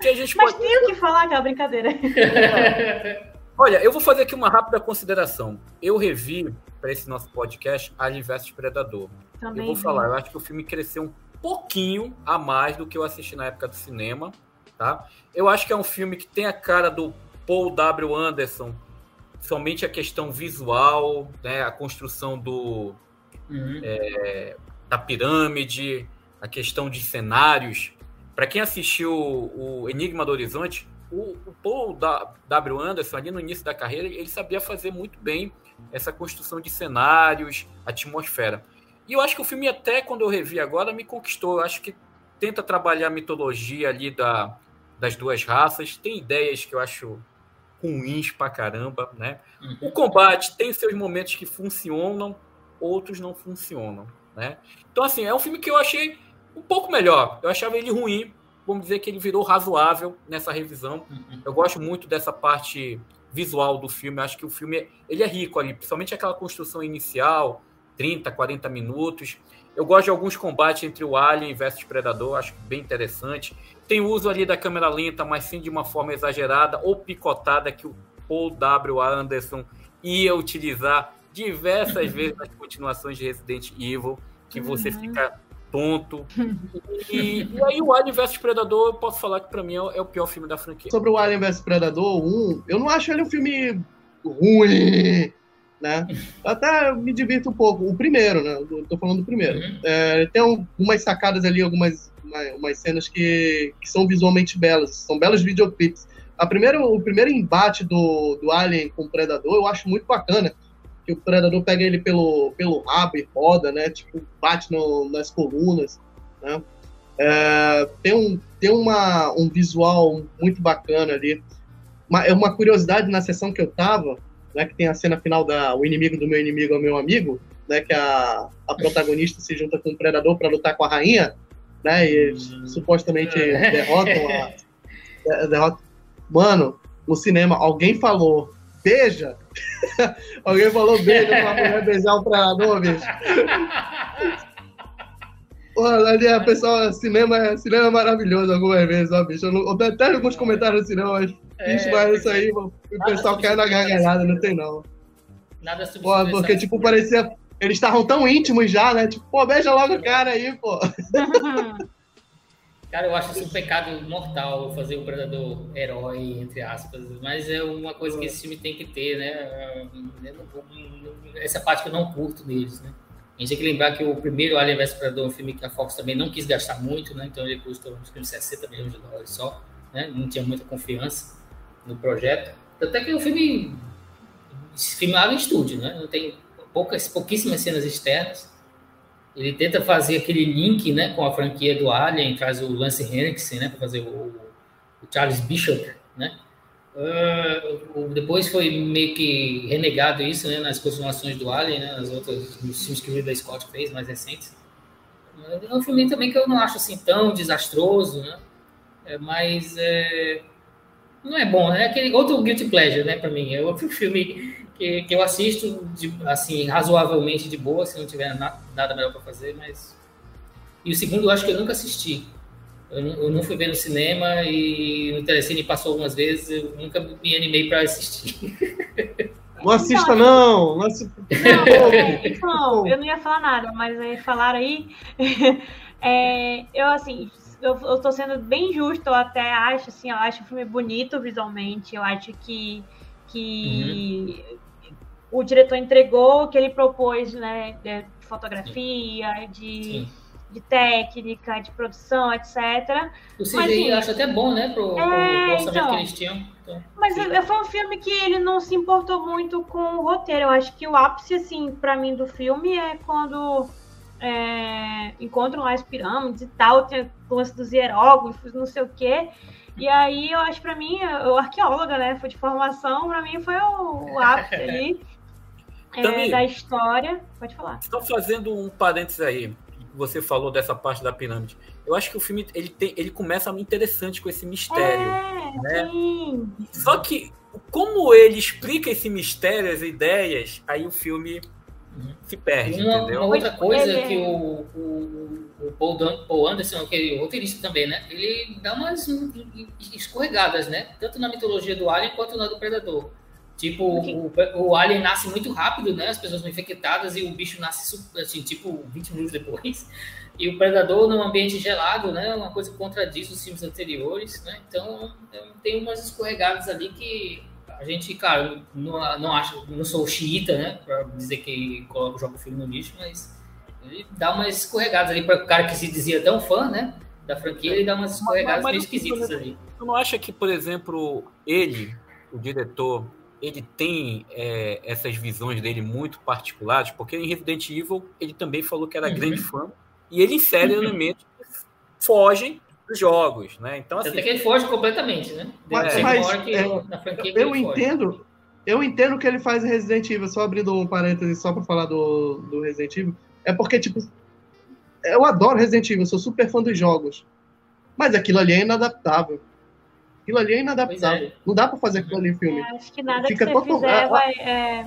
que a gente Mas pode... tem o que falar, aquela brincadeira. *laughs* Olha, eu vou fazer aqui uma rápida consideração. Eu revi para esse nosso podcast Alien vs Predador. Também eu vou vi. falar, eu acho que o filme cresceu um pouquinho a mais do que eu assisti na época do cinema, tá? Eu acho que é um filme que tem a cara do Paul W. Anderson, somente a questão visual, né, a construção do uhum. é, da pirâmide, a questão de cenários. Para quem assistiu o Enigma do Horizonte, o, o Paul W. Anderson, ali no início da carreira, ele sabia fazer muito bem essa construção de cenários, atmosfera. E eu acho que o filme, até quando eu revi agora, me conquistou. Eu acho que tenta trabalhar a mitologia ali da, das duas raças, tem ideias que eu acho ruins pra caramba, né? Uhum. O combate tem seus momentos que funcionam, outros não funcionam, né? Então, assim, é um filme que eu achei um pouco melhor. Eu achava ele ruim, vamos dizer que ele virou razoável nessa revisão. Uhum. Eu gosto muito dessa parte visual do filme. Eu acho que o filme ele é rico ali, principalmente aquela construção inicial, 30, 40 minutos. Eu gosto de alguns combates entre o Alien versus Predador, acho bem interessante. Tem uso ali da câmera lenta, mas sim de uma forma exagerada ou picotada que o Paul W. Anderson ia utilizar diversas *laughs* vezes nas continuações de Resident Evil, que você uhum. fica tonto. *laughs* E, e, aí o Alien vs Predador, eu posso falar que para mim é, é, o pior filme da franquia. Sobre o Alien vs Predador 1, eu não acho ele um filme ruim, né? *laughs* Até me divirto um pouco. O primeiro, né? Tô falando do primeiro. Uhum. É, tem algumas sacadas ali, algumas umas cenas que, que são visualmente belas, são belos videoclips. A primeiro, o primeiro embate do, do Alien com o Predador eu acho muito bacana que o predador pega ele pelo, pelo rabo e roda, né? Tipo, bate no, nas colunas, né? É, tem um, tem uma, um visual muito bacana ali. Uma, é uma curiosidade na sessão que eu tava, né? Que tem a cena final da O inimigo do meu inimigo é o meu amigo, né? Que a, a protagonista se junta com o predador para lutar com a rainha, né? E hum. supostamente derrotam a. *laughs* Derrotam. Mano, no cinema, alguém falou beija. *laughs* Alguém falou beijo pra mulher beijar o predador, bicho. Pô, ali a pessoa, cinema, cinema é maravilhoso algumas vezes, ó, bicho. Eu, não, eu detesto alguns comentários do cinema, mas, é, bicho, mas isso aí, o pessoal cai na gargalhada, não tem não. Nada Pô, porque, tipo, parecia. Eles estavam tão íntimos já, né? Tipo, pô, beija logo o cara aí, pô. *laughs* Cara, eu acho isso um pecado mortal fazer o predador herói, entre aspas, mas é uma coisa que esse filme tem que ter, né? Essa parte que eu não curto deles, né? A gente tem que lembrar que o primeiro Alien vs Predador é um filme que a Fox também não quis gastar muito, né? Então ele custou uns 60 milhões de dólares só, né? Não tinha muita confiança no projeto. Até que o filme filmado em estúdio, né? Não tem poucas, pouquíssimas cenas externas ele tenta fazer aquele link né, com a franquia do Alien, traz o Lance Henriksen né, para fazer o, o, Charles Bishop. Né? Uh, depois foi meio que renegado isso né, nas continuações do Alien, né, nas outras, nos filmes que o Ridley Scott fez, mais recentes. É um filme também que eu não acho assim tão desastroso, né? É, mas é, não é bom, né? É aquele outro guilty pleasure, né, para mim. É outro filme que, que eu assisto de, assim razoavelmente de boa, se não tiver na, nada melhor para fazer, mas e o segundo eu acho que eu nunca assisti. Eu, eu não fui ver no cinema e no Telecine passou algumas vezes, eu nunca me animei para assistir. *laughs* Não assista, não! Não, assista. não, *laughs* não, eu não ia falar nada, mas aí falaram aí. *laughs* É, eu, assim, eu, eu tô sendo bem justo, eu até acho, assim, eu acho o filme bonito visualmente, eu acho que, que uhum o diretor entregou o que ele propôs, né, de fotografia, de, de técnica, de produção, etc. O CGI mas, eu acho até bom, né, pro, é, pro orçamento então, que eles tinham. Então, mas sim. foi um filme que ele não se importou muito com o roteiro. Eu acho que o ápice, assim, para mim do filme é quando é, encontram lá as pirâmides e tal, tem o lance dos hieróglifos, não sei o quê. E aí, eu acho para mim, o arqueóloga, né, foi de formação, para mim foi o, o ápice *laughs* ali é, da história. Pode falar. Só fazendo um parênteses aí, você falou dessa parte da pirâmide. Eu acho que o filme ele, tem, ele começa interessante com esse mistério. É, né? Sim. Só que, como ele explica esse mistério, as ideias, aí o filme se perde, uma, entendeu? Uma outra coisa é. que o, o, o Paul, Paul Anderson, que é o roteirista também, né? Ele dá umas escorregadas, né? Tanto na mitologia do Alien quanto na do Predador. Tipo, o, o alien nasce muito rápido, né? As pessoas são infectadas e o bicho nasce, assim, tipo, 20 minutos depois. E o predador num ambiente gelado, né? Uma coisa que contradiz os filmes anteriores, né? Então, tem umas escorregadas ali que a gente, cara, não, não acho, não sou xiita, né? Pra dizer que joga o filme no lixo, mas ele dá umas escorregadas ali para o cara que se dizia tão fã, né? da franquia, ele dá umas escorregadas meio esquisitas ali. Tu não acha que, por exemplo, ele, o diretor, ele tem é, essas visões dele muito particulares? Porque em Resident Evil ele também falou que era uhum. grande fã e ele insere uhum. *laughs* elementos que fogem dos jogos, né? Então, assim, Até que ele foge completamente, né? Mas, é, mas é, eu, eu entendo, eu entendo que ele faz Resident Evil, só abrindo um parênteses só para falar do, do Resident Evil, é porque, tipo, eu adoro Resident Evil, sou super fã dos jogos. Mas aquilo ali é inadaptável. Aquilo ali é inadaptável. É. Não dá pra fazer aquilo ali em filme. É, acho que nada Fica que você fizer vai... É...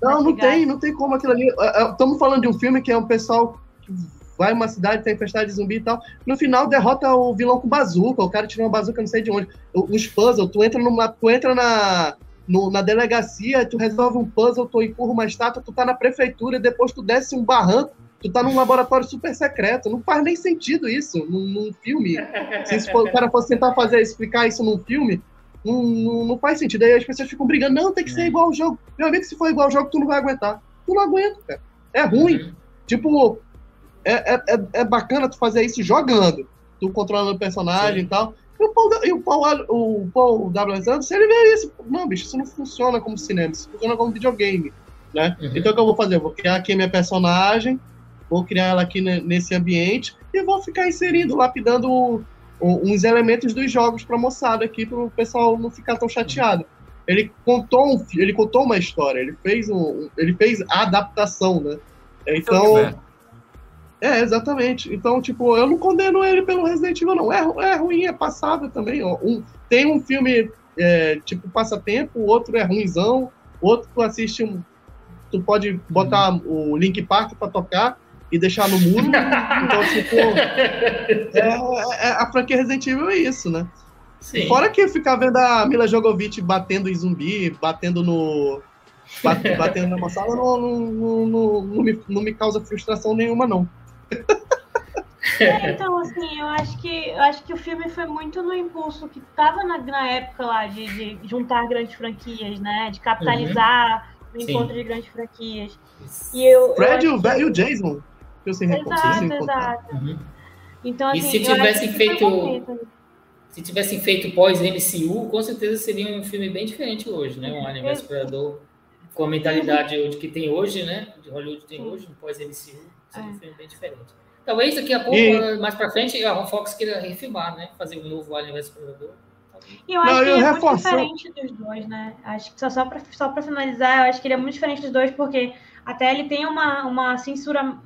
Não, não tem, não tem como aquilo ali. Estamos falando de um filme que é um pessoal que vai uma cidade, tem de zumbi e tal. No final derrota o vilão com bazuca, o cara tirou uma bazuca não sei de onde. Os puzzles, tu entra numa. Tu entra na. No, na delegacia, tu resolve um puzzle, tu empurra uma estátua, tu tá na prefeitura, depois tu desce um barranco, tu tá num laboratório super secreto. Não faz nem sentido isso num, num filme. Se o cara fosse tentar fazer, explicar isso num filme, não, não, faz sentido. Aí as pessoas ficam brigando, não, tem que ser igual ao jogo. Meu amigo, se for igual ao jogo, tu não vai aguentar. Tu não aguenta, cara. É ruim. Tipo, é, é, é, é bacana tu fazer isso jogando. Tu controlando o personagem Sim. e tal. E o Paul, e o Paul, o Paul W. Anderson, ele vê isso. Não, bicho, isso não funciona como cinema, isso funciona como videogame. Né? Uhum. Então o que eu vou fazer? Eu vou criar aqui minha personagem, vou criar ela aqui nesse ambiente e vou ficar inserindo, lapidando uns elementos dos jogos para moçada aqui, para o pessoal não ficar tão chateado. Ele contou, um, ele contou uma história, ele fez, um, ele fez a adaptação, né? Então. É, exatamente. Então, tipo, eu não condeno ele pelo Resident Evil, não. É, é ruim, é passável também. Ó. Um, tem um filme, é, tipo, passatempo, o outro é ruimzão, outro tu assiste um. Tu pode botar uhum. o Link Park para tocar, e deixar no muro. *laughs* então, tipo, é, é, a franquia Resident Evil é isso, né? Sim. Fora que ficar vendo a Mila Jogovic batendo em zumbi, batendo no. Batendo na não, não, não, não, não, me, não me causa frustração nenhuma, não. É, então, assim, eu acho que eu acho que o filme foi muito no impulso que estava na, na época lá de, de, juntar grandes franquias, né? De capitalizar uhum. o encontro Sim. de grandes franquias. E eu, Fred eu e o Jason eu sem Exato, exato. Uhum. Então, assim, e se tivessem feito. Se tivessem feito pós-MCU, com certeza seria um filme bem diferente hoje, né? Um vs Predador com a mentalidade de que tem hoje, né? De Hollywood tem hoje, um pós-MCU, seria um é. filme bem diferente. Talvez daqui a pouco, e... mais para frente, a Fox queira refilmar, né? Fazer um novo Alien vs Predador. E eu acho Não, que ele é muito diferente dos dois, né? Acho que só, só para só finalizar, eu acho que ele é muito diferente dos dois, porque até ele tem uma, uma censura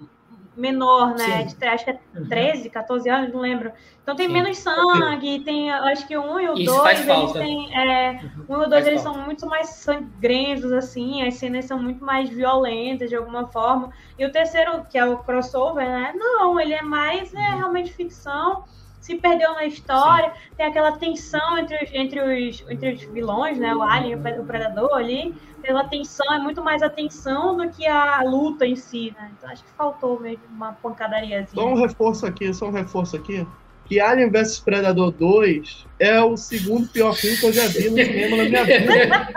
menor, né? De, acho que é 13, uhum. 14 anos, não lembro. Então tem Sim. menos sangue, tem, acho que 1 e o 2, eles têm. É, uhum. um e o 2 eles falta. são muito mais sangrentos, assim, as cenas são muito mais violentas de alguma forma. E o terceiro, que é o crossover, né? Não, ele é mais é, realmente ficção se perdeu na história, Sim. tem aquela tensão entre os, entre, os, entre os vilões, né? O Alien e o Predador ali, pela tensão, é muito mais a tensão do que a luta em si, né? Então acho que faltou mesmo uma pancadariazinha. Só um reforço aqui, só um reforço aqui. Que Alien vs Predador 2 é o segundo pior filme que eu já vi no cinema na minha vida.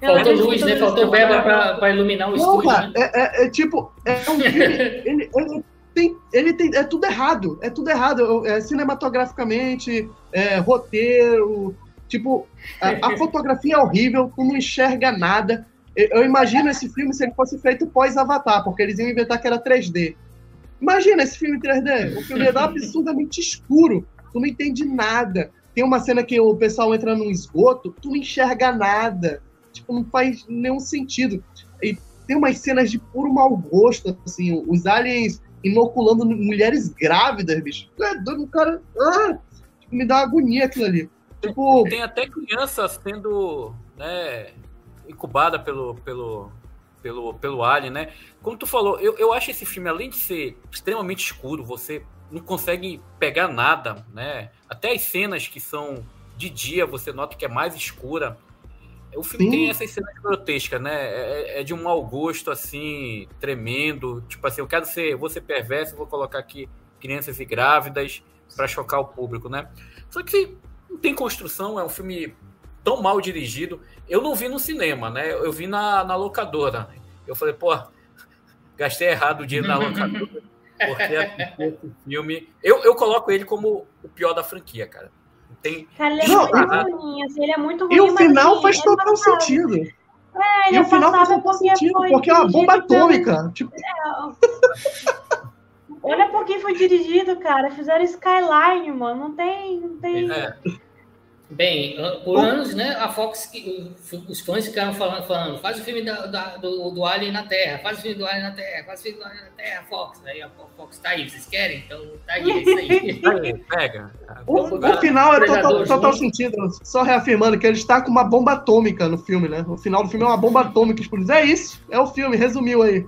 Faltou luz, né? Faltou verba para iluminar o Porra, estúdio. Né? É, é, é, tipo, é um filme. ele, ele tem, ele tem, é tudo errado, é tudo errado, é, cinematograficamente, é, roteiro, tipo, a, a, *laughs* fotografia é horrível, tu não enxerga nada. Eu, imagino esse filme se ele fosse feito pós-Avatar, porque eles iam inventar que era 3D. Imagina esse filme em 3D, o filme é absurdamente escuro, tu não entende nada. Tem uma cena que o pessoal entra num esgoto, tu não enxerga nada, tipo, não faz nenhum sentido. E tem umas cenas de puro mau gosto, assim, os aliens inoculando mulheres grávidas, bicho. É doido, cara. Ah, tipo, me dá agonia aquilo ali. Tipo... Tem até criança sendo né, incubada pelo, pelo, pelo, pelo Alien, né? Como tu falou, eu, eu acho esse filme, além de ser extremamente escuro, você não consegue pegar nada, né? Até as cenas que são de dia, você nota que é mais escura. O filme Sim. tem essas cenas grotescas, né? É, é, de um mau gosto, assim, tremendo. Tipo assim, eu quero ser, vou ser perverso, vou colocar aqui crianças e grávidas para chocar o público, né? Só que não tem construção, é um filme tão mal dirigido. Eu não vi no cinema, né? Eu vi na, na locadora. Eu falei, pô, gastei errado o dinheiro na locadora. Porque *laughs* esse filme. Eu, eu coloco ele como o pior da franquia, cara. Tem... Cara, ele é Não, muito ruim, assim, ele é muito ruim. E o final assim, faz é total sentido. É, ele E é o final faz total sentido, porque é uma bomba dirigido pelo- atômica. Tipo, *laughs* Olha por quem foi dirigido, cara. Fizeram Skyline, mano. Não tem. Não tem... É, Bem, por anos, né, a Fox, os fãs ficaram falando, falando faz o filme da, da- do, do Alien na Terra, faz o filme do Alien na Terra, faz o filme do Alien na Terra, Fox. Aí a Fox tá aí, vocês querem? Então tá aí, é isso aí. *laughs* aí, pega. o, o final é total, total sentido. Só reafirmando que ele está com uma bomba atômica no filme, né? O final do filme é uma bomba atômica explodindo. É isso, é o filme, resumiu aí.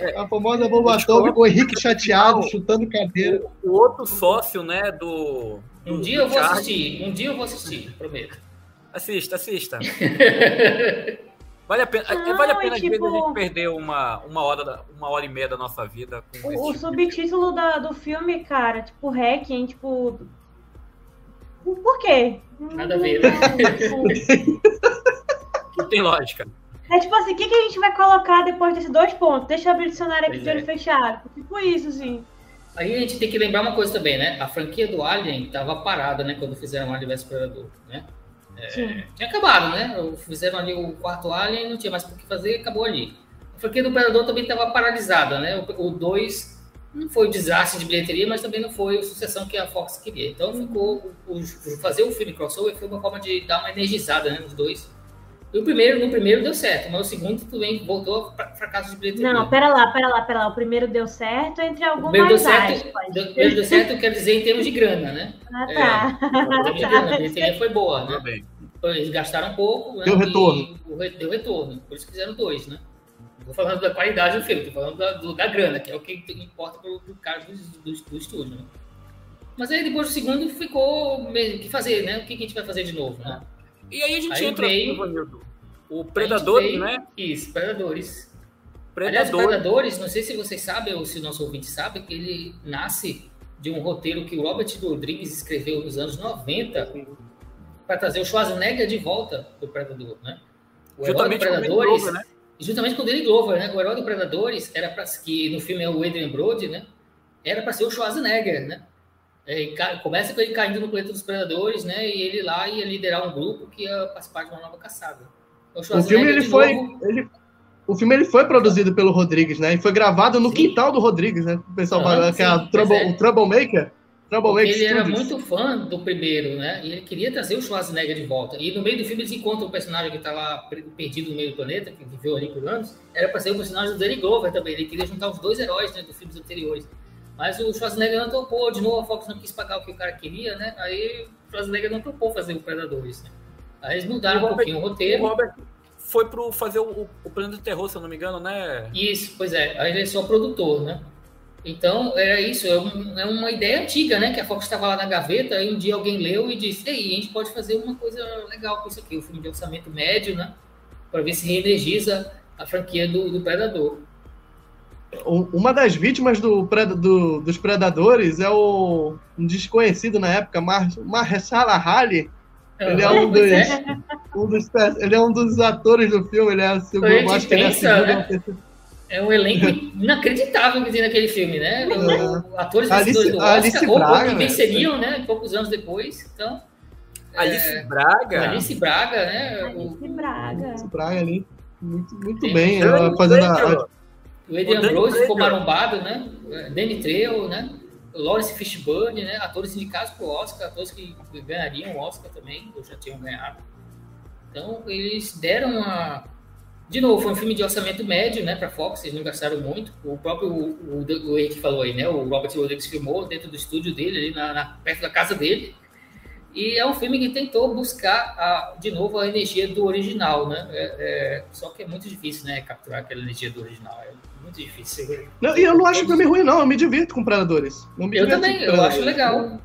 É a famosa bomba atômica, o Henrique chateado, chutando cadeira. O outro sócio, né, do. Um do dia eu vou Charlie- assistir, um dia eu vou assistir, prometo. Assista, assista. *laughs* Vale a pena, Não, vale a pena tipo- a gente perder uma, uma, hora, uma hora e meia da nossa vida com O, o tipo subtítulo da- do filme, cara, tipo, Hacking, tipo. Por quê? Nada a ver, né? *laughs* Não tem lógica. É tipo assim, o que, que a gente vai colocar depois desses dois pontos? Deixa eu abrir o dicionário aqui de olho é. fechado. Tipo isso, assim. Aí a gente tem que lembrar uma coisa também, né? A franquia do Alien estava parada, né? Quando fizeram Alien vs Predador, né? Sim. Tinha acabado, né? Fizeram ali o quarto Alien, não tinha mais por que fazer, acabou ali. A franquia do Predador também estava paralisada, né? O 2 não foi o desastre de bilheteria, mas também não foi a sucessão que a Fox queria. Então ficou. O, o- fazer o filme crossover foi uma forma de dar uma energizada né, nos dois. E o primeiro, no primeiro deu certo, mas o segundo também voltou para fracasso de bilheteria. Não, pera lá, pera lá, pera lá. O primeiro deu certo entre o primeiro deu algumas certo, deu, o primeiro deu certo, quer dizer, em termos de grana, né? Ah, É. tá. Em termos de grana, a bilheteria foi boa, né? Tudo bem. Eles gastaram pouco, né? Deu retorno. E o re- deu retorno. Por isso fizeram dois, né? Não tô falando da qualidade do filme, tô falando da, do- da grana, que é o que importa pro, pro cara do, do, do estúdio, né? Mas aí depois do segundo ficou meio que fazer, né? O que, que a gente vai fazer de novo, né? E aí a gente Aí entra veio- no. O Predadores, veio- né? Isso, Predadores. Aliás, Predador. Predadores, não sei se vocês sabem ou se o nosso ouvinte sabe, que ele nasce de um roteiro que o Robert Rodrigues escreveu nos anos 90 para trazer o Schwarzenegger de volta do Predador, né? O herói do Predadores, Glover, né? juntamente com o Danny Glover, né? O herói do Predadores era para que no filme é o Adrian Brody, né? Era para ser o Schwarzenegger, né? É, começa com ele caindo no planeta dos predadores, né? E ele lá ia liderar um grupo que ia participar de uma nova caçada. O O filme ele foi, novo, ele, o filme ele foi produzido pelo Rodrigues, né? E foi gravado no Sim. quintal do Rodrigues, né? O pessoal fala que é, sim, Trouble, é. o Troublemaker. Troublemaker ele era Studios. muito fã do primeiro, né? E ele queria trazer o Schwarzenegger de volta. E no meio do filme eles encontram um personagem que está lá per- perdido no meio do planeta, que viveu ali por anos. Era para ser o personagem do Danny Glover também. Ele queria juntar os dois heróis né, dos filmes anteriores. Mas o Schwarzenegger não topou. De novo, a Fox não quis pagar o que o cara queria, né? Aí o Schwarzenegger não topou fazer o Predadores. Né? Aí eles mudaram E o um pouquinho o O roteiro. Robert foi pro fazer o, o Planeta do Terror, se eu não me engano, né? Isso, pois é. Aí ele é só produtor, né? Então, era isso. É, um- é uma ideia antiga, né? Que a Fox estava lá na gaveta, aí um dia alguém leu e disse, ei, a gente pode fazer uma coisa legal com isso aqui, o filme de orçamento médio, né? Para ver se reenergiza a franquia do, do Predador. Um- Uma das vítimas do, do- dos predadores é o um desconhecido na época, Mar Mahershala Ali. Ele é um dos, é. um dos ele é um dos atores do filme. Ele é gente eu acho que ele é segunda né? É um elenco inacreditável que tem naquele filme, né? O- Atores Alice- do Alice Oscar, ou- ou Braga, que né? venceriam, né? Poucos anos depois. Então, Alice Braga. Alice Braga, né? O, Alice Braga. Esse Braga ali. Muito, muito bem. Ela fazendo a. O Danny Brody ficou marombado, né? Danny Trejo, né? Lawrence Fishburne, né? Atores indicados para o Oscar, atores que ganhariam o Oscar também, ou já tinham ganhado. Então, eles deram uma... De novo, foi um filme de orçamento médio, né? Para Fox, eles não gastaram muito. O próprio, o, o, o Henrique falou aí, né? O Robert Rodrigues filmou dentro do estúdio dele, ali na, na- perto da casa dele. E é um filme que tentou buscar, a, de novo, a energia do original, né? É- é, só que é muito difícil, né? Capturar aquela energia do original. É muito difícil. Não, e eu não acho o filme ruim, não. Eu me divirto com Predadores. Eu, também, eu acho legal.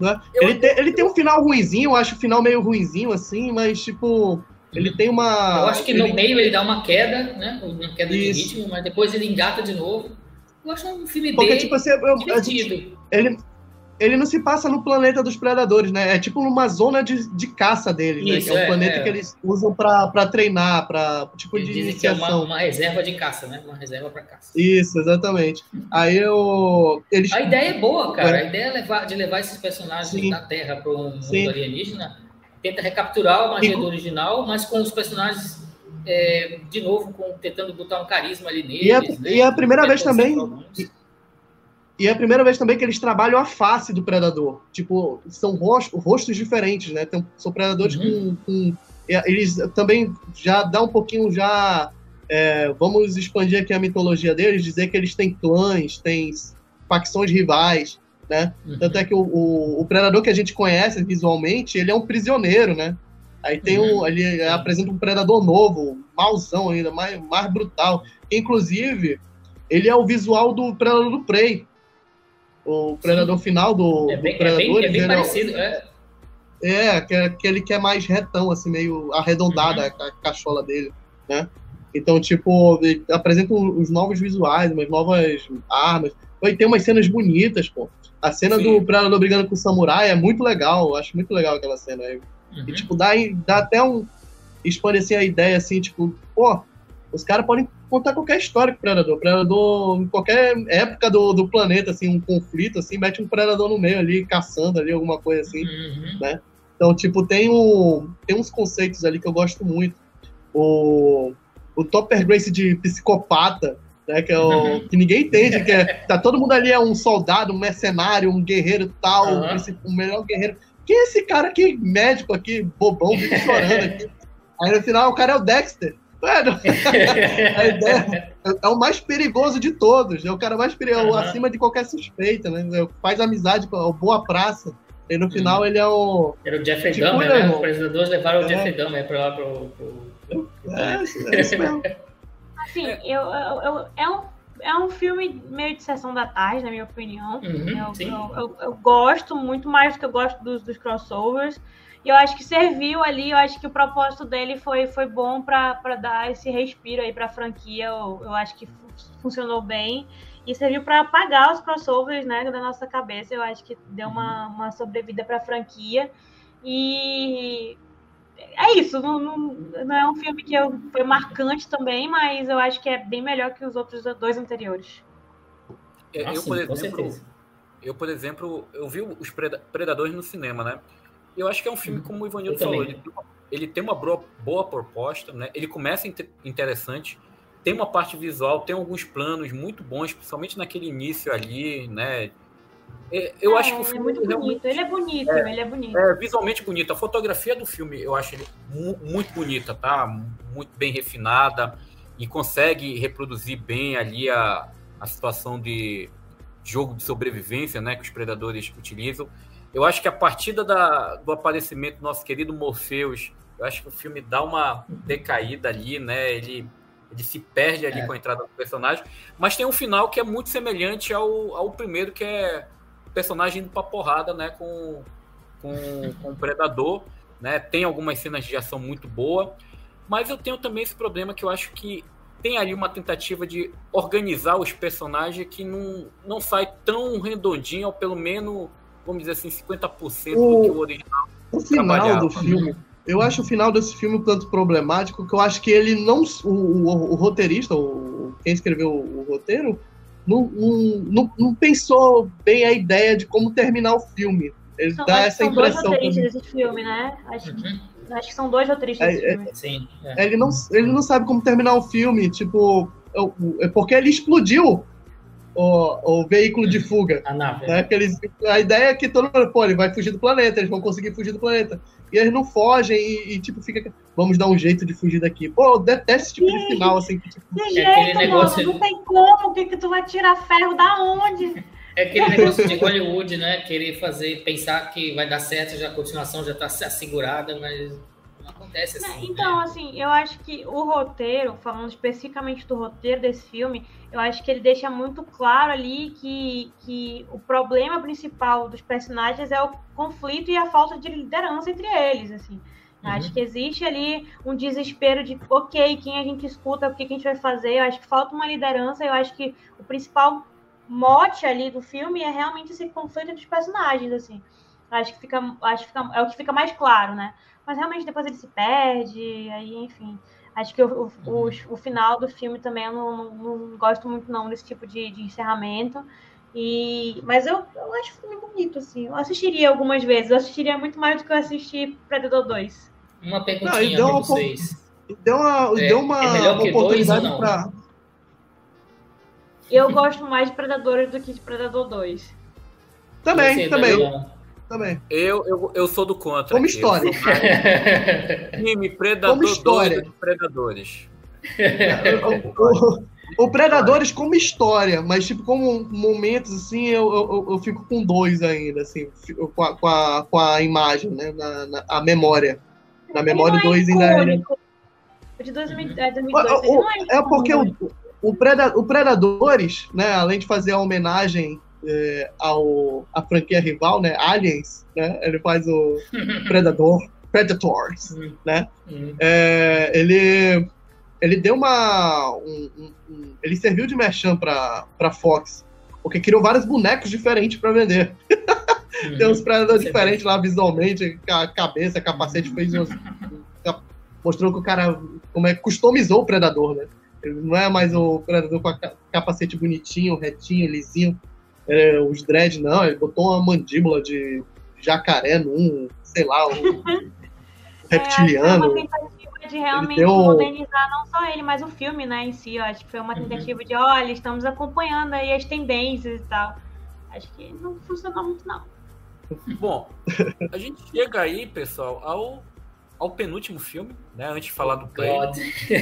né? Eu- Ele, tem, ele tem um final ruinzinho, eu acho o final meio ruinzinho, assim, mas, tipo, ele tem uma... Eu acho que ele- no meio ele dá uma queda, né? Uma queda de Isso. ritmo, mas depois ele engata de novo. Eu acho um filme Porque, bem tipo assim, eu- a gente- divertido. ele, ele não se passa no planeta dos predadores, né? É tipo numa zona de, de caça deles, né? Que é um é, planeta é. que eles usam para treinar, para tipo eles de iniciação. Que é uma, uma, reserva de caça, né? Uma reserva para caça. Isso, exatamente. Aí eu eles A ideia é boa, cara. É. A ideia é levar, de levar esses personagens Sim. da Terra para um mundo Sim. alienígena. Tenta recapturar a magia e... do original, mas com os personagens é, de novo, com, tentando botar um carisma ali neles. E, é, né? e é a primeira vez também. E é a primeira vez também que eles trabalham a face do predador. Tipo, são rostos diferentes, né? Tem, são predadores uhum. com, com, Eles também já dá um pouquinho já. É, vamos expandir aqui a mitologia deles, dizer que eles têm clãs, têm facções rivais, né? Uhum. Tanto é que o, o, o, predador que a gente conhece visualmente, ele é um prisioneiro, né? Aí tem uhum. um, ele apresenta um predador novo, mauzão ainda, mais, mais brutal. Inclusive, ele é o visual do predador do Prey, o predador Sim. final do, é bem, do predador. É bem, é bem parecido, é. É, que é aquele que é mais retão, assim, meio arredondada uhum. a cachola dele, né? Então, tipo, apresenta os novos visuais, umas novas armas. E tem umas cenas bonitas, pô. A cena Sim. do Predador brigando com o samurai é muito legal, eu acho muito legal aquela cena. Uhum. E, tipo, dá, dá até um. expande assim a ideia, assim, tipo, pô, os caras podem contar qualquer história com o Predador. Predador, em qualquer época do, do planeta, assim, um conflito, assim, mete um Predador no meio ali, caçando ali, alguma coisa assim, uhum. né? Então, tipo, tem, um, tem uns conceitos ali que eu gosto muito. O, o Topper Grace de psicopata, né? Que, é o, uhum. que ninguém entende, que é, tá, todo mundo ali é um soldado, um mercenário, um guerreiro tal, uhum. o melhor guerreiro. Quem é esse cara aqui, médico aqui, bobão, *laughs* chorando aqui? Aí no final o cara é o Dexter. Mano, *laughs* a ideia é o mais perigoso de todos, é o cara mais perigoso, uhum. acima de qualquer suspeita, né? Faz amizade com o Boa Praça. E no final uhum. ele é o. Era o Jeffrey tipo, Dahmer, né? Os apresentadores levaram é. o Jeffrey Dahmer pra lá pro. pro... É, é isso *laughs* mesmo. Assim, eu, eu, eu, é, um, é um filme meio de sessão da tarde, na minha opinião. Uhum, eu, eu, eu, eu, gosto muito mais do que eu gosto dos, dos crossovers. E eu acho que serviu ali, eu acho que o propósito dele foi, foi bom para dar esse respiro aí para a franquia. Eu, eu acho que funcionou bem e serviu para apagar os crossovers né, da nossa cabeça. Eu acho que deu uma, uma sobrevida para a franquia. E é isso, não, não, não, é um filme que eu, foi marcante também, mas eu acho que é bem melhor que os outros dois anteriores. Eu, ah, eu por exemplo, eu, por exemplo, eu vi os Predadores no cinema, né? Eu acho que é um filme, como o Ivanildo falou, ele, ele, tem uma boa, boa proposta, né? Ele começa interessante, tem uma parte visual, tem alguns planos muito bons, principalmente naquele início ali, né? É, eu é, acho que o é filme é muito bonito. Ele é bonito, é, ele é bonito. É visualmente bonito. A fotografia do filme eu acho ele muito bonita, tá? Muito bem refinada e consegue reproduzir bem ali a, a situação de jogo de sobrevivência, né, que os predadores utilizam. Eu acho que a partir da, do aparecimento do nosso querido Morpheus, eu acho que o filme dá uma decaída ali, né? Ele, ele se perde ali é. com a entrada do personagem. Mas tem um final que é muito semelhante ao, ao primeiro, que é o personagem indo pra porrada, né? Com, com, com o Predador. Né? Tem algumas cenas de ação muito boa. Mas eu tenho também esse problema que eu acho que tem ali uma tentativa de organizar os personagens que não, não sai tão redondinho, ou pelo menos vamos dizer assim, 50% o, do que o original. O final do filme, eu acho o final desse filme um tanto problemático, que eu acho que ele não. O, o, o roteirista, o, quem escreveu o, roteiro, não, não, não, pensou bem a ideia de como terminar o filme. Ele são, dá essa impressão. São dois roteiristas desse filme, né? Acho, uhum. acho que são dois roteiristas é, desse é, filme. Sim, é. Ele, não, ele não sabe como terminar o filme, tipo. É porque ele explodiu o, o veículo de fuga. A nave. Né? Que eles, a ideia é que todo mundo, pô, ele vai fugir do planeta, eles vão conseguir fugir do planeta. E eles não fogem e, e tipo, fica. Vamos dar um jeito de fugir daqui. Pô, eu detesto esse tipo de final, assim. Que, tipo, que jeito, é negócio... não tem como. O que, que tu vai tirar ferro da onde? É aquele negócio de Hollywood, né? Querer fazer, pensar que vai dar certo, já a continuação já está assegurada, mas acontece assim. Então, né? assim, eu acho que o roteiro, falando especificamente do roteiro desse filme, eu acho que ele deixa muito claro ali que, que o problema principal dos personagens é o conflito e a falta de liderança entre eles, assim. Uhum. Acho que existe ali um desespero de, ok, quem a gente escuta, o que a gente vai fazer. Eu acho que falta uma liderança. Eu acho que o principal mote ali do filme é realmente esse conflito dos personagens, assim. Acho que fica, acho que fica, é o que fica mais claro, né? Mas realmente depois ele se perde, aí, enfim. Acho que o, o, o, o final do filme também eu não, não, não, gosto muito não desse tipo de, de encerramento. E, mas eu, eu acho o filme bonito, assim. Eu assistiria algumas vezes. Eu assistiria muito mais do que eu assisti Predador 2. Uma perguntinha não, pra vocês. Deu uma, é, deu uma, é uma oportunidade para eu gosto mais de Predadores do que de Predador 2. Também, Você, também. Também. Eu, eu, eu sou do contra. Como história. *laughs* Time Predador como história. de Predadores. o, o, o, Predadores como história, mas tipo, como momentos assim, eu, eu, eu fico com dois ainda, assim, com a, com a, com a imagem, né? Na, na, a memória. Na memória, é dois ainda é. O de 2002, é, 2002 o, é, é porque o, o, Preda, o Predadores, né, além de fazer a homenagem é, ao a franquia rival, né, Aliens, né, ele faz o *laughs* Predador, Predators, uhum. né, uhum. É, ele ele deu uma um, um, um, ele serviu de merchan para para Fox, porque criou vários bonecos diferentes para vender. Uhum. *laughs* Tem uns predadores diferentes lá visualmente, a cabeça, capacete, fez uns, mostrou que o cara como é customizou o predador, né? Ele não é mais o predador com a capacete bonitinho, retinho, lisinho. É, os dread, não. Ele botou uma mandíbula de jacaré num, sei lá, um *laughs* reptiliano. É, uma tentativa de realmente deu... modernizar não só ele, mas o filme, né, em si. Eu acho que foi uma uhum. tentativa uhum. de, olha, estamos acompanhando aí as tendências e tal. Acho que não funcionou muito, não. Bom, a gente chega aí, pessoal, ao, ao penúltimo filme, né? Antes de falar do Play.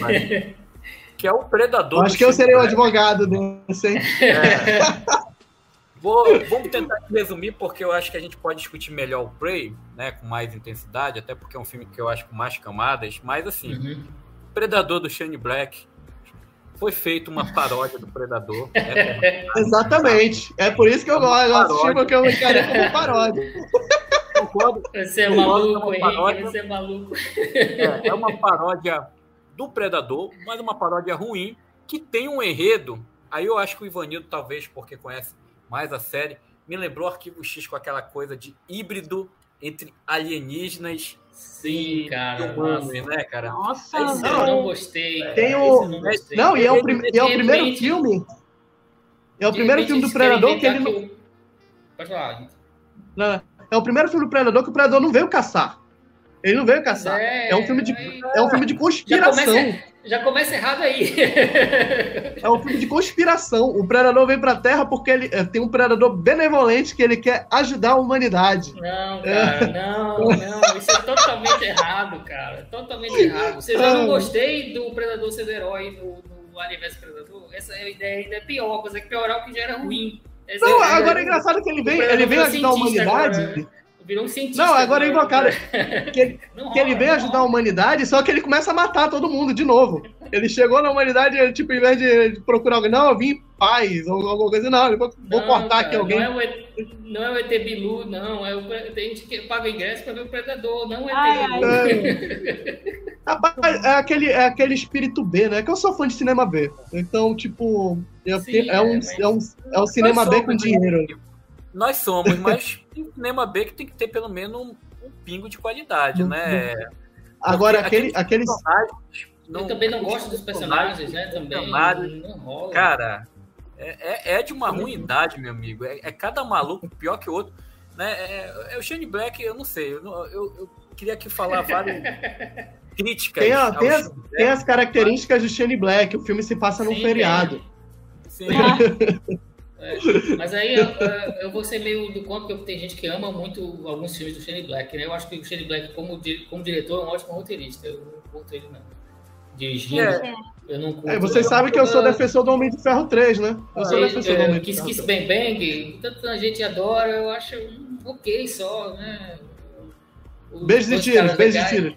Mas que é o Predador. Acho que eu serei o advogado desse, hein? É. *laughs* Vou, vamos tentar resumir, porque eu acho que a gente pode discutir melhor o Prey, né, com mais intensidade, até porque é um filme que eu acho com mais camadas, mas assim, uhum. Predador do Shane Black foi feito uma paródia do Predador. *laughs* Né, Exatamente. É por isso que eu gosto, eu assisti porque eu encarei como *laughs* paródia. Concordo. Você é maluco, Henrique, você é maluco. É, é uma paródia do Predador, mas uma paródia ruim, que tem um enredo. Aí eu acho que o Ivanildo, talvez porque conhece mais a série, me lembrou Arquivo X com aquela coisa de híbrido entre alienígenas Sim, e cara, humanos, né, cara? Nossa, Esse não, não gostei. Tem o... Não, não, e é o, prim... é o primeiro filme. É o primeiro filme do Predador que ele. não... Pode falar. Não, é o primeiro filme do Predador que o Predador não veio caçar. Ele não veio caçar. É, é um filme de, é, é um filme de conspiração. Já começa, já começa errado aí. *laughs* é um filme de conspiração. O predador vem pra Terra porque ele é, tem um predador benevolente que ele quer ajudar a humanidade. Não, cara, é. não, não. Isso é totalmente errado, cara. Totalmente errado. Você já não gostei do predador ser herói no, no Alien vs Predador? Essa ideia ainda é pior, coisa que piorar o que já era ruim. Não, é, agora é engraçado que ele vem, ele vem ajudar a humanidade. Agora, virou um cientista. Não, agora é invocado. *laughs* Que, ele, que ele vem ajudar a humanidade, só que ele começa a matar todo mundo de novo. Ele chegou na humanidade, ele, tipo, em vez de procurar alguém, não, eu vim em paz, ou alguma coisa, não, vou, vou cortar cara, aqui alguém. Não é, o ET, não é o ET Bilu, não, é o, tem gente que paga ingresso para ver o Predador, não é o ET. É, rapaz, é, aquele, é aquele espírito B, né? Que eu sou fã de cinema B. Então, tipo, é, Sim, é, um, é, é, um, é um cinema B com dinheiro. Nós somos, mas tem cinema B que tem que ter pelo menos um, um pingo de qualidade, né? Agora, aquele, aqueles. Não, eu também não gosto dos personagens, né? Também. Não rola. Cara, é, é, é, de uma ruindade, meu amigo. É, é, cada maluco pior que o outro. Né? É, é o Shane Black, eu não sei. Eu, eu, eu queria aqui falar várias *laughs* críticas. Tem, a, tem, as, tem, as, características de Shane Black. O filme se passa num Sim, feriado. Sim. *laughs* É, *laughs* mas aí eu, eu, vou ser meio do conto, porque tem gente que ama muito alguns filmes do Shane Black, né? Eu acho que o Shane Black, como, como diretor, é um ótimo roteirista. Eu não curto ele, não. Dirigindo, é. eu não curto. É, vocês sabem que eu sou defensor do Homem de Ferro 3, né? Eu sou defensor do Homem de Ferro Kiss Bang Bang, tanta gente adora, eu acho ok só, né? Os, beijo de tiros, beijo de tiros.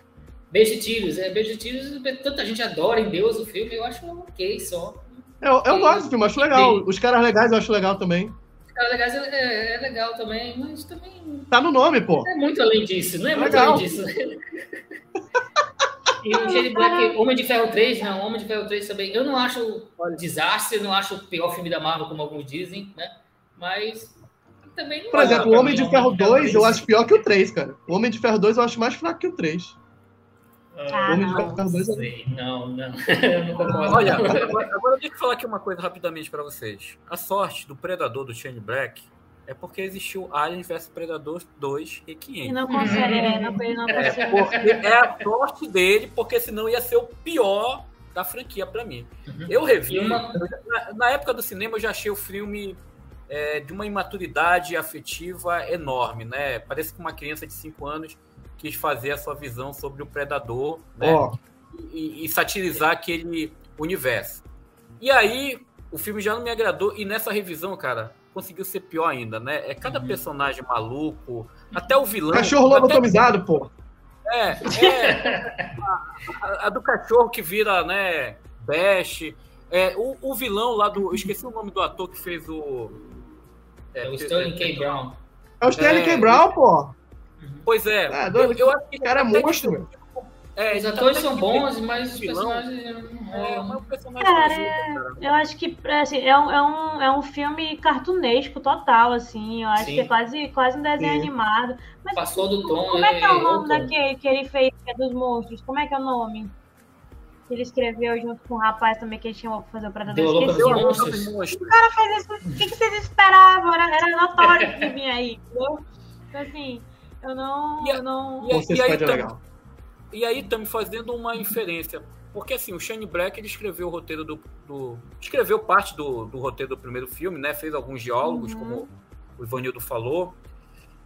Beijo de tiros, é, beijo de tiros, tanta gente adora em Deus o filme, eu acho ok só. Eu, eu gosto do filme, acho legal. Sim. Os caras legais eu acho legal também. Os caras legais é, é, legal também, mas também. Tá no nome, pô. É muito além disso, não é, é muito legal. além disso. *laughs* E o Shane Black, Homem de Ferro 3, não, Homem de Ferro 3 também. Eu não acho um desastre, não acho o pior filme da Marvel, como alguns dizem, né? Mas também não Por exemplo, o Homem de Ferro 2 eu acho pior que o 3, cara. O Homem de Ferro 2 eu acho mais fraco que o 3. Ah, Homem de não. Ferro 2 é- Sei, não, não. *laughs* Eu não concordo. Olha, agora, agora eu tenho que falar aqui uma coisa rapidamente para vocês. A sorte do Predador do Shane Black é porque existiu Alien vs Predador 2 e E 500. não consegue, é, não, ele não É, consegue. porque é a sorte dele, porque senão ia ser o pior da franquia para mim. Uhum. Eu revi, E uma- na, na época do cinema eu já achei o filme é, de uma imaturidade afetiva enorme, né? Parece que uma criança de 5 anos quis fazer a sua visão sobre o Predador, né? Ó, e, e satirizar aquele universo. E aí, o filme já não me agradou, e nessa revisão, cara, conseguiu ser pior ainda, né? É cada Uhum. personagem maluco, até o vilão. cachorro até, lobotomizado, pô. é, é a, a do cachorro que vira, né, Bash. É, o, o vilão lá do. eu Esqueci o nome do ator que fez o. É o Sterling K. Brown. É o Stanley É. K. Brown, pô. Pois é. É, eu, doido. eu acho que. O cara é monstro, meu. É, Os atores são bons, mas os personagens não É, mas o personagem Cara, não ajuda, cara. Eu acho que assim, é, um, é, um, é um filme cartunesco total, assim. Eu acho Sim. que é quase, quase um desenho Sim. animado. Mas Passou do tom. como é que é o nome daquele que ele fez, que é dos monstros? Como é que é o nome? Que ele escreveu junto com o rapaz também que ele chamou pra fazer o Predador. O. Monstro. Mas isso, o que, que vocês esperavam? Era, era notório que vinha aí, entendeu? Então, assim, eu não. E a- eu não... E, e aí, é tam- e aí estamos fazendo uma inferência. Porque assim, o Shane Black ele escreveu o roteiro do. do- escreveu parte do, do roteiro do primeiro filme, né? Fez alguns diálogos, Uhum. como o Ivanildo falou.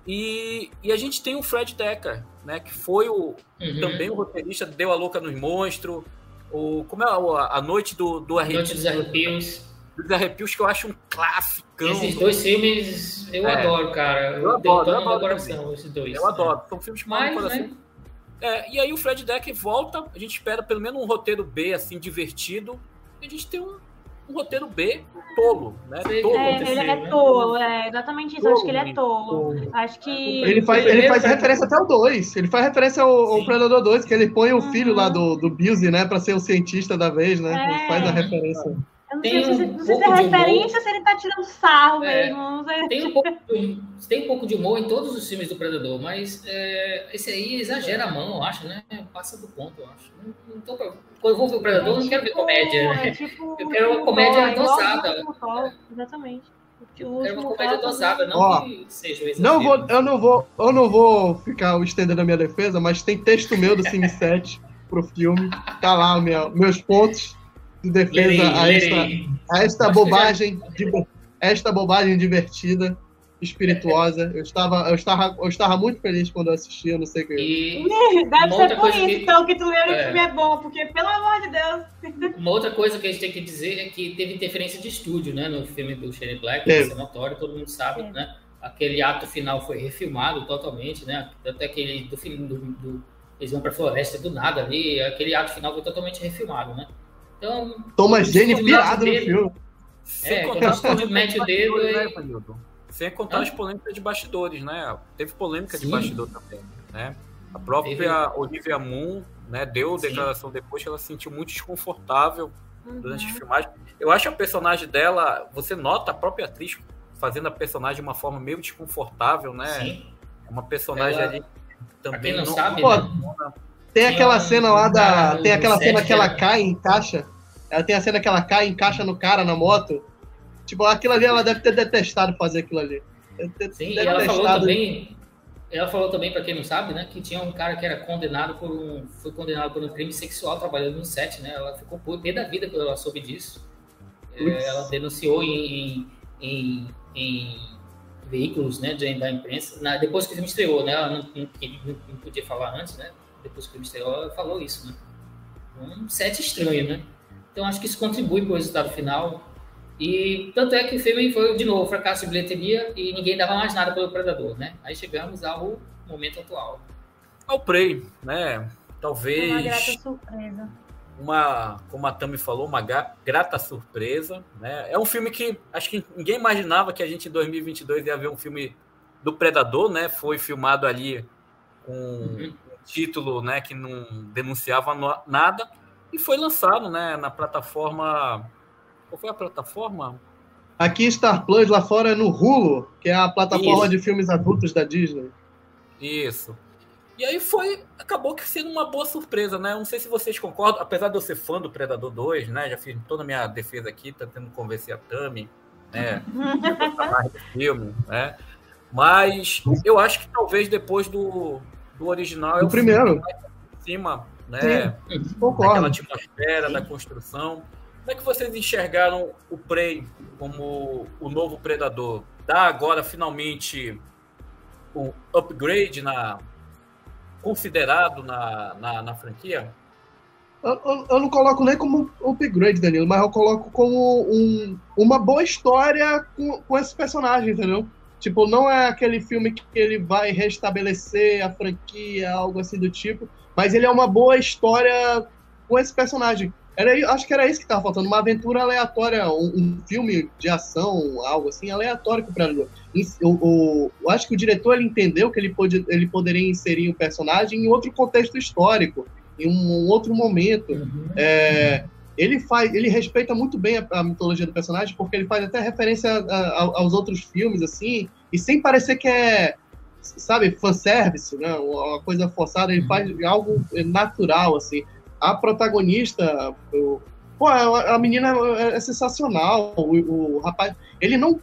E, e a gente tem o Fred Decker, né? Que foi o, Uhum. também o roteirista, deu a louca nos monstros. O, como é a, a noite do, do Noite dos Arrepios. Dos arrepios, que eu acho um classicão. Esses dois filmes eu É. adoro, cara. Eu adoro, eu no meu adoro coração, esses dois. Eu adoro. São filmes que Mas, coração. né? É, e aí o Fred Decker volta, a gente espera pelo menos um roteiro B, assim, divertido. E a gente tem um, um roteiro B tolo, né? Tolo. É, ele é né? tolo, é exatamente isso. eu acho que ele é Tolo, tolo. Acho que. Ele faz, ele faz referência até ao 2. Ele faz referência ao, ao. Predador 2, que ele põe o filho Uhum. lá do, do Busey, né, pra ser o cientista da vez, né? Ele É. faz a referência. Eu não Tem sei, se, um não sei se é pouco de referência ou se ele tá tirando sarro É. mesmo. Tem um, pouco de, tem um pouco de humor em todos os filmes do Predador, mas é, esse aí exagera a mão, eu acho, né? Passa do ponto, eu acho. Não, não tô pra- Quando eu vou ver o Predador, eu não quero ver comédia. É tipo, *laughs* Eu quero uma tipo comédia último Thor, Exatamente. Quero uma comédia dosada, não Ó, que seja. Não vou, eu não vou, eu não vou ficar estendendo a minha defesa, mas tem texto meu do Cine 7 pro filme. Tá lá minha, meus pontos de defesa Lerei, a esta, lerei. a esta bobagem, diver- esta bobagem divertida, espirituosa. Eu estava, eu estava, eu estava muito feliz quando eu assisti, eu não sei o que. E Deve Uma ser por isso, que- então, que tu leu É. que o filme é bom, porque, pelo amor de Deus. *laughs* uma outra coisa que a gente tem que dizer é que teve interferência de estúdio, né? No filme do Shane Black, isso é notório, todo mundo sabe, Teve. né? Aquele ato final foi refilmado totalmente, né? Tanto é que ele, do filme do, do- eles vão pra floresta do nada ali, aquele ato final foi totalmente refilmado, né? Então, Thomas Jane pirado no filme. Sem É, contar as polêmicas mete de o dedo bastidores, e- né? Sem contar Hã? as polêmicas de bastidores, né? Teve polêmica de Sim. bastidor também, né? A própria Olivia Moon, né, deu Sim. declaração depois que ela se sentiu muito desconfortável durante Uhum. a filmagem. Eu acho a personagem dela, você nota a própria atriz fazendo a personagem de uma forma meio desconfortável, né? sim, É uma personagem Ela- ali que pra também quem não, não sabe, Pô, né? Tem aquela cena lá da. Tem aquela cena que ela cai e encaixa. Ela tem a cena que ela cai e encaixa no cara na moto. Tipo, aquilo ali ela deve ter detestado fazer aquilo ali. Ter Sim, e ela falou também, ela falou também, para quem não sabe, né, que tinha um cara que era condenado por um, foi condenado por um crime sexual trabalhando no set, né? Ela ficou por pé da vida quando ela soube disso. É, ela denunciou em, em, em veículos, né, de- da imprensa. Na- depois que o filme estreou, né? Ela não, não- não podia falar antes, né? Depois que o ela falou isso, né? Um set estranho, né? Então acho que isso contribui para o resultado final. E tanto é que o filme foi, de novo, fracasso de bilheteria e ninguém dava mais nada pelo Predador, né? Aí chegamos ao momento atual. ao Prey, né? Uma Talvez grata surpresa. uma, como a Tami falou, uma grata surpresa, né? É um filme que acho que ninguém imaginava que a gente em 2022 ia ver um filme do Predador, né? Foi filmado ali com Uhum. Título né, que não denunciava nada, e foi lançado né, na plataforma. Qual foi a plataforma? Aqui Star Plus, lá fora é no Hulu, que é a plataforma Isso. de filmes adultos da Disney. Isso. E aí foi, acabou que sendo uma boa surpresa, né? Não sei se vocês concordam, apesar de eu ser fã do Predador 2, né? Já fiz toda a minha defesa aqui, tentando convencer a Tami, né? *laughs* do filme, né? Mas eu acho que talvez depois do, do original é o primeiro mais em cima, né? Sim, concordo. Daquela atmosfera, Sim. da construção. Como é que vocês enxergaram o Prey como o novo Predador? Dá agora finalmente o upgrade na considerado na, na, na franquia? Eu, eu, eu, não coloco nem como upgrade, Danilo, mas eu coloco como um, uma boa história com, com esse personagem, entendeu? Tipo, não é aquele filme que ele vai restabelecer a franquia, algo assim do tipo, mas ele é uma boa história com esse personagem. Era, acho que era isso que estava faltando, uma aventura aleatória, um, um, filme de ação, algo assim, aleatório com o. O, o, acho que o diretor ele entendeu que ele, pode, ele poderia inserir o personagem em outro contexto histórico, em um, um outro momento. Uhum. É, ele faz, ele respeita muito bem a, a, mitologia do personagem, porque ele faz até referência a, a, aos outros filmes, assim, e sem parecer que é, sabe, fanservice, né? Uma coisa forçada, ele uhum. faz algo natural, assim a protagonista, o, pô, a, a, menina é, é sensacional. O, o, rapaz, ele não,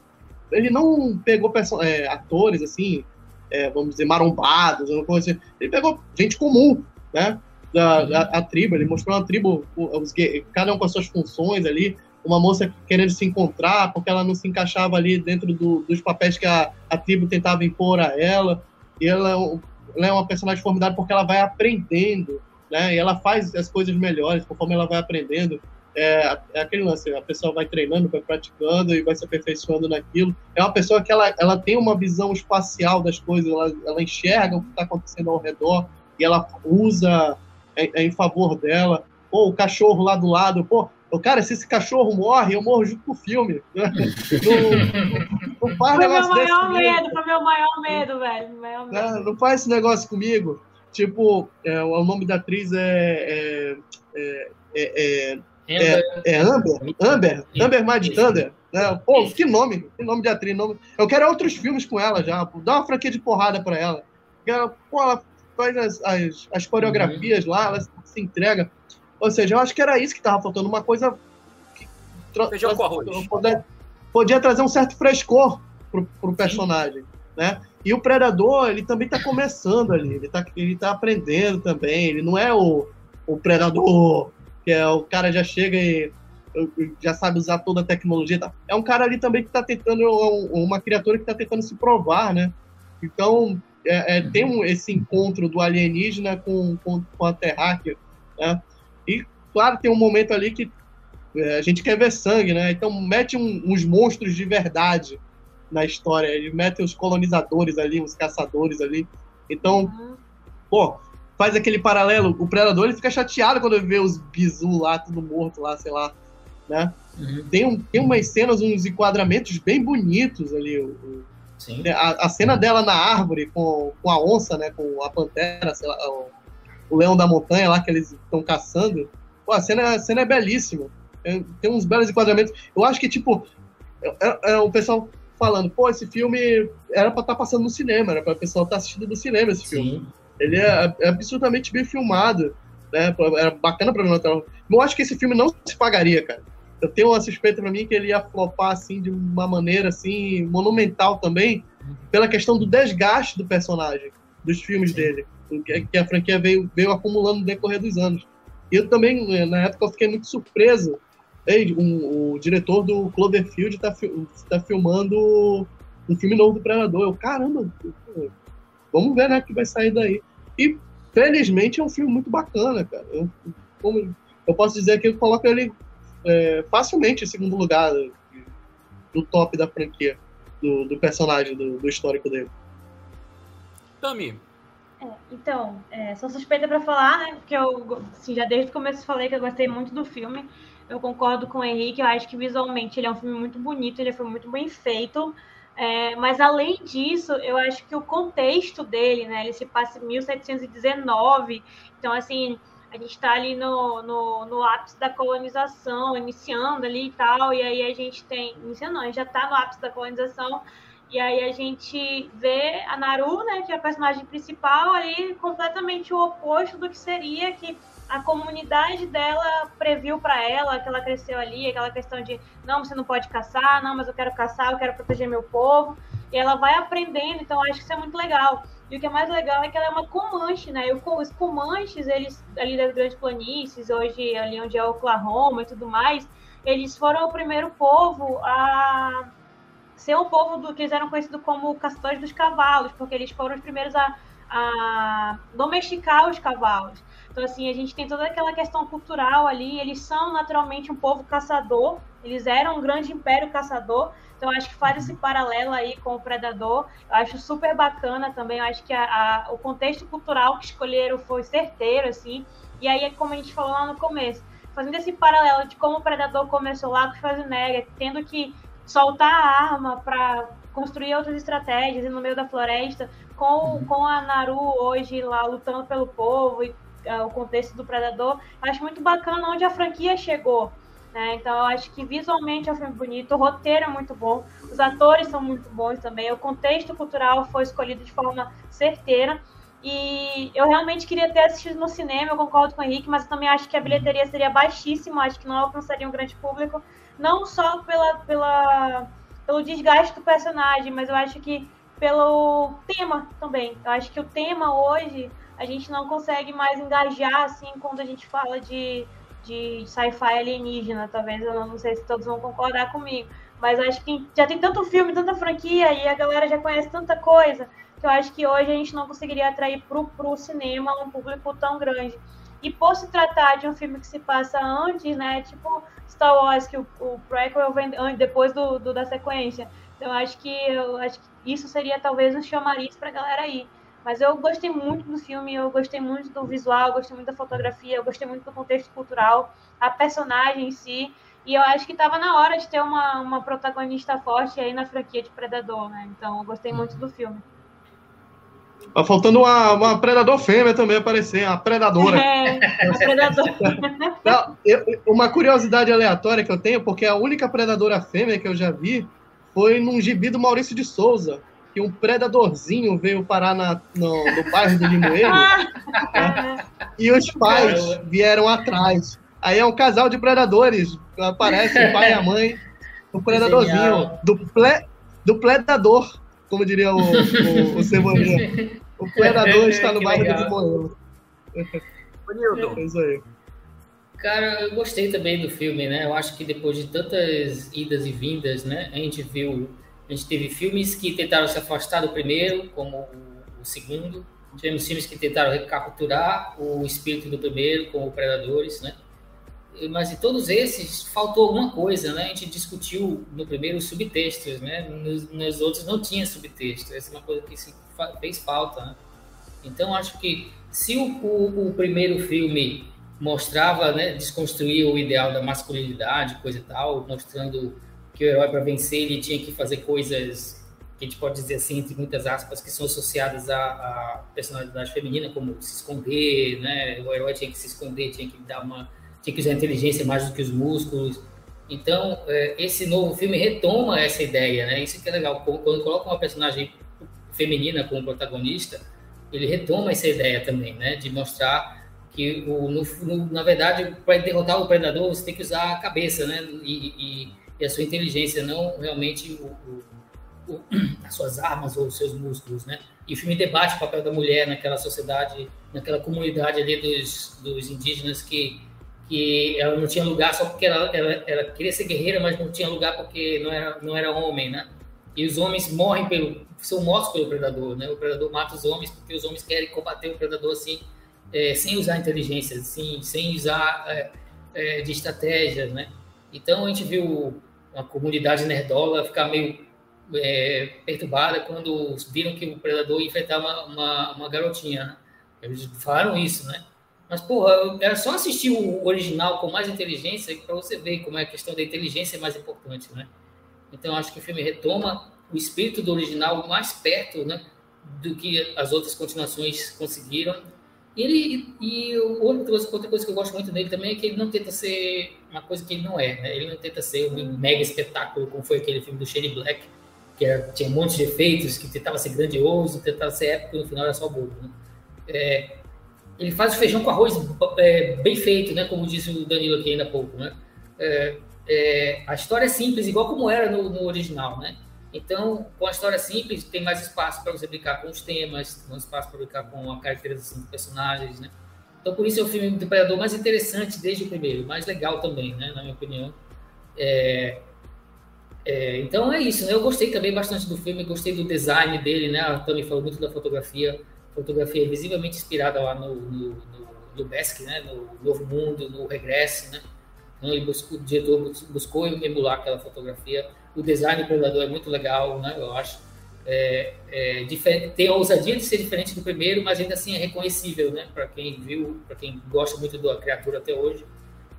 ele não pegou é, atores assim, é, vamos dizer, marombados, assim. Ele pegou gente comum, né? Da, a tribo, ele mostrou uma tribo, os, cada um com as suas funções ali. Uma moça querendo se encontrar porque ela não se encaixava ali dentro do, dos papéis que a, a tribo tentava impor a ela. E ela, ela é uma personagem formidável porque ela vai aprendendo né? E ela faz as coisas melhores conforme ela vai aprendendo. É, é aquele lance, a pessoa vai treinando, vai praticando e vai se aperfeiçoando naquilo. É uma pessoa que ela, ela tem uma visão espacial das coisas, ela, ela enxerga o que está acontecendo ao redor e ela usa em, em favor dela. Pô, o cachorro lá do lado, pô, cara, se esse cachorro morre, eu morro junto com o filme. não, *laughs* não, não faz foi meu maior medo, foi meu maior medo, velho. Maior medo. Não, não faz esse negócio comigo. Tipo, é, o nome da atriz é. É, é, é, é Amber? Amber? Amber Mad Thunder? Né? Pô, que nome! Que nome de atriz. Nome... Eu quero outros filmes com ela já. Dá uma franquia de porrada pra ela. ela pô, ela faz as, as, as coreografias uhum. lá, ela se entrega. Ou seja, eu acho que era isso que tava faltando. Uma coisa. Que Feijão com arroz. Podia, podia trazer um certo frescor pro, pro personagem. Sim. Né? E o Predador, ele também está começando ali, ele está ele tá aprendendo também, ele não é o, o Predador, que é o cara já chega e já sabe usar toda a tecnologia. É um cara ali também que está tentando, uma criatura que está tentando se provar, né? Então, é, é, tem um, esse encontro do alienígena com, com, com a terráquea, né? E, claro, tem um momento ali que é, a gente quer ver sangue, né? Então, mete um, uns monstros de verdade, na história. Mete os colonizadores ali, os caçadores ali. Então, uhum. pô, faz aquele paralelo. O predador ele fica chateado quando vê os bizu lá, tudo morto lá, sei lá. Né? Uhum. Tem, um, tem umas cenas, uns enquadramentos bem bonitos ali. O, Sim. A, a, cena dela na árvore com, com a onça, né? Com a pantera, lá, o, o leão da montanha lá que eles estão caçando. Pô, a cena, a cena é belíssima. Tem uns belos enquadramentos. Eu acho que, tipo, é, é, é o pessoal falando, pô, esse filme era para estar tá passando no cinema, era para o pessoal estar tá assistindo no cinema esse filme. Sim. Ele é, é, absurdamente bem filmado, né? Era bacana para mim. Eu acho que esse filme não se pagaria, cara. Eu tenho uma suspeita para mim que ele ia flopar assim de uma maneira assim monumental também, pela questão do desgaste do personagem, dos filmes Sim. dele, que a franquia veio, veio acumulando no decorrer dos anos. E eu também, na época, eu fiquei muito surpreso Ei, um, o diretor do Cloverfield está tá filmando um filme novo do Predador. Eu, caramba, vamos ver, né, que vai sair daí. E, felizmente, é um filme muito bacana, cara. Eu, como, eu posso dizer que eu coloco ele é, facilmente em segundo lugar do top da franquia, do, do personagem, do, do, histórico dele. Tami. É, então, é, sou suspeita para falar, né, porque eu assim, já desde o começo falei que eu gostei muito do filme eu concordo com o Henrique, eu acho que visualmente ele é um filme muito bonito, ele foi muito bem feito, É, mas além disso, eu acho que o contexto dele, né? Ele se passa em 1719, então assim a gente está ali no, no, no, ápice da colonização, iniciando ali e tal, e aí a gente tem. Iniciando não, a gente já está no ápice da colonização, e aí a gente vê a Naru, né, que é a personagem principal, ali completamente o oposto do que seria que a comunidade dela previu para ela, que ela cresceu ali, aquela questão de não, você não pode caçar, não, mas eu quero caçar, eu quero proteger meu povo. E ela vai aprendendo, então acho que isso é muito legal. E o que é mais legal é que ela é uma comanche, né? Os comanches, eles ali das grandes planícies, hoje ali onde é Oklahoma e tudo mais, eles foram o primeiro povo a ser um povo do que eles eram conhecidos como caçadores dos cavalos, porque eles foram os primeiros a, a domesticar os cavalos. Então, assim, a gente tem toda aquela questão cultural ali. Eles são naturalmente um povo caçador, eles eram um grande império caçador. Então, acho que faz esse paralelo aí com o Predador. Eu acho super bacana também. Eu acho que a, a, o contexto cultural que escolheram foi certeiro, assim. E aí, como a gente falou lá no começo, fazendo esse paralelo de como o Predador começou lá com Schwarzenegger, tendo que soltar a arma para construir outras estratégias no meio da floresta, com, com a Naru hoje lá lutando pelo povo e uh, o contexto do Predador, acho muito bacana onde a franquia chegou. Né? Então, eu acho que visualmente é um filme bonito, o roteiro é muito bom, os atores são muito bons também, o contexto cultural foi escolhido de forma certeira. E eu realmente queria ter assistido no cinema, eu concordo com o Henrique, mas eu também acho que a bilheteria seria baixíssima, acho que não alcançaria um grande público, não só pela, pela, pelo desgaste do personagem, mas eu acho que pelo tema também. Eu acho que o tema hoje a gente não consegue mais engajar assim quando a gente fala de, de sci-fi alienígena, talvez eu não, sei se todos vão concordar comigo, mas acho que já tem tanto filme, tanta franquia e a galera já conhece tanta coisa que eu acho que hoje a gente não conseguiria atrair pro, pro cinema um público tão grande. E por se tratar de um filme que se passa antes, né, tipo Star Wars, que o, o prequel vem depois do, do, da sequência. Então acho que eu acho que isso seria talvez um chamariz para a galera aí. Mas eu gostei muito do filme, eu gostei muito do visual, gostei muito da fotografia, eu gostei muito do contexto cultural, a personagem em si. E eu acho que estava na hora de ter uma, uma protagonista forte aí na franquia de Predador, né? Então eu gostei muito do filme. Tá faltando uma, uma predador fêmea também aparecer, uma predadora. *laughs* É, uma predadora. *laughs* Não, eu, uma curiosidade aleatória que eu tenho, porque a única predadora fêmea que eu já vi foi num gibi do Maurício de Souza, que um predadorzinho veio parar na, no, no bairro do Limoeiro né? e os pais vieram atrás. Aí é um casal de predadores, aparece o pai e a mãe, o predadorzinho, do, ple, do predador, como diria o, o, o Cebolinha. O predador está no bairro do Limoeiro. Bonito. É isso aí. Cara, eu gostei também do filme, né? Eu acho que depois de tantas idas e vindas, né? A gente viu a gente teve filmes que tentaram se afastar do primeiro, como o, segundo. Tivemos filmes que tentaram recapturar o espírito do primeiro, como Predadores, né? Mas em todos esses faltou alguma coisa, né? A gente discutiu no primeiro os subtextos, né? Nos, nos outros não tinha subtexto. Essa é uma coisa que se fez falta, né? Então acho que se o, o, o primeiro filme mostrava, né, desconstruir o ideal da masculinidade, coisa e tal, mostrando o herói para vencer ele tinha que fazer coisas que a gente pode dizer assim entre muitas aspas que são associadas à, à personalidade feminina como se esconder né? O herói tinha que se esconder tinha que dar uma tinha que usar a inteligência mais do que os músculos. Então é, esse novo filme retoma essa ideia né? Isso que é legal. Quando coloca uma personagem feminina como protagonista ele retoma essa ideia também né? De mostrar que o, no, no, na verdade para derrotar o predador você tem que usar a cabeça né? E, e e a sua inteligência, não realmente o, o, o, *clears throat* as suas armas ou os seus músculos, né? E o filme debate o papel da mulher naquela sociedade, naquela comunidade ali dos, dos indígenas que que ela não tinha lugar só porque ela, ela, ela, queria ser guerreira, mas não tinha lugar porque não era, não era homem, né? E os homens morrem pelo, são mortos pelo predador, né? O predador mata os homens porque os homens querem combater o predador assim, é, sem usar inteligência, assim, sem usar é, é, de estratégias, né? Então a gente viu uma comunidade nerdola ficar meio é, perturbada quando viram que o predador ia uma, uma, uma garotinha. Eles falaram isso, né? Mas, porra, era só assistir o original com mais inteligência para você ver como é a questão da inteligência é mais importante, né? Então, acho que o filme retoma o espírito do original mais perto, né, do que as outras continuações conseguiram. Ele e coisa, outra coisa que eu gosto muito dele também é que ele não tenta ser uma coisa que ele não é, né? Ele não tenta ser um mega espetáculo como foi aquele filme do Shane Black, que era, tinha um monte de efeitos, que tentava ser grandioso, tentava ser épico e no final era só bobo. Né? É, ele faz o feijão com arroz é, bem feito, né? Como disse o Danilo aqui ainda há pouco, né? É, é, a história é simples, igual como era no, no, original, né? Então, com a história simples, tem mais espaço para você brincar com os temas, mais espaço para brincar com a caracterização dos personagens, né? Então, por isso é o filme do Predador mais interessante desde o primeiro, mais legal também, né? Na minha opinião. É, é, então é isso, né? Eu gostei também bastante do filme, gostei do design dele, né? A Tami falou muito da fotografia, fotografia visivelmente inspirada lá no, no, no, no né? No Novo Mundo, no Regresso, né? Então, ele buscou, o diretor buscou emular aquela fotografia. O design do Predador é muito legal, né? Eu acho. É, é, tem a ousadia de ser diferente do primeiro, mas ainda assim é reconhecível, né? Para quem viu, para quem gosta muito da criatura até hoje.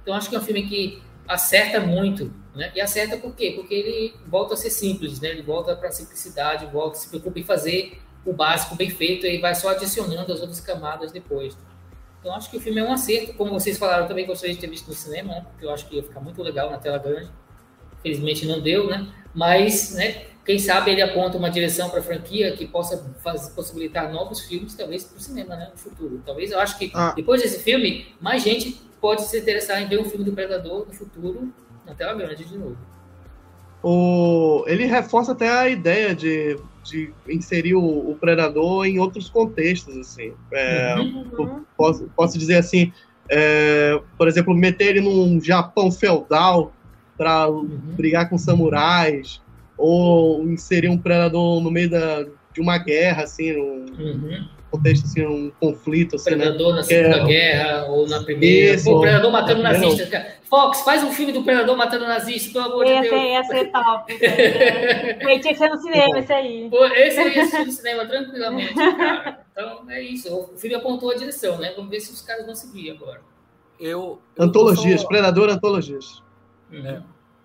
Então acho que é um filme que acerta muito, né? E acerta por quê? Porque ele volta a ser simples, né? Ele volta para a simplicidade, volta se preocupa em fazer o básico bem feito e vai só adicionando as outras camadas depois. Então acho que o filme é um acerto, como vocês falaram, também gostaria de ter visto no cinema, né? Porque eu acho que ia ficar muito legal na tela grande. Felizmente não deu, né? Mas, né? Quem sabe ele aponta uma direção para a franquia que possa fazer, possibilitar novos filmes, talvez para o cinema, né? No futuro. Talvez eu acho que ah. depois desse filme, mais gente pode se interessar em ver um filme do Predador no futuro na tela grande de novo. O, ele reforça até a ideia de, de inserir o, o Predador em outros contextos, assim. É, uhum. posso, posso dizer assim, é, por exemplo, meter ele num Japão feudal para uhum. brigar com samurais, ou inserir um Predador no meio da, de uma guerra, assim, num, uhum contexto, assim, um conflito. Assim, né? Predador né? na Segunda é, Guerra ou na Primeira. Isso, Pô, Predador matando é, nazistas. Cara. Fox, faz um filme do Predador matando nazistas, pelo amor de Deus. Ia ser top. Tinha que ser no cinema, esse aí. Pô, esse aí ia no cinema tranquilamente, cara. Então, é isso. O filme apontou a direção, né? Vamos ver se os caras vão seguir agora. Eu, eu antologias, só... Predador Antologias. Uhum. É.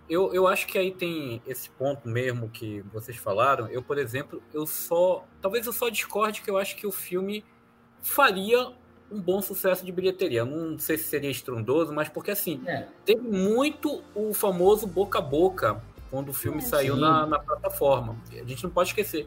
Eu, eu acho que aí tem esse ponto mesmo que vocês falaram. Eu, por exemplo, eu só. Talvez eu só discorde que eu acho que o filme faria um bom sucesso de bilheteria. Não sei se seria estrondoso, mas porque assim, é. teve muito o famoso boca a boca quando o filme é, saiu na, na, plataforma. A gente não pode esquecer.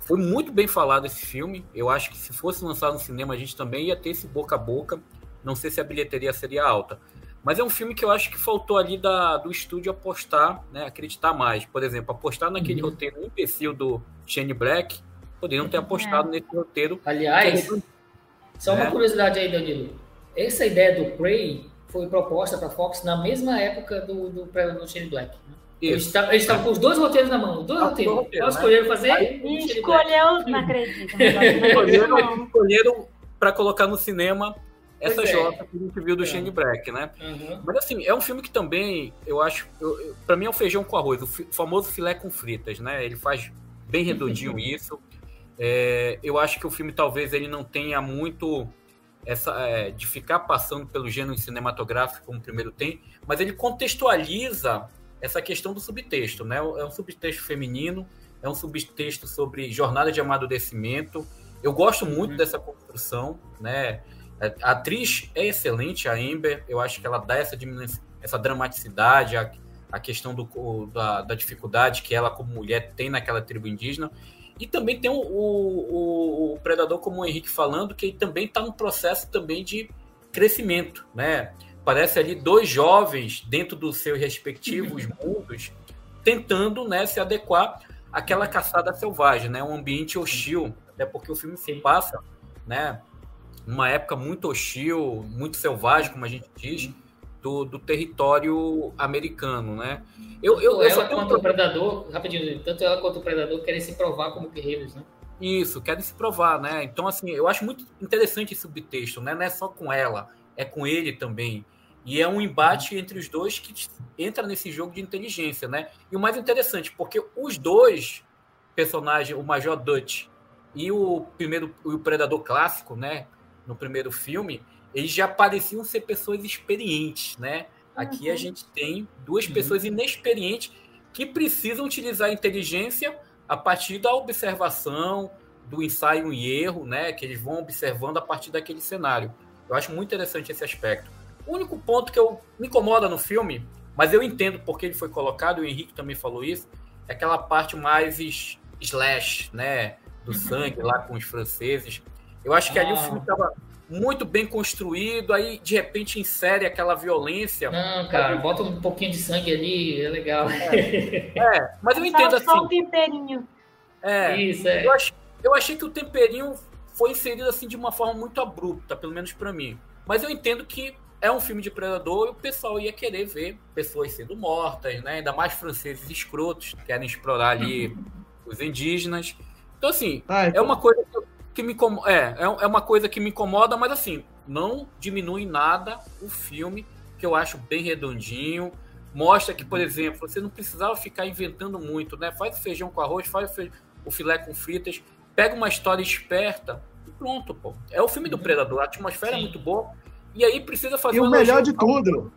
Foi muito bem falado esse filme. Eu acho que se fosse lançado no cinema, a gente também ia ter esse boca a boca. Não sei se a bilheteria seria alta. Mas é um filme que eu acho que faltou ali da, do estúdio apostar, né, acreditar mais. Por exemplo, apostar naquele uhum. roteiro imbecil do Shane Black. Poderiam ter apostado é. nesse roteiro. Aliás, é... só uma é. curiosidade aí, Danilo. Essa ideia do Prey foi proposta para a Fox na mesma época do, do, do Shane Black. Né? Eles estavam com os dois roteiros na mão, dois ah, roteiros. Roteiro, Eles né? escolheram fazer. Aí, escolheu, não acredito. *laughs* escolheram, escolheram para colocar no cinema essa pois jota é. que a gente viu do é. Shane Black, né? Uhum. Mas assim, é um filme que também, eu acho, para mim é um feijão com arroz, o famoso filé com fritas, né? Ele faz bem redondinho *laughs* isso. É, eu acho que o filme talvez ele não tenha muito essa é, de ficar passando pelo gênero cinematográfico como o primeiro tem, mas ele contextualiza essa questão do subtexto, né? É um subtexto feminino, é um subtexto sobre jornada de amadurecimento. Eu gosto muito uhum. dessa construção, né? A atriz é excelente, a Amber. Eu acho que ela dá essa, essa dramaticidade, a, a questão do, da, da, dificuldade que ela, como mulher, tem naquela tribo indígena. E também tem o, o, o Predador, como o Henrique falando, que ele também está no processo também de crescimento, né? Parece ali dois jovens dentro dos seus respectivos *laughs* mundos tentando né, se adequar àquela caçada selvagem, né? Um ambiente hostil, até porque o filme se passa, né? Numa época muito hostil, muito selvagem, como a gente diz, do, do território americano, né? Eu, eu, eu ela quanto o predador, rapidinho, tanto ela quanto o predador querem se provar como guerreiros, né? Isso, querem se provar, né? Então, assim, eu acho muito interessante esse subtexto, né? Não é só com ela, é com ele também. E é um embate entre os dois que entra nesse jogo de inteligência, né? E o mais interessante, porque os dois personagens, o Major Dutch e o primeiro o Predador clássico, né? No primeiro filme, eles já pareciam ser pessoas experientes, né? Aqui uhum. a gente tem duas uhum. pessoas inexperientes que precisam utilizar a inteligência a partir da observação, do ensaio e erro, né? Que eles vão observando a partir daquele cenário. Eu acho muito interessante esse aspecto. O único ponto que eu me incomoda no filme, mas eu entendo porque ele foi colocado, o Henrique também falou isso, é aquela parte mais slash, né? Do sangue lá com os franceses. Eu acho que ah. ali o ah. filme estava muito bem construído, aí de repente insere aquela violência. Não, cara, bota um pouquinho de sangue ali, é legal. É, é mas eu entendo assim. Só um temperinho. É, Isso, é. Eu, ach, eu achei que o temperinho foi inserido assim de uma forma muito abrupta, pelo menos para mim. Mas eu entendo que é um filme de predador e o pessoal ia querer ver pessoas sendo mortas, né? Ainda mais franceses escrotos, que querem explorar ali *laughs* os indígenas. Então, assim, ah, então... é uma coisa que, que me é, é, é uma coisa que me incomoda, mas assim, não diminui nada o filme, que eu acho bem redondinho. Mostra que, por exemplo, você não precisava ficar inventando muito, né? Faz o feijão com arroz, faz o filé com fritas, pega uma história esperta e pronto, pô. É o filme do uhum. Predador, a atmosfera é Sim. é muito boa. E aí precisa fazer E o melhor de tudo,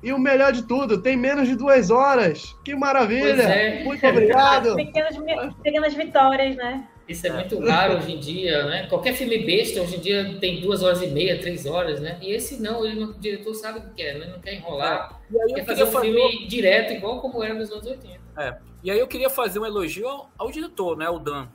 e o melhor de tudo, tem menos de duas horas. Que maravilha! É. Muito obrigado. pequenas, pequenas vitórias, né? Isso é muito raro hoje em dia, né? Qualquer filme besta hoje em dia tem duas horas e meia, três horas, né? E esse não, ele não, o diretor sabe o que quer, né? Não quer enrolar. É. quer fazer um fazer... filme direto, igual como era nos anos 80. É. E aí eu queria fazer um elogio ao, ao diretor, né? O Dan.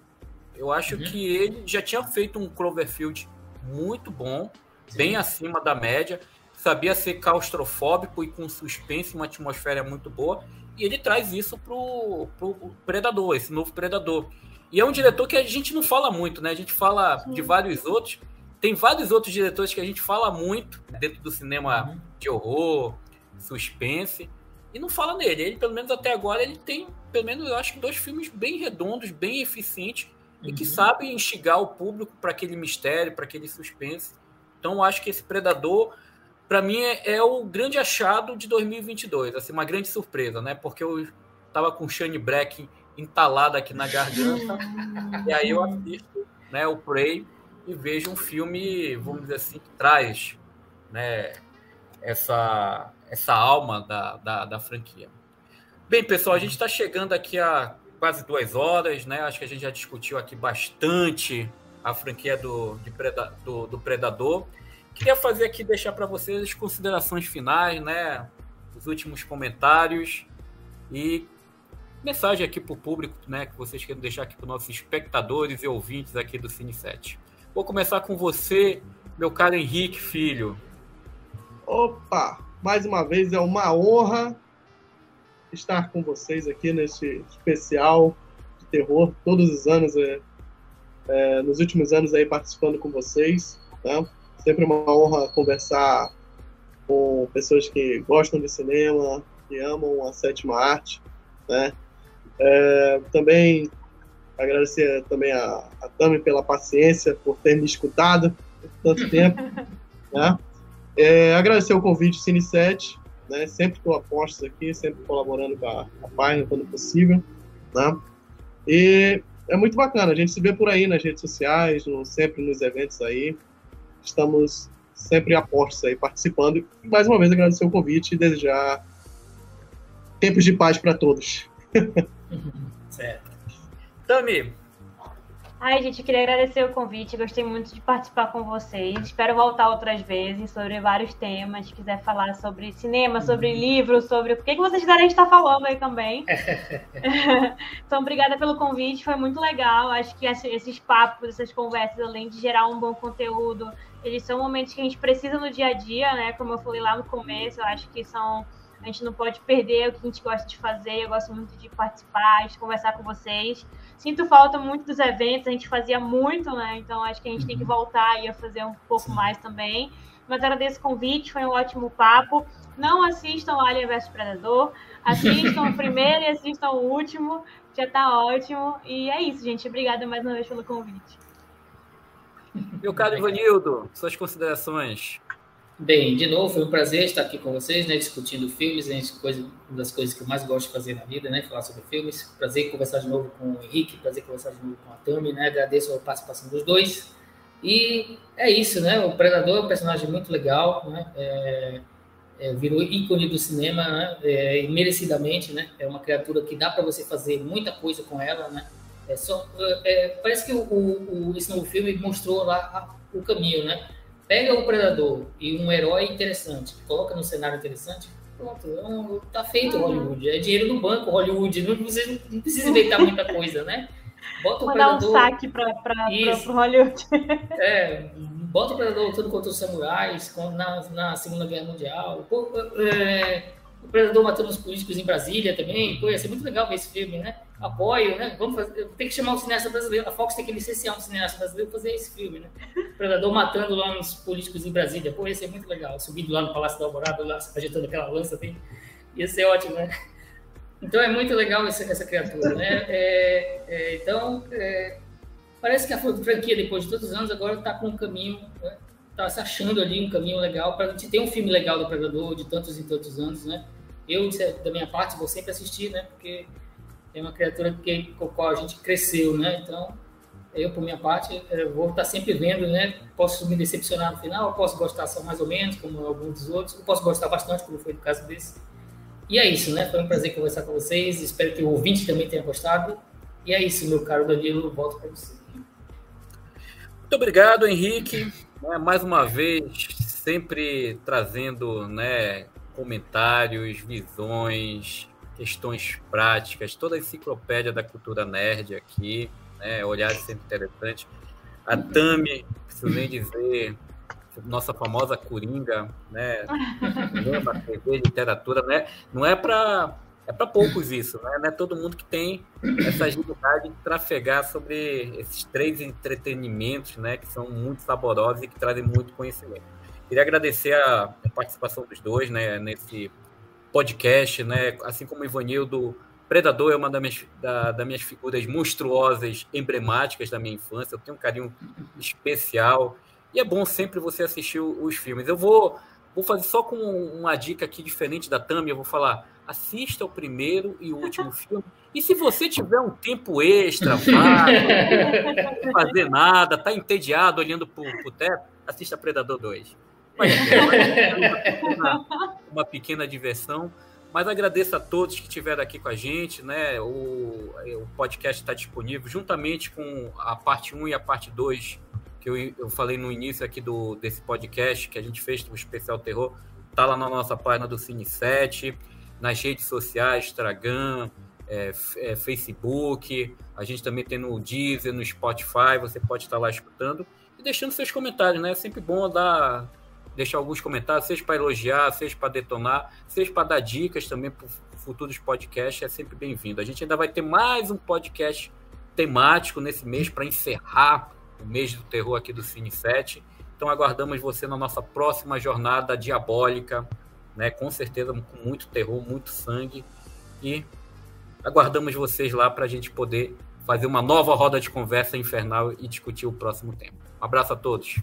Eu acho uhum. que ele já tinha feito um Cloverfield muito bom, Sim. bem acima da média sabia ser claustrofóbico e com suspense, uma atmosfera muito boa. E ele traz isso pro, pro Predador, esse novo Predador. E é um diretor que a gente não fala muito, né? A gente fala Sim. de vários outros. Tem vários outros diretores que a gente fala muito dentro do cinema uhum. de horror, suspense, e não fala nele. Ele, pelo menos até agora, ele tem, pelo menos, eu acho que dois filmes bem redondos, bem eficientes, uhum. e que uhum. sabem instigar o público para aquele mistério, para aquele suspense. Então, eu acho que esse Predador para mim é, é, o grande achado de 2022, assim, uma grande surpresa, né? Porque eu tava com o Shane Black entalado aqui na garganta, e aí eu assisto né, o Prey e vejo um filme, vamos dizer assim, que traz né, essa, essa alma da, da, da franquia. Bem, pessoal, a gente está chegando aqui a quase duas horas, né? Acho que a gente já discutiu aqui bastante a franquia do, de Preda, do, do Predador. Queria fazer aqui, deixar para vocês as considerações finais, né? Os últimos comentários e mensagem aqui para o público, né? Que vocês querem deixar aqui para os nossos espectadores e ouvintes aqui do Cine 7. Vou começar com você, meu caro Henrique Filho. Opa! Mais uma vez é uma honra estar com vocês aqui neste especial de terror. Todos os anos, é, é, nos últimos anos aí participando com vocês. Tá? Sempre uma honra conversar com pessoas que gostam de cinema, que amam a sétima arte, né? É, também agradecer também a, a Tami pela paciência, por ter me escutado por tanto tempo, *laughs* né? É, agradecer o convite Cine 7, né? Sempre estou a postos aqui, sempre colaborando com a, a página quando possível, né? E é muito bacana, a gente se vê por aí nas redes sociais, no, sempre nos eventos aí, estamos sempre a postos aí participando. E mais uma vez agradecer o convite e desejar tempos de paz para todos. *laughs* certo. Tami. Ai, gente, queria agradecer o convite. Gostei muito de participar com vocês. Espero voltar outras vezes sobre vários temas. Se quiser falar sobre cinema, sobre uhum. livros, sobre o que, que vocês quiserem estar falando aí também. *laughs* então, obrigada pelo convite. Foi muito legal. Acho que esses papos, essas conversas, além de gerar um bom conteúdo, eles são momentos que a gente precisa no dia a dia, né? Como eu falei lá no começo, eu acho que são. A gente não pode perder o que a gente gosta de fazer. Eu gosto muito de participar, de conversar com vocês. Sinto falta muito dos eventos, a gente fazia muito, né? Então acho que a gente tem que uhum. voltar e a fazer um pouco mais também. Mas agradeço o convite, foi um ótimo papo. Não assistam Alien vs Predador, assistam o *laughs* primeiro e assistam o último, já tá ótimo. E é isso, gente. Obrigada mais uma vez pelo convite. Meu caro Ivanildo, suas considerações. Bem, de novo, foi um prazer estar aqui com vocês, né, discutindo filmes, né, coisa, uma das coisas que eu mais gosto de fazer na vida, né, falar sobre filmes. Prazer conversar de novo com o Henrique, prazer conversar de novo com a Tami, né, agradeço a participação dos dois. E é isso, né, o Predador é um personagem muito legal, né, é, é, virou ícone do cinema, né, é, merecidamente, né, é uma criatura que dá para você fazer muita coisa com ela, né, É só, é, parece que o, o, esse novo filme mostrou lá o caminho, né? Pega o Predador e um herói interessante, coloca num cenário interessante, pronto, é tá feito uhum. Hollywood. É dinheiro no banco, Hollywood. Não precisa, não precisa inventar *laughs* muita coisa, né? Bota o Mandar Predador. um saque para o Hollywood. *laughs* É, bota o Predador lutando contra os samurais na, na Segunda Guerra Mundial. Pô, é, o Predador matando os políticos em Brasília também. Pô, ia ser muito legal ver esse filme, né? Apoio, né? Vamos fazer, tem que chamar um cineasta brasileiro. A Fox tem que licenciar um cineasta brasileiro fazer esse filme, né? O Predador matando lá uns políticos em Brasília. Pô, ia ser muito legal. Subindo lá no Palácio da Alvorada, lá, ajeitando aquela lança. Tem... Ia ser ótimo, né? Então é muito legal essa, essa criatura, né? É, é, então, é, parece que a franquia, depois de todos os anos, agora está com um caminho, né? Tá se achando ali um caminho legal para a gente ter um filme legal do Predador de tantos e tantos anos, né? Eu, da minha parte, vou sempre assistir, né? Porque é uma criatura que, com a qual a gente cresceu, né? Então, eu, por minha parte, vou estar tá sempre vendo, né? Posso me decepcionar no final, posso gostar só mais ou menos, como alguns dos outros, posso gostar bastante, como foi no caso desse. E é isso, né? Foi um prazer conversar com vocês. Espero que o ouvinte também tenha gostado. E é isso, meu caro Danilo. Volto para você. Muito obrigado, Henrique. É, mais uma vez, sempre trazendo né, comentários, visões, questões práticas, toda a enciclopédia da cultura nerd aqui, né, olhar sempre interessante. A Tami, preciso nem dizer, nossa famosa Coringa, né? *laughs* Cinema, TV, literatura, né? Não é para é para poucos isso, né? Não é todo mundo que tem essa agilidade de trafegar sobre esses três entretenimentos, né? Que são muito saborosos e que trazem muito conhecimento. Queria agradecer a, participação dos dois, né? Nesse podcast, né? Assim como o Ivanildo, Predador é uma das minhas, da, das minhas figuras monstruosas, emblemáticas da minha infância. Eu tenho um carinho especial e é bom sempre você assistir os filmes. Eu vou, vou fazer só com uma dica aqui diferente da Tami, eu vou falar, assista o primeiro e o último filme. E se você tiver um tempo extra, vago, não fazer nada, tá entediado olhando para o teto, assista Predador 2. Vai uma, uma pequena diversão. Mas agradeço a todos que estiveram aqui com a gente, né? O, o podcast está disponível juntamente com a parte 1 e a parte 2 que eu, eu falei no início aqui do, desse podcast que a gente fez do especial terror, tá lá na nossa página do Cine 7, nas redes sociais, Instagram, é, é, Facebook, a gente também tem no Deezer, no Spotify, você pode estar lá escutando e deixando seus comentários, né? É sempre bom dar, deixar alguns comentários, seja para elogiar, seja para detonar, seja para dar dicas também para futuros podcasts, é sempre bem-vindo. A gente ainda vai ter mais um podcast temático nesse mês para encerrar o mês do terror aqui do Cine 7. Então aguardamos você na nossa próxima jornada diabólica, né? Com certeza com muito terror, muito sangue e aguardamos vocês lá para a gente poder fazer uma nova roda de conversa infernal e discutir o próximo tema. Um abraço a todos.